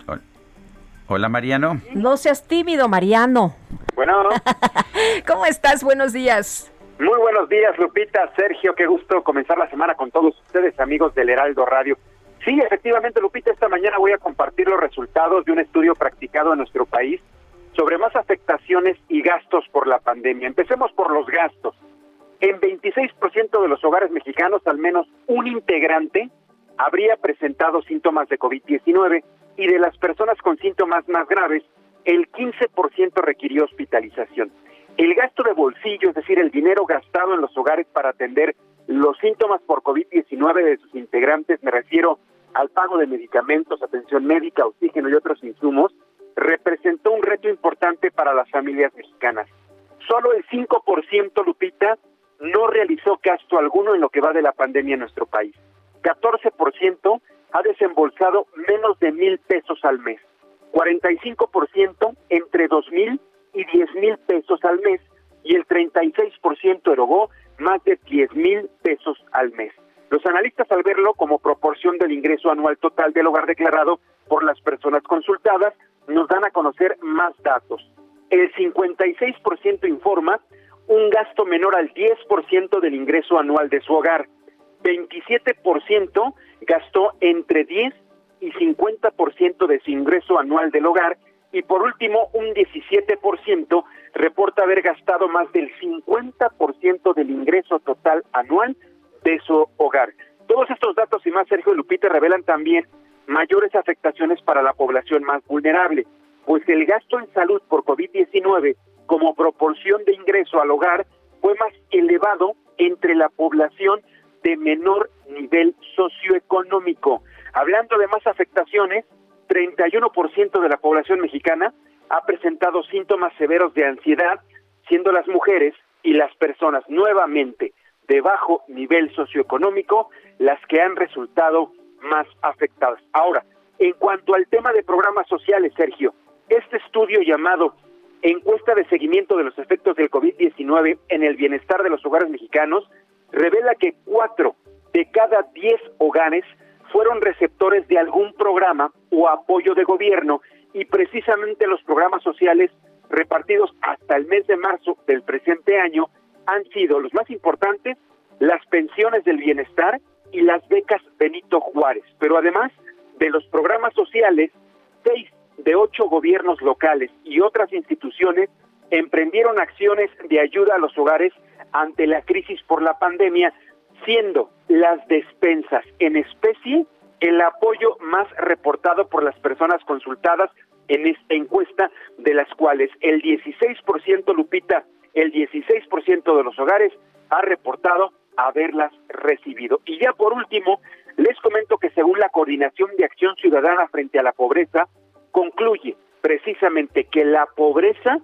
Hola, Mariano. No seas tímido, Mariano. Bueno, ¿Cómo estás? Buenos días. Muy buenos días, Lupita, Sergio, qué gusto comenzar la semana con todos ustedes, amigos del Heraldo Radio. Sí, efectivamente, Lupita, esta mañana voy a compartir los resultados de un estudio practicado en nuestro país sobre más afectaciones y gastos por la pandemia. Empecemos por los gastos. En 26% de los hogares mexicanos, al menos un integrante habría presentado síntomas de COVID-19 y de las personas con síntomas más graves, el 15% requirió hospitalización. El gasto de bolsillo, es decir, el dinero gastado en los hogares para atender los síntomas por COVID-19 de sus integrantes, me refiero al pago de medicamentos, atención médica, oxígeno y otros insumos, representó un reto importante para las familias mexicanas. Solo el 5%, Lupita, no realizó gasto alguno en lo que va de la pandemia en nuestro país. 14% ha desembolsado menos de mil pesos al mes. 45% entre dos mil y diez mil pesos al mes y el 36% erogó más de 10 mil pesos al mes. Los analistas al verlo como proporción del ingreso anual total del hogar declarado por las personas consultadas nos dan a conocer más datos. El 56% informa un gasto menor al 10% del ingreso anual de su hogar. 27% gastó entre 10 y 50% de su ingreso anual del hogar y por último un 17% reporta haber gastado más del 50% del ingreso total anual de su hogar. Todos estos datos y más, Sergio Lupita, revelan también mayores afectaciones para la población más vulnerable, pues el gasto en salud por COVID-19 como proporción de ingreso al hogar fue más elevado entre la población de menor nivel socioeconómico. Hablando de más afectaciones, 31% de la población mexicana ha presentado síntomas severos de ansiedad, siendo las mujeres y las personas nuevamente de bajo nivel socioeconómico las que han resultado más afectadas. Ahora, en cuanto al tema de programas sociales, Sergio, este estudio llamado Encuesta de Seguimiento de los Efectos del COVID-19 en el Bienestar de los Hogares Mexicanos revela que cuatro de cada diez hogares fueron receptores de algún programa o apoyo de gobierno y precisamente los programas sociales repartidos hasta el mes de marzo del presente año han sido los más importantes, las pensiones del bienestar y las becas Benito Juárez. Pero además de los programas sociales, seis de ocho gobiernos locales y otras instituciones emprendieron acciones de ayuda a los hogares ante la crisis por la pandemia, siendo las despensas en especie el apoyo más reportado por las personas consultadas en esta encuesta, de las cuales el 16%, Lupita, el 16% de los hogares ha reportado haberlas recibido. Y ya por último, les comento que según la Coordinación de Acción Ciudadana frente a la Pobreza, concluye precisamente que la pobreza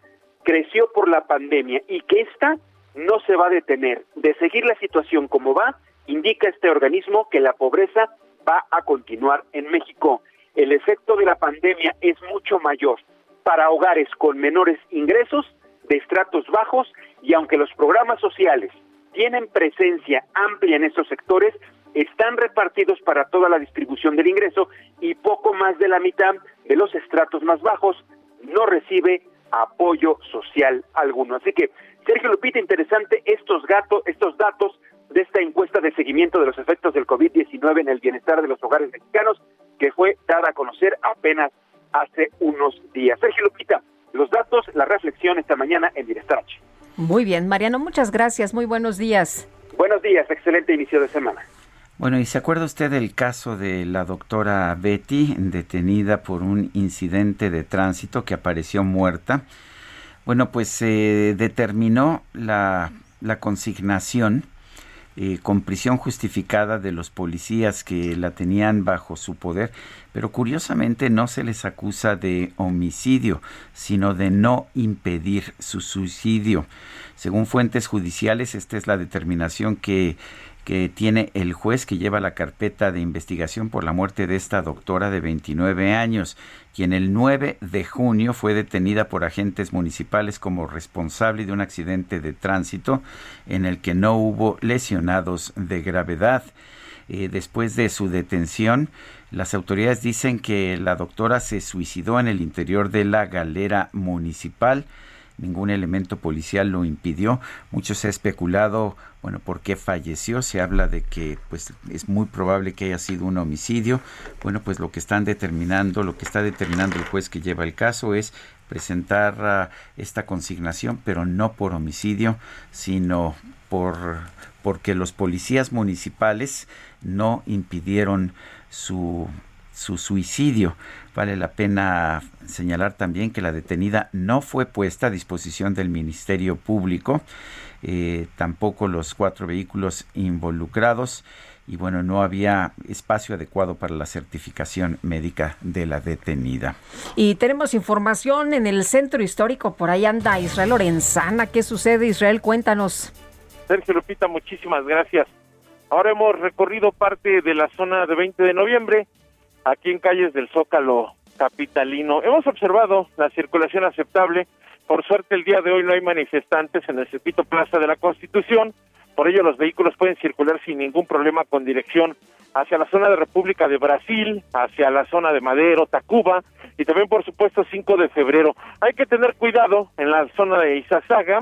creció por la pandemia y que esta no se va a detener. De seguir la situación como va, indica este organismo que la pobreza va a continuar en México. El efecto de la pandemia es mucho mayor para hogares con menores ingresos, de estratos bajos, y aunque los programas sociales tienen presencia amplia en estos sectores, están repartidos para toda la distribución del ingreso y poco más de la mitad de los estratos más bajos no recibe apoyo social alguno. Así que, Sergio Lupita, interesante estos, gatos, estos datos de esta encuesta de seguimiento de los efectos del COVID-19 en el bienestar de los hogares mexicanos, que fue dada a conocer apenas hace unos días. Sergio Lupita, los datos, la reflexión esta mañana en Bienestar H. Muy bien, Mariano, muchas gracias. Muy buenos días. Buenos días, excelente inicio de semana. Bueno, ¿y se acuerda usted del caso de la doctora Betty, detenida por un incidente de tránsito que apareció muerta? Bueno, pues se determinó la, la consignación eh, con prisión justificada de los policías que la tenían bajo su poder, pero curiosamente no se les acusa de homicidio, sino de no impedir su suicidio. Según fuentes judiciales, esta es la determinación que que tiene el juez que lleva la carpeta de investigación por la muerte de esta doctora de 29 años, quien el 9 de junio fue detenida por agentes municipales como responsable de un accidente de tránsito en el que no hubo lesionados de gravedad. Eh, después de su detención, las autoridades dicen que la doctora se suicidó en el interior de la galera municipal ningún elemento policial lo impidió. Mucho se ha especulado, bueno, por qué falleció. Se habla de que pues es muy probable que haya sido un homicidio. Bueno, pues lo que están determinando, lo que está determinando el juez que lleva el caso es presentar ah, esta consignación, pero no por homicidio, sino por porque los policías municipales no impidieron su su suicidio. Vale la pena señalar también que la detenida no fue puesta a disposición del Ministerio Público, eh, tampoco los cuatro vehículos involucrados y bueno, no había espacio adecuado para la certificación médica de la detenida. Y tenemos información en el centro histórico, por ahí anda Israel Lorenzana. ¿Qué sucede Israel? Cuéntanos. Sergio Lupita, muchísimas gracias. Ahora hemos recorrido parte de la zona de 20 de noviembre aquí en calles del Zócalo capitalino. Hemos observado la circulación aceptable. Por suerte el día de hoy no hay manifestantes en el circuito Plaza de la Constitución. Por ello los vehículos pueden circular sin ningún problema con dirección hacia la zona de República de Brasil, hacia la zona de Madero, Tacuba y también por supuesto 5 de febrero. Hay que tener cuidado en la zona de Izazaga,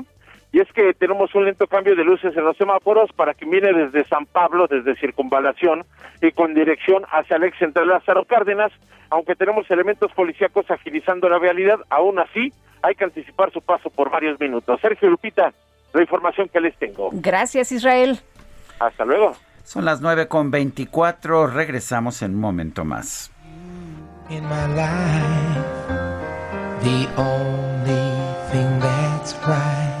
y es que tenemos un lento cambio de luces en los semáforos para que viene desde San Pablo, desde Circunvalación y con dirección hacia el ex central Lázaro Cárdenas, aunque tenemos elementos policíacos agilizando la vialidad, aún así hay que anticipar su paso por varios minutos. Sergio Lupita, la información que les tengo. Gracias, Israel. Hasta luego. Son las nueve con veinticuatro. regresamos en un momento más. In my life, the only thing that's right.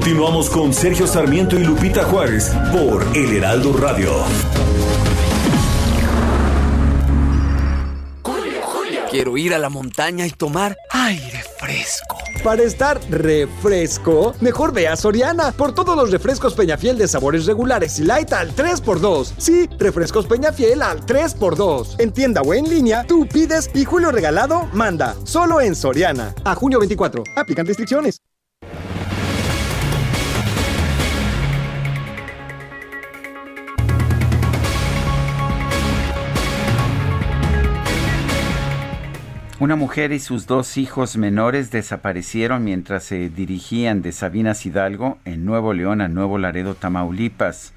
Continuamos con Sergio Sarmiento y Lupita Juárez por El Heraldo Radio. Quiero ir a la montaña y tomar aire fresco. Para estar refresco, mejor ve a Soriana por todos los refrescos Peñafiel de sabores regulares y light al 3x2. Sí, refrescos Peñafiel al 3x2. En tienda o en línea, tú pides y Julio Regalado manda. Solo en Soriana. A junio 24. Aplican restricciones. Una mujer y sus dos hijos menores desaparecieron mientras se dirigían de Sabinas Hidalgo en Nuevo León a Nuevo Laredo, Tamaulipas.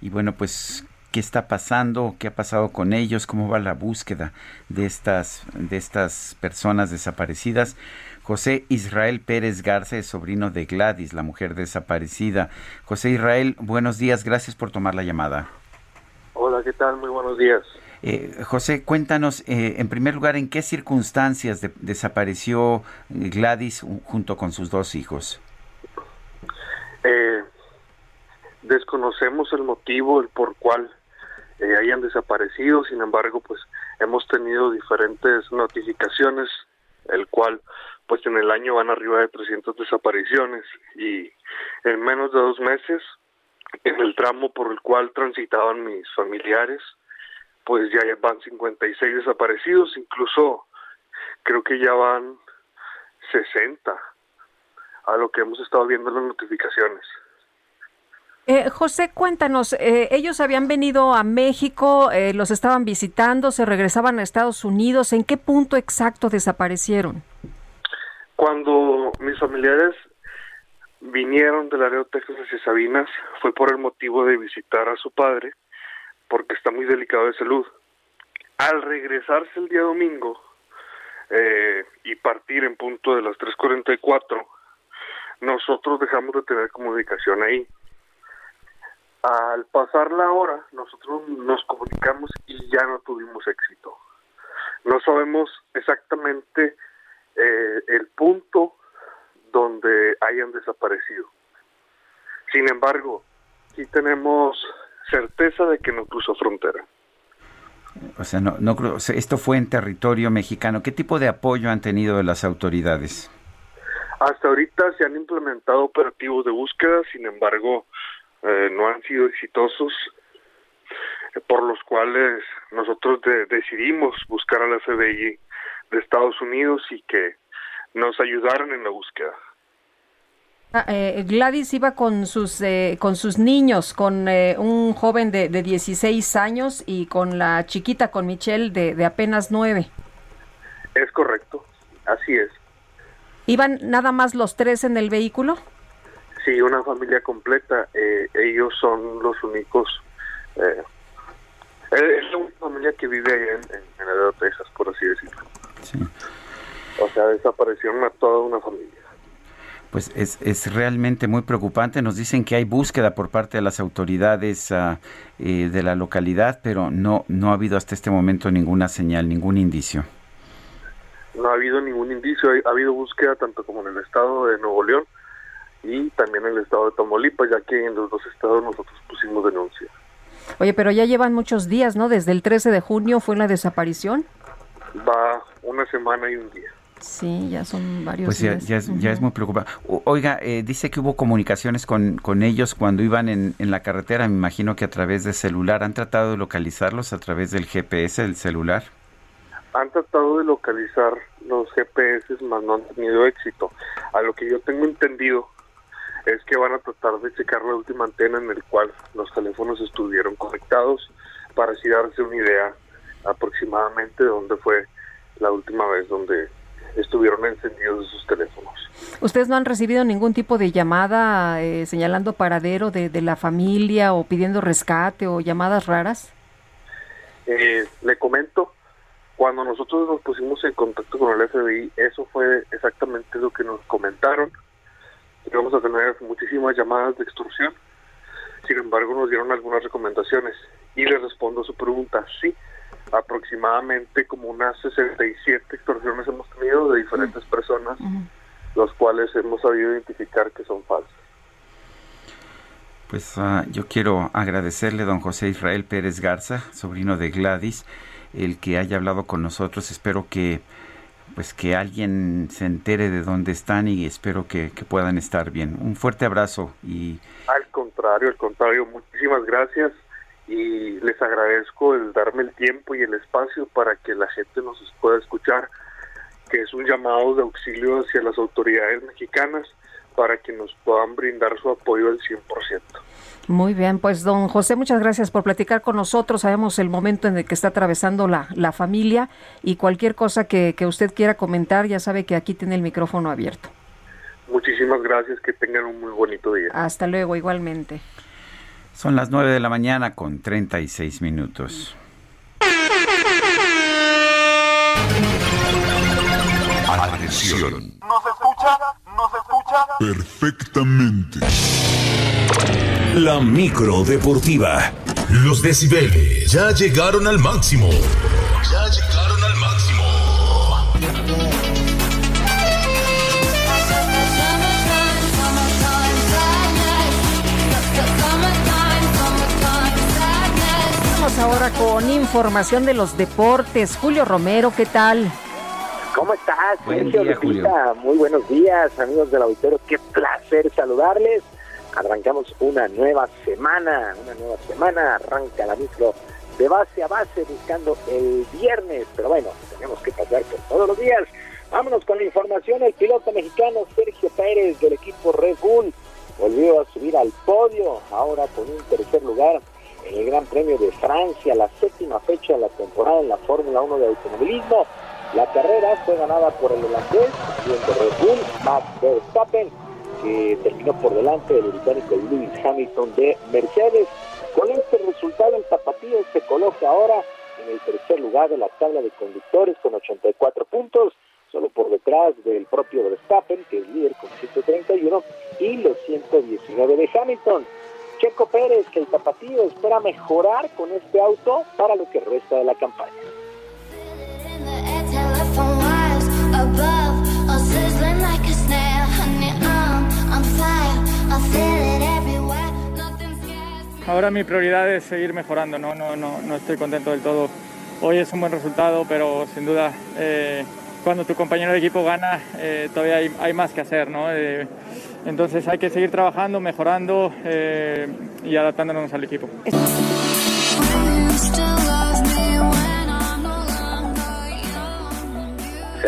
Y bueno, pues, ¿qué está pasando? ¿Qué ha pasado con ellos? ¿Cómo va la búsqueda de estas, de estas personas desaparecidas? José Israel Pérez Garza es sobrino de Gladys, la mujer desaparecida. José Israel, buenos días, gracias por tomar la llamada. Hola, ¿qué tal? Muy buenos días. Eh, José, cuéntanos, eh, en primer lugar, ¿en qué circunstancias desapareció Gladys junto con sus dos hijos? Eh, desconocemos el motivo, el por cual eh, hayan desaparecido. Sin embargo, pues hemos tenido diferentes notificaciones, el cual pues en el año van arriba de 300 desapariciones y en menos de dos meses, en el tramo por el cual transitaban mis familiares, pues ya van 56 desaparecidos, incluso creo que ya van 60 a lo que hemos estado viendo en las notificaciones. Eh, José, cuéntanos, eh, ellos habían venido a México, eh, los estaban visitando, se regresaban a Estados Unidos, ¿en qué punto exacto desaparecieron? Cuando mis familiares vinieron del área de Texas hacia Sabinas, fue por el motivo de visitar a su padre, porque está muy delicado de salud. Al regresarse el día domingo y partir en punto de las 3.44, nosotros dejamos de tener comunicación ahí al pasar la hora, nosotros nos comunicamos y ya no tuvimos éxito. No sabemos exactamente eh, el punto donde hayan desaparecido. Sin embargo, sí tenemos certeza de que no cruzó frontera. O sea, no, no esto fue en territorio mexicano. ¿Qué tipo de apoyo han tenido las autoridades? Hasta ahorita se han implementado operativos de búsqueda, sin embargo, eh, no han sido exitosos, eh, por los cuales nosotros decidimos buscar a la FBI de Estados Unidos y que nos ayudaran en la búsqueda. Ah, eh, Gladys iba con sus con sus niños, con un joven de, de 16 años y con la chiquita, con Michelle, de, de apenas 9. Es correcto, así es. ¿Iban nada más los tres en el vehículo? Sí, una familia completa. Eh, ellos son los únicos. Eh, es la única familia que vive allá en, en, el de Texas, por así decirlo. O sea, desaparecieron a toda una familia. Pues es, es realmente muy preocupante. Nos dicen que hay búsqueda por parte de las autoridades uh, eh, de la localidad, pero no, no ha habido hasta este momento ninguna señal, ningún indicio. No ha habido ningún indicio. Ha habido búsqueda tanto como en el estado de Nuevo León y también en el estado de Tamaulipas, ya que en los dos estados nosotros pusimos denuncia. Oye, pero ya llevan muchos días, ¿no? Desde el 13 de junio fue la desaparición. Va una semana y un día. Sí, ya son varios pues ya, días. Ya, es, ya es muy preocupante. Oiga, eh, dice que hubo comunicaciones con, con ellos cuando iban en, en, la carretera, me imagino que a través de celular. ¿Han tratado de localizarlos a través del GPS del celular? Han tratado de localizar los GPS, mas no han tenido éxito. A lo que yo tengo entendido, es que van a tratar de checar la última antena en el cual los teléfonos estuvieron conectados para así darse una idea aproximadamente de dónde fue la última vez donde estuvieron encendidos esos teléfonos. ¿Ustedes no han recibido ningún tipo de llamada eh, señalando paradero de, de, la familia o pidiendo rescate o llamadas raras? Eh, le comento, cuando nosotros nos pusimos en contacto con el FBI, eso fue exactamente lo que nos comentaron vamos a tener muchísimas llamadas de extorsión. Sin embargo, nos dieron algunas recomendaciones y le respondo a su pregunta. Sí, aproximadamente como unas 67 extorsiones hemos tenido de diferentes personas, los cuales hemos sabido identificar que son falsas. Pues uh, yo quiero agradecerle a don José Israel Pérez Garza, sobrino de Gladys, el que haya hablado con nosotros. Espero que pues que alguien se entere de dónde están y espero que, que, puedan estar bien. Un fuerte abrazo y... Al contrario, al contrario, muchísimas gracias y les agradezco el darme el tiempo y el espacio para que la gente nos pueda escuchar, que es un llamado de auxilio hacia las autoridades mexicanas para que nos puedan brindar su apoyo al 100%. Muy bien, pues don José, muchas gracias por platicar con nosotros. Sabemos el momento en el que está atravesando la, la familia y cualquier cosa que, que, usted quiera comentar, ya sabe que aquí tiene el micrófono abierto. Muchísimas gracias, que tengan un muy bonito día. Hasta luego, igualmente. Son las 9 de la mañana con 36 minutos. Atención. ¿Nos escucha? ¿Nos escucha? Perfectamente. La micro deportiva. Los decibeles ya llegaron al máximo. Ya llegaron al máximo. Vamos ahora con información de los deportes. Julio Romero, ¿qué tal? ¿Cómo estás, Buen Sergio día, Lupita? Muy buenos días, amigos del auditorio. Qué placer saludarles. Arrancamos una nueva semana, una nueva semana. Arranca la micro de base a base buscando el viernes. Pero bueno, tenemos que pasar por todos los días. Vámonos con la información. El piloto mexicano Sergio Pérez del equipo Red Bull volvió a subir al podio, ahora con un tercer lugar en el Gran Premio de Francia, la séptima fecha de la temporada en la Fórmula 1 de automovilismo. La carrera fue ganada por el holandés, también de Red Bull, Max Verstappen, que terminó por delante del británico Lewis Hamilton de Mercedes. Con este resultado, el tapatío se coloca ahora en el tercer lugar de la tabla de conductores con 84 puntos, solo por detrás del propio Verstappen, que es líder con 131, y los 119 de Hamilton. Checo Pérez, que el tapatío espera mejorar con este auto para lo que resta de la campaña. Ahora mi prioridad es seguir mejorando, no, no, no, no estoy contento del todo. Hoy es un buen resultado, pero sin duda eh, cuando tu compañero de equipo gana eh, todavía hay, hay, más que hacer. ¿no? Eh, entonces hay que seguir trabajando, mejorando eh, y adaptándonos al equipo.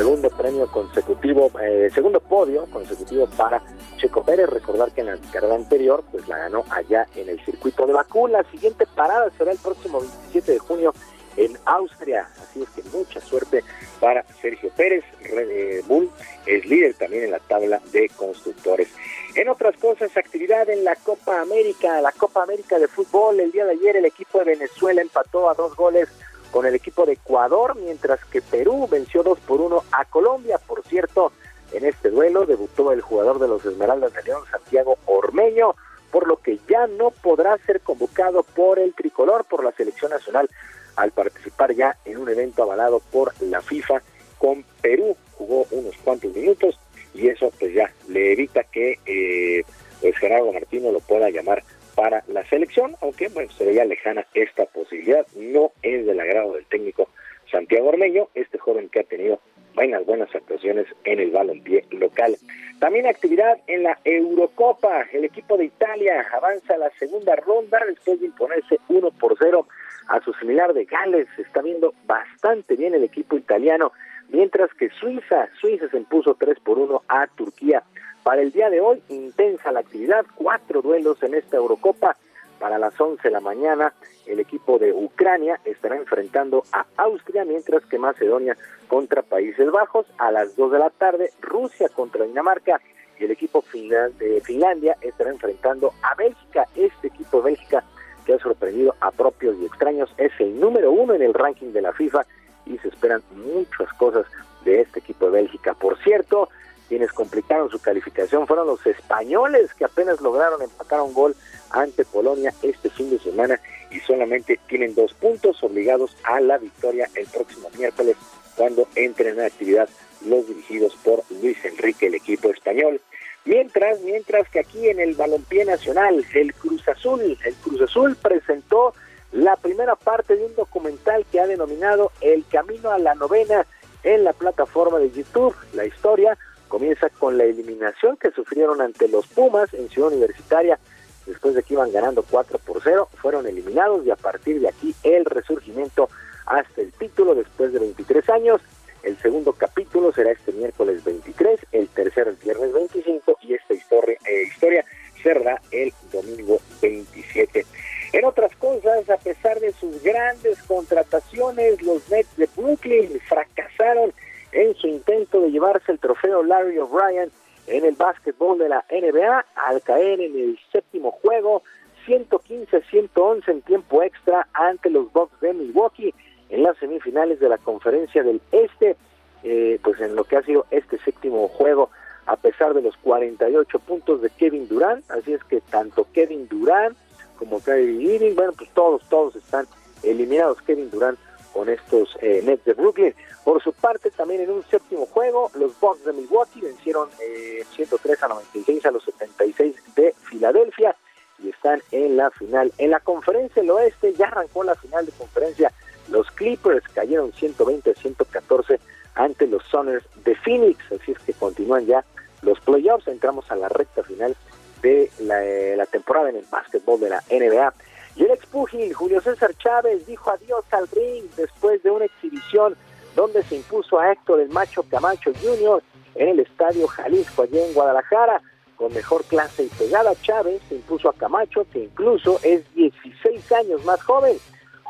segundo premio consecutivo, eh, segundo podio consecutivo para Checo Pérez. Recordar que en la carrera anterior, pues la ganó allá en el circuito de Bakú. La siguiente parada será el próximo 27 de junio en Austria. Así es que mucha suerte para Sergio Pérez. Red Bull es líder también en la tabla de constructores. En otras cosas, actividad en la Copa América, la Copa América de fútbol. El día de ayer el equipo de Venezuela empató a dos goles con el equipo de Ecuador, mientras que Perú venció 2 por 1 a Colombia. Por cierto, en este duelo debutó el jugador de los Esmeraldas de León, Santiago Ormeño, por lo que ya no podrá ser convocado por el tricolor, por la selección nacional, al participar ya en un evento avalado por la FIFA con Perú. Jugó unos cuantos minutos y eso pues ya le evita que eh, pues Gerardo Martino lo pueda llamar para la selección, aunque bueno, se veía lejana esta posibilidad, no es del agrado del técnico Santiago Ormeño, este joven que ha tenido buenas, buenas actuaciones en el balompié local. También actividad en la Eurocopa, el equipo de Italia avanza a la segunda ronda después de imponerse 1 por 0 a su similar de Gales, está viendo bastante bien el equipo italiano, mientras que Suiza, Suiza se impuso 3 por 1 a Turquía. Para el día de hoy, intensa la actividad, cuatro duelos en esta Eurocopa. Para las 11 de la mañana, el equipo de Ucrania estará enfrentando a Austria, mientras que Macedonia contra Países Bajos. A las 2 de la tarde, Rusia contra Dinamarca y el equipo de Finlandia estará enfrentando a Bélgica. Este equipo de Bélgica ha sorprendido a propios y extraños es el número uno en el ranking de la FIFA y se esperan muchas cosas de este equipo de Bélgica. Por cierto, quienes complicaron su calificación fueron los españoles que apenas lograron empatar un gol ante Polonia este fin de semana y solamente tienen dos puntos obligados a la victoria el próximo miércoles cuando entren en actividad los dirigidos por Luis Enrique, el equipo español. Mientras, mientras que aquí en el balompié nacional, el Cruz Azul, el Cruz Azul presentó la primera parte de un documental que ha denominado El Camino a la Novena en la plataforma de YouTube. La historia comienza con la eliminación que sufrieron ante los Pumas en Ciudad Universitaria después de que iban ganando 4 por 0, fueron eliminados y a partir de aquí el resurgimiento hasta el título después de 23 años. El segundo capítulo será este miércoles 23, el tercero el viernes 25 y esta historia, eh, historia cerrará el domingo 27. En otras cosas, a pesar de sus grandes contrataciones, los Nets de Brooklyn fracasaron en su intento de llevarse el trofeo Larry O'Brien en el básquetbol de la NBA al caer en el séptimo juego 115-111 en tiempo extra ante los Bucks de Milwaukee en las semifinales de la conferencia del Este, eh, pues en lo que ha sido este séptimo juego a pesar de los 48 puntos de Kevin Durant, así es que tanto Kevin Durant como Kyrie Irving, bueno, pues todos, todos están eliminados Kevin Durant con estos eh, Nets de Brooklyn. Por su parte, también en un séptimo juego, los Bucks de Milwaukee vencieron eh, 103 a 96 a los 76 de Filadelfia. y están en la final. En la conferencia del oeste ya arrancó la final de conferencia. Los Clippers cayeron 120-114 ante los Soners de Phoenix, así es que continúan ya los playoffs. Entramos a la recta final de la, eh, temporada en el básquetbol de la NBA. Y el expugil Julio César Chávez dijo adiós al ring después de una exhibición donde se impuso a Héctor el Macho Camacho Jr. en el Estadio Jalisco, allá en Guadalajara. Con mejor clase y pegada, Chávez se impuso a Camacho, que incluso es 16 años más joven.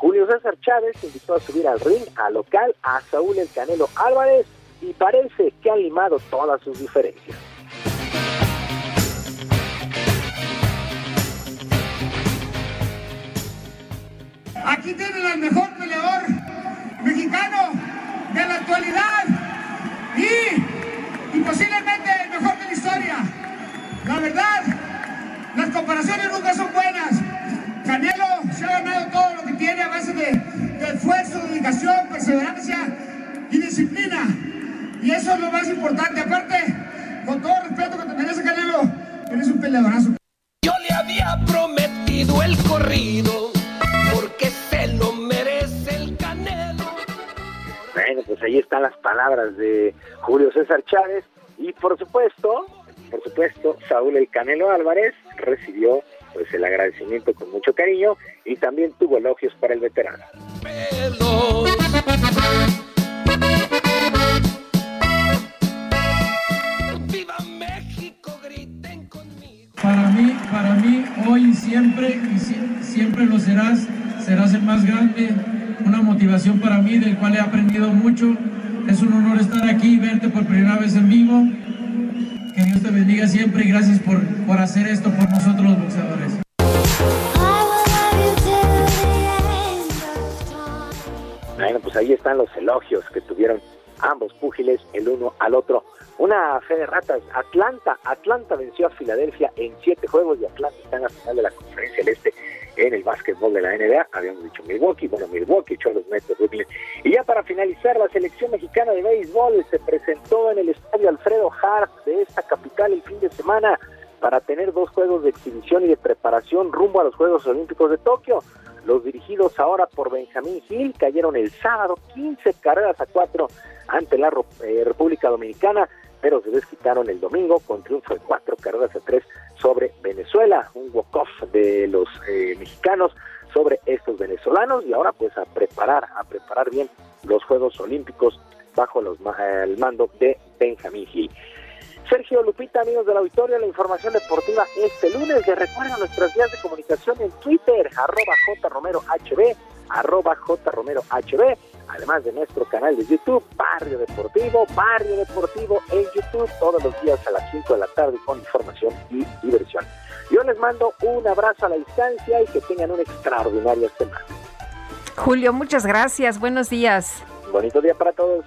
Julio César Chávez invitó a subir al ring a local a Saúl El Canelo Álvarez y parece que ha limado todas sus diferencias. Aquí tienen al mejor peleador mexicano de la actualidad y, y posiblemente el mejor de la historia. La verdad, las comparaciones nunca son buenas. Canelo se ha ganado todo lo que tiene a base de, de esfuerzo, dedicación, perseverancia y disciplina. Y eso es lo más importante. Aparte, con todo el respeto que te merece Canelo, eres un peleadorazo. Yo le había prometido el corrido porque se lo merece el canelo. Bueno, pues ahí están las palabras de Julio César Chávez y por supuesto, por supuesto, Saúl El Canelo Álvarez recibió pues el agradecimiento con mucho cariño y también tuvo elogios para el veterano. Para mí, para mí, hoy y siempre, y si- siempre lo serás, serás el más grande, una motivación para mí del cual he aprendido mucho. Es un honor estar aquí y verte por primera vez en vivo. Que Dios te bendiga siempre y gracias por, por hacer esto por nosotros los boxeadores. Bueno, pues ahí están los elogios que tuvieron ambos púgiles el uno al otro. Una fe de ratas, Atlanta, Atlanta venció a Filadelfia en siete juegos y Atlanta está en la final de la conferencia del Este en el básquetbol de la NBA. Habíamos dicho Milwaukee, bueno, Milwaukee echó a los Nets de Brooklyn. Y ya para finalizar, la selección mexicana de béisbol se presentó en el estadio Alfredo Hart de esta capital el fin de semana para tener dos juegos de exhibición y de preparación rumbo a los Juegos Olímpicos de Tokio. Los dirigidos ahora por Benjamín Gil cayeron el sábado 15 carreras a 4 ante la eh, República Dominicana, pero se desquitaron el domingo con triunfo de 4 carreras a 3 sobre Venezuela, un walk-off de los eh, mexicanos sobre estos venezolanos y ahora pues a preparar, a preparar bien los Juegos Olímpicos bajo los, ma- el mando de Benjamín Gil. Sergio Lupita, amigos del auditorio, la información deportiva este lunes. Les recuerdo nuestras vías de comunicación en Twitter, arroba jromerohb, arroba jromerohb, además de nuestro canal de YouTube, Barrio Deportivo, Barrio Deportivo en YouTube, todos los días a las 5 de la tarde con información y diversión. Yo les mando un abrazo a la distancia y que tengan una extraordinaria semana. Julio, muchas gracias. Buenos días. Bonito día para todos.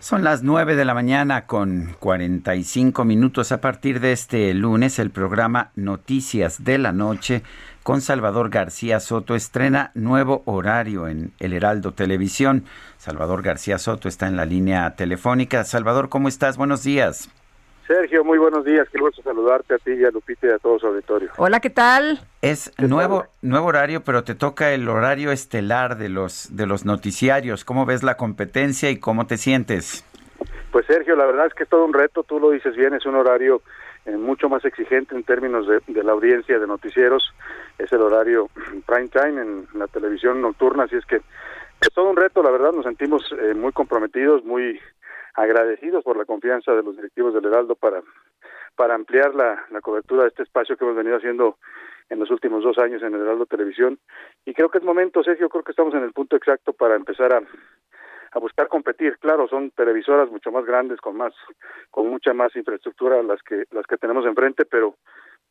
Son las 9 de la mañana con 45 minutos. A partir de este lunes, el programa Noticias de la Noche con Salvador García Soto estrena nuevo horario en El Heraldo Televisión. Salvador García Soto está en la línea telefónica. Salvador, ¿cómo estás? Buenos días. Sergio, muy buenos días. Qué gusto saludarte a ti y a Lupita y a todo su auditorio. Hola, ¿qué tal? Es nuevo, nuevo horario, pero te toca el horario estelar de los, de los noticiarios. ¿Cómo ves la competencia y cómo te sientes? Pues Sergio, la verdad es que es todo un reto, tú lo dices bien, es un horario mucho más exigente en términos de, de la audiencia de noticieros, es el horario prime time en la televisión nocturna, así es que es todo un reto, la verdad nos sentimos eh, muy comprometidos, muy agradecidos por la confianza de los directivos del Heraldo para, para ampliar la, la cobertura de este espacio que hemos venido haciendo en los últimos dos años en el Heraldo Televisión. Y creo que es momento, Sergio, creo que estamos en el punto exacto para empezar a, a buscar competir. Claro, son televisoras mucho más grandes, con más, con mucha más infraestructura las que las que tenemos enfrente, pero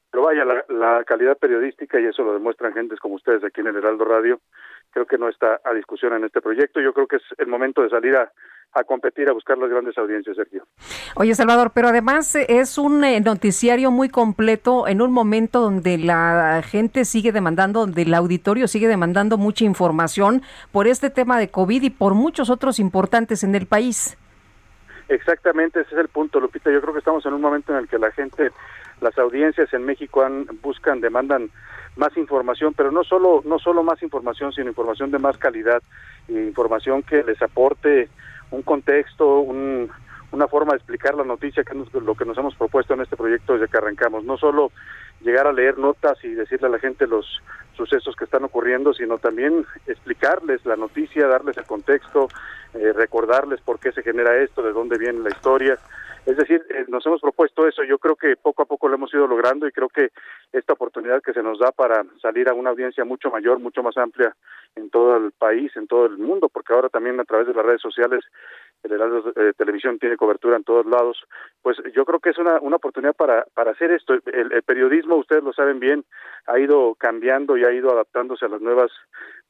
pero vaya, la, la calidad periodística, y eso lo demuestran gentes como ustedes aquí en el Heraldo Radio, creo que no está a discusión en este proyecto. Yo creo que es el momento de salir a, a competir, a buscar las grandes audiencias, Sergio. Oye, Salvador, pero además es un eh, noticiario muy completo en un momento donde la gente sigue demandando, donde el auditorio sigue demandando mucha información por este tema de COVID y por muchos otros importantes en el país. Exactamente, ese es el punto, Lupita. Yo creo que estamos en un momento en el que la gente las audiencias en México han, buscan, demandan más información, pero no solo, no solo más información, sino información de más calidad, información que les aporte un contexto, un, una forma de explicar la noticia, que es lo que nos hemos propuesto en este proyecto desde que arrancamos. No solo llegar a leer notas y decirle a la gente los sucesos que están ocurriendo, sino también explicarles la noticia, darles el contexto, eh, recordarles por qué se genera esto, de dónde viene la historia. Es decir, eh, nos hemos propuesto eso, yo creo que poco a poco lo hemos ido logrando y creo que esta oportunidad que se nos da para salir a una audiencia mucho mayor, mucho más amplia en todo el país, en todo el mundo, porque ahora también a través de las redes sociales el Heraldo eh, Televisión tiene cobertura en todos lados, pues yo creo que es una, una oportunidad para, para hacer esto. El, el periodismo, ustedes lo saben bien, ha ido cambiando y ha ido adaptándose a las nuevas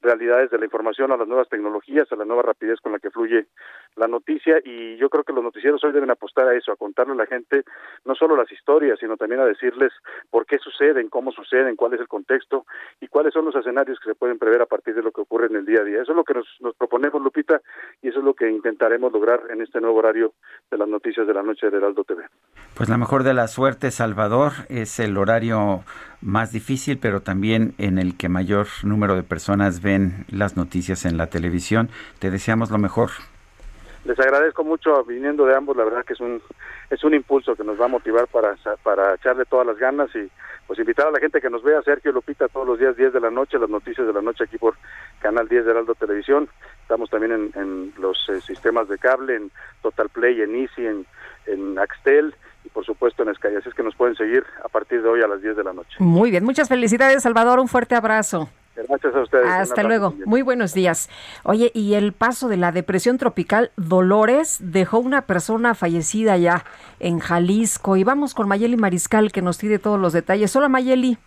realidades de la información, a las nuevas tecnologías, a la nueva rapidez con la que fluye la noticia y yo creo que los noticieros hoy deben apostar a eso, a contarle a la gente no solo las historias, sino también a decirles por qué suceden, cómo suceden, cuál es el contexto y cuáles son los escenarios que se pueden prever a partir de lo que ocurre en el día a día. Eso es lo que nos, nos proponemos, Lupita, y eso es lo que intentaremos lograr en este nuevo horario de las noticias de la noche de Heraldo TV. Pues la mejor de la suerte, Salvador, es el horario más difícil, pero también en el que mayor número de personas ven las noticias en la televisión. Te deseamos lo mejor. Les agradezco mucho viniendo de ambos, la verdad que es un es un impulso que nos va a motivar para para echarle todas las ganas y pues invitar a la gente que nos vea Sergio Lupita todos los días 10 de la noche, las noticias de la noche aquí por Canal 10 de Heraldo Televisión. Estamos también en, en los eh, sistemas de cable, en Total Play, en Easy, en, en Axtel y por supuesto en Sky. Así es que nos pueden seguir a partir de hoy a las 10 de la noche. Muy bien, muchas felicidades Salvador, un fuerte abrazo. Gracias a ustedes. Hasta luego. Muy buenos días. Oye, y el paso de la depresión tropical Dolores dejó una persona fallecida ya en Jalisco. Y vamos con Mayeli Mariscal que nos tiene todos los detalles. Hola Mayeli.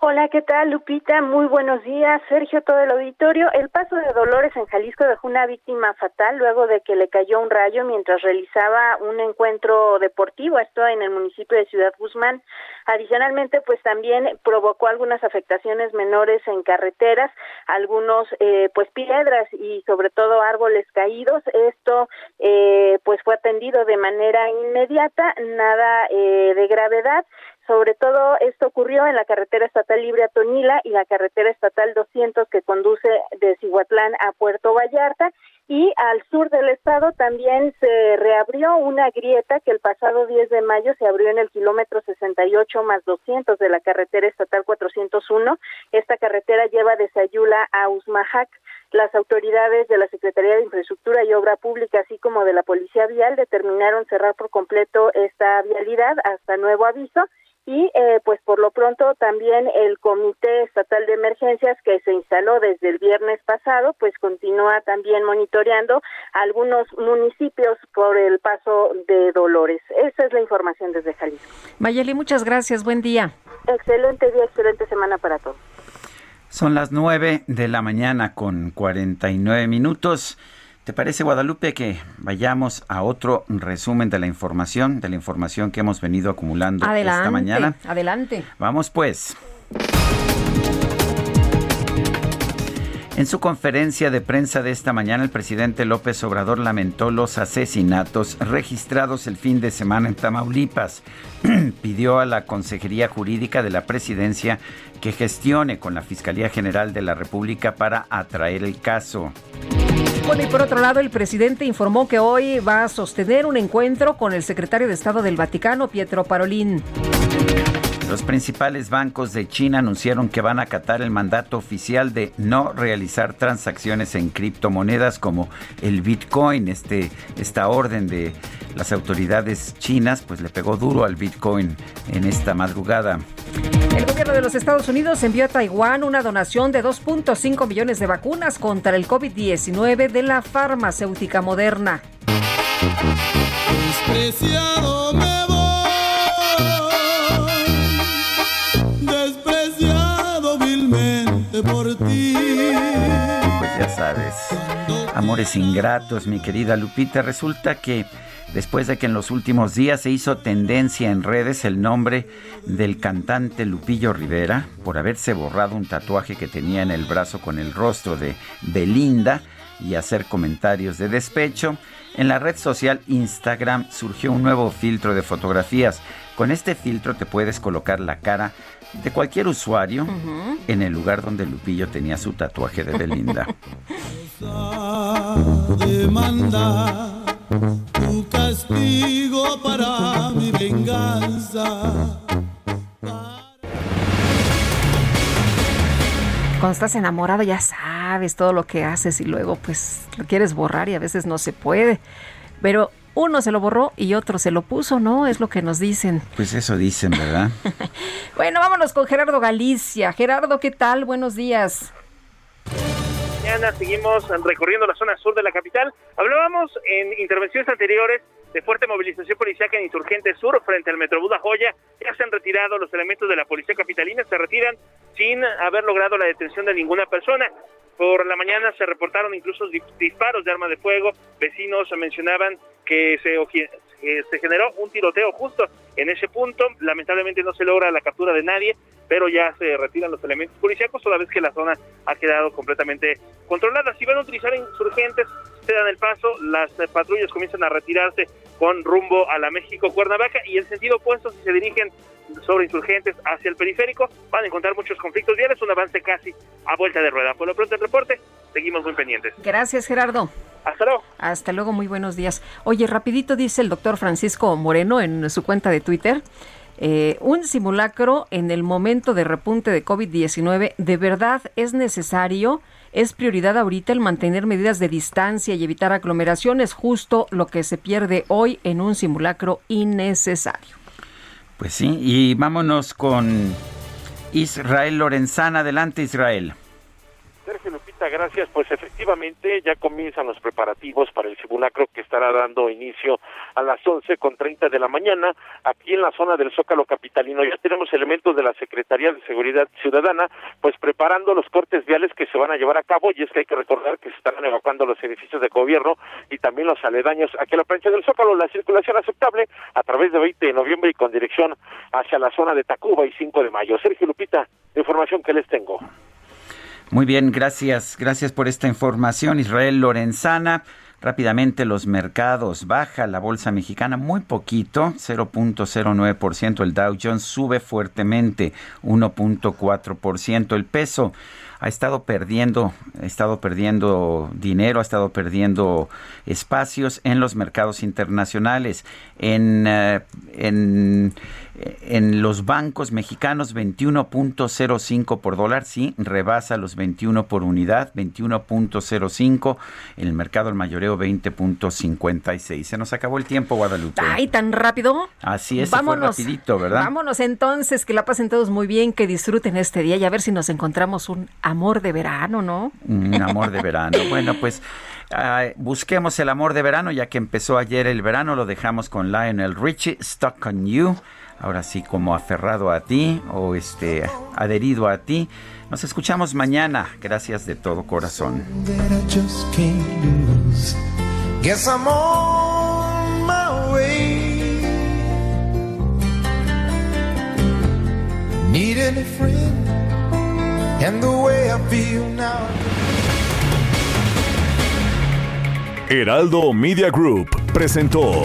Hola, ¿qué tal, Lupita? Muy buenos días. Sergio, todo el auditorio. El paso de Dolores en Jalisco dejó una víctima fatal luego de que le cayó un rayo mientras realizaba un encuentro deportivo, esto en el municipio de Ciudad Guzmán. Adicionalmente, pues también provocó algunas afectaciones menores en carreteras, algunos, eh, pues piedras y sobre todo árboles caídos. Esto, eh, pues fue atendido de manera inmediata, nada eh, de gravedad. Sobre todo esto ocurrió en la carretera estatal libre a Tonila y la carretera estatal 200 que conduce de Cihuatlán a Puerto Vallarta y al sur del estado también se reabrió una grieta que el pasado 10 de mayo se abrió en el kilómetro 68 más 200 de la carretera estatal 401. Esta carretera lleva de Sayula a Usmajac. Las autoridades de la Secretaría de Infraestructura y Obra Pública, así como de la Policía Vial, determinaron cerrar por completo esta vialidad hasta nuevo aviso y eh, pues por lo pronto también el Comité Estatal de Emergencias que se instaló desde el viernes pasado pues continúa también monitoreando algunos municipios por el paso de Dolores. Esa es la información desde Jalisco. Mayeli, muchas gracias. Buen día. Excelente día, excelente semana para todos. Son las 9 de la mañana con 49 minutos. ¿Te parece, Guadalupe, que vayamos a otro resumen de la información, de la información que hemos venido acumulando adelante, esta mañana? Adelante. Vamos pues. En su conferencia de prensa de esta mañana, el presidente López Obrador lamentó los asesinatos registrados el fin de semana en Tamaulipas. Pidió a la Consejería Jurídica de la Presidencia que gestione con la Fiscalía General de la República para atraer el caso. Bueno, y por otro lado, el presidente informó que hoy va a sostener un encuentro con el secretario de Estado del Vaticano, Pietro Parolín. Los principales bancos de China anunciaron que van a acatar el mandato oficial de no realizar transacciones en criptomonedas como el Bitcoin. Este, esta orden de las autoridades chinas pues le pegó duro al Bitcoin en esta madrugada. El gobierno de los Estados Unidos envió a Taiwán una donación de 2.5 millones de vacunas contra el COVID-19 de la farmacéutica moderna. Despreciado me amores ingratos, mi querida Lupita, resulta que después de que en los últimos días se hizo tendencia en redes el nombre del cantante Lupillo Rivera por haberse borrado un tatuaje que tenía en el brazo con el rostro de Belinda y hacer comentarios de despecho. En la red social Instagram surgió un nuevo filtro de fotografías. Con este filtro te puedes colocar la cara de cualquier usuario en el lugar donde Lupillo tenía su tatuaje de Belinda. demanda tu castigo para mi venganza. Cuando estás enamorada ya sabes todo lo que haces y luego pues lo quieres borrar y a veces no se puede. Pero uno se lo borró y otro se lo puso, ¿no? Es lo que nos dicen. Pues eso dicen, ¿verdad? Bueno, vámonos con Gerardo Galicia. Gerardo, ¿qué tal? Buenos días. Mañana seguimos recorriendo la zona sur de la capital. Hablábamos en intervenciones anteriores de fuerte movilización policiaca en Insurgente Sur frente al Metrobús La Joya. Ya se han retirado los elementos de la policía capitalina, se retiran sin haber logrado la detención de ninguna persona. Por la mañana se reportaron incluso di- disparos de arma de fuego. Vecinos mencionaban que se, que se generó un tiroteo justo en ese punto. Lamentablemente no se logra la captura de nadie, pero ya se retiran los elementos policíacos toda vez que la zona ha quedado completamente controlada. Si van a utilizar insurgentes, se dan el paso, las eh, patrullas comienzan a retirarse con rumbo a la México Cuernavaca y en sentido opuesto si se dirigen sobre insurgentes hacia el periférico van a encontrar muchos conflictos viales, un avance casi a vuelta de rueda. Por lo pronto el reporte, seguimos muy pendientes. Gracias, Gerardo. Hasta luego. Hasta luego, muy buenos días. Oye, rapidito dice el doctor Francisco Moreno en su cuenta de Twitter. eh, un simulacro en el momento de repunte de COVID-19 de verdad es necesario. Es prioridad ahorita el mantener medidas de distancia y evitar aglomeraciones, justo lo que se pierde hoy en un simulacro innecesario. Pues sí, y vámonos con Israel Lorenzana. Adelante, Israel. Sergio Gracias. Pues efectivamente ya comienzan los preparativos para el simulacro que estará dando inicio a las 11 con 30 de la mañana aquí en la zona del Zócalo Capitalino. Ya tenemos elementos de la Secretaría de Seguridad Ciudadana pues preparando los cortes viales que se van a llevar a cabo y es que hay que recordar que se estarán evacuando los edificios de gobierno y también los aledaños aquí a la plancha del Zócalo. La circulación aceptable a través de 20 de noviembre y con dirección hacia la zona de Tacuba y 5 de mayo. Sergio Lupita, información que les tengo. Muy bien, gracias. Gracias por esta información, Israel Lorenzana. Rápidamente los mercados baja la bolsa mexicana muy poquito, 0.09%, el Dow Jones sube fuertemente 1.4%, el peso ha estado perdiendo, ha estado perdiendo dinero, ha estado perdiendo espacios en los mercados internacionales. En, eh, en, en los bancos mexicanos 21.05 por dólar, sí, rebasa los 21 por unidad, 21.05. En el mercado el mayoreo 20.56. Se nos acabó el tiempo, Guadalupe. Ay, tan rápido. Así es, fue Vámonos. rapidito, ¿verdad? Vámonos entonces, que la pasen todos muy bien, que disfruten este día y a ver si nos encontramos un amor de verano, ¿no? Un amor de verano. Bueno, pues busquemos el amor de verano, ya que empezó ayer el verano, lo dejamos con Lionel Richie, Stuck on You. Ahora sí, como aferrado a ti o este adherido a ti. Nos escuchamos mañana. Gracias de todo corazón. Heraldo Media Group presentó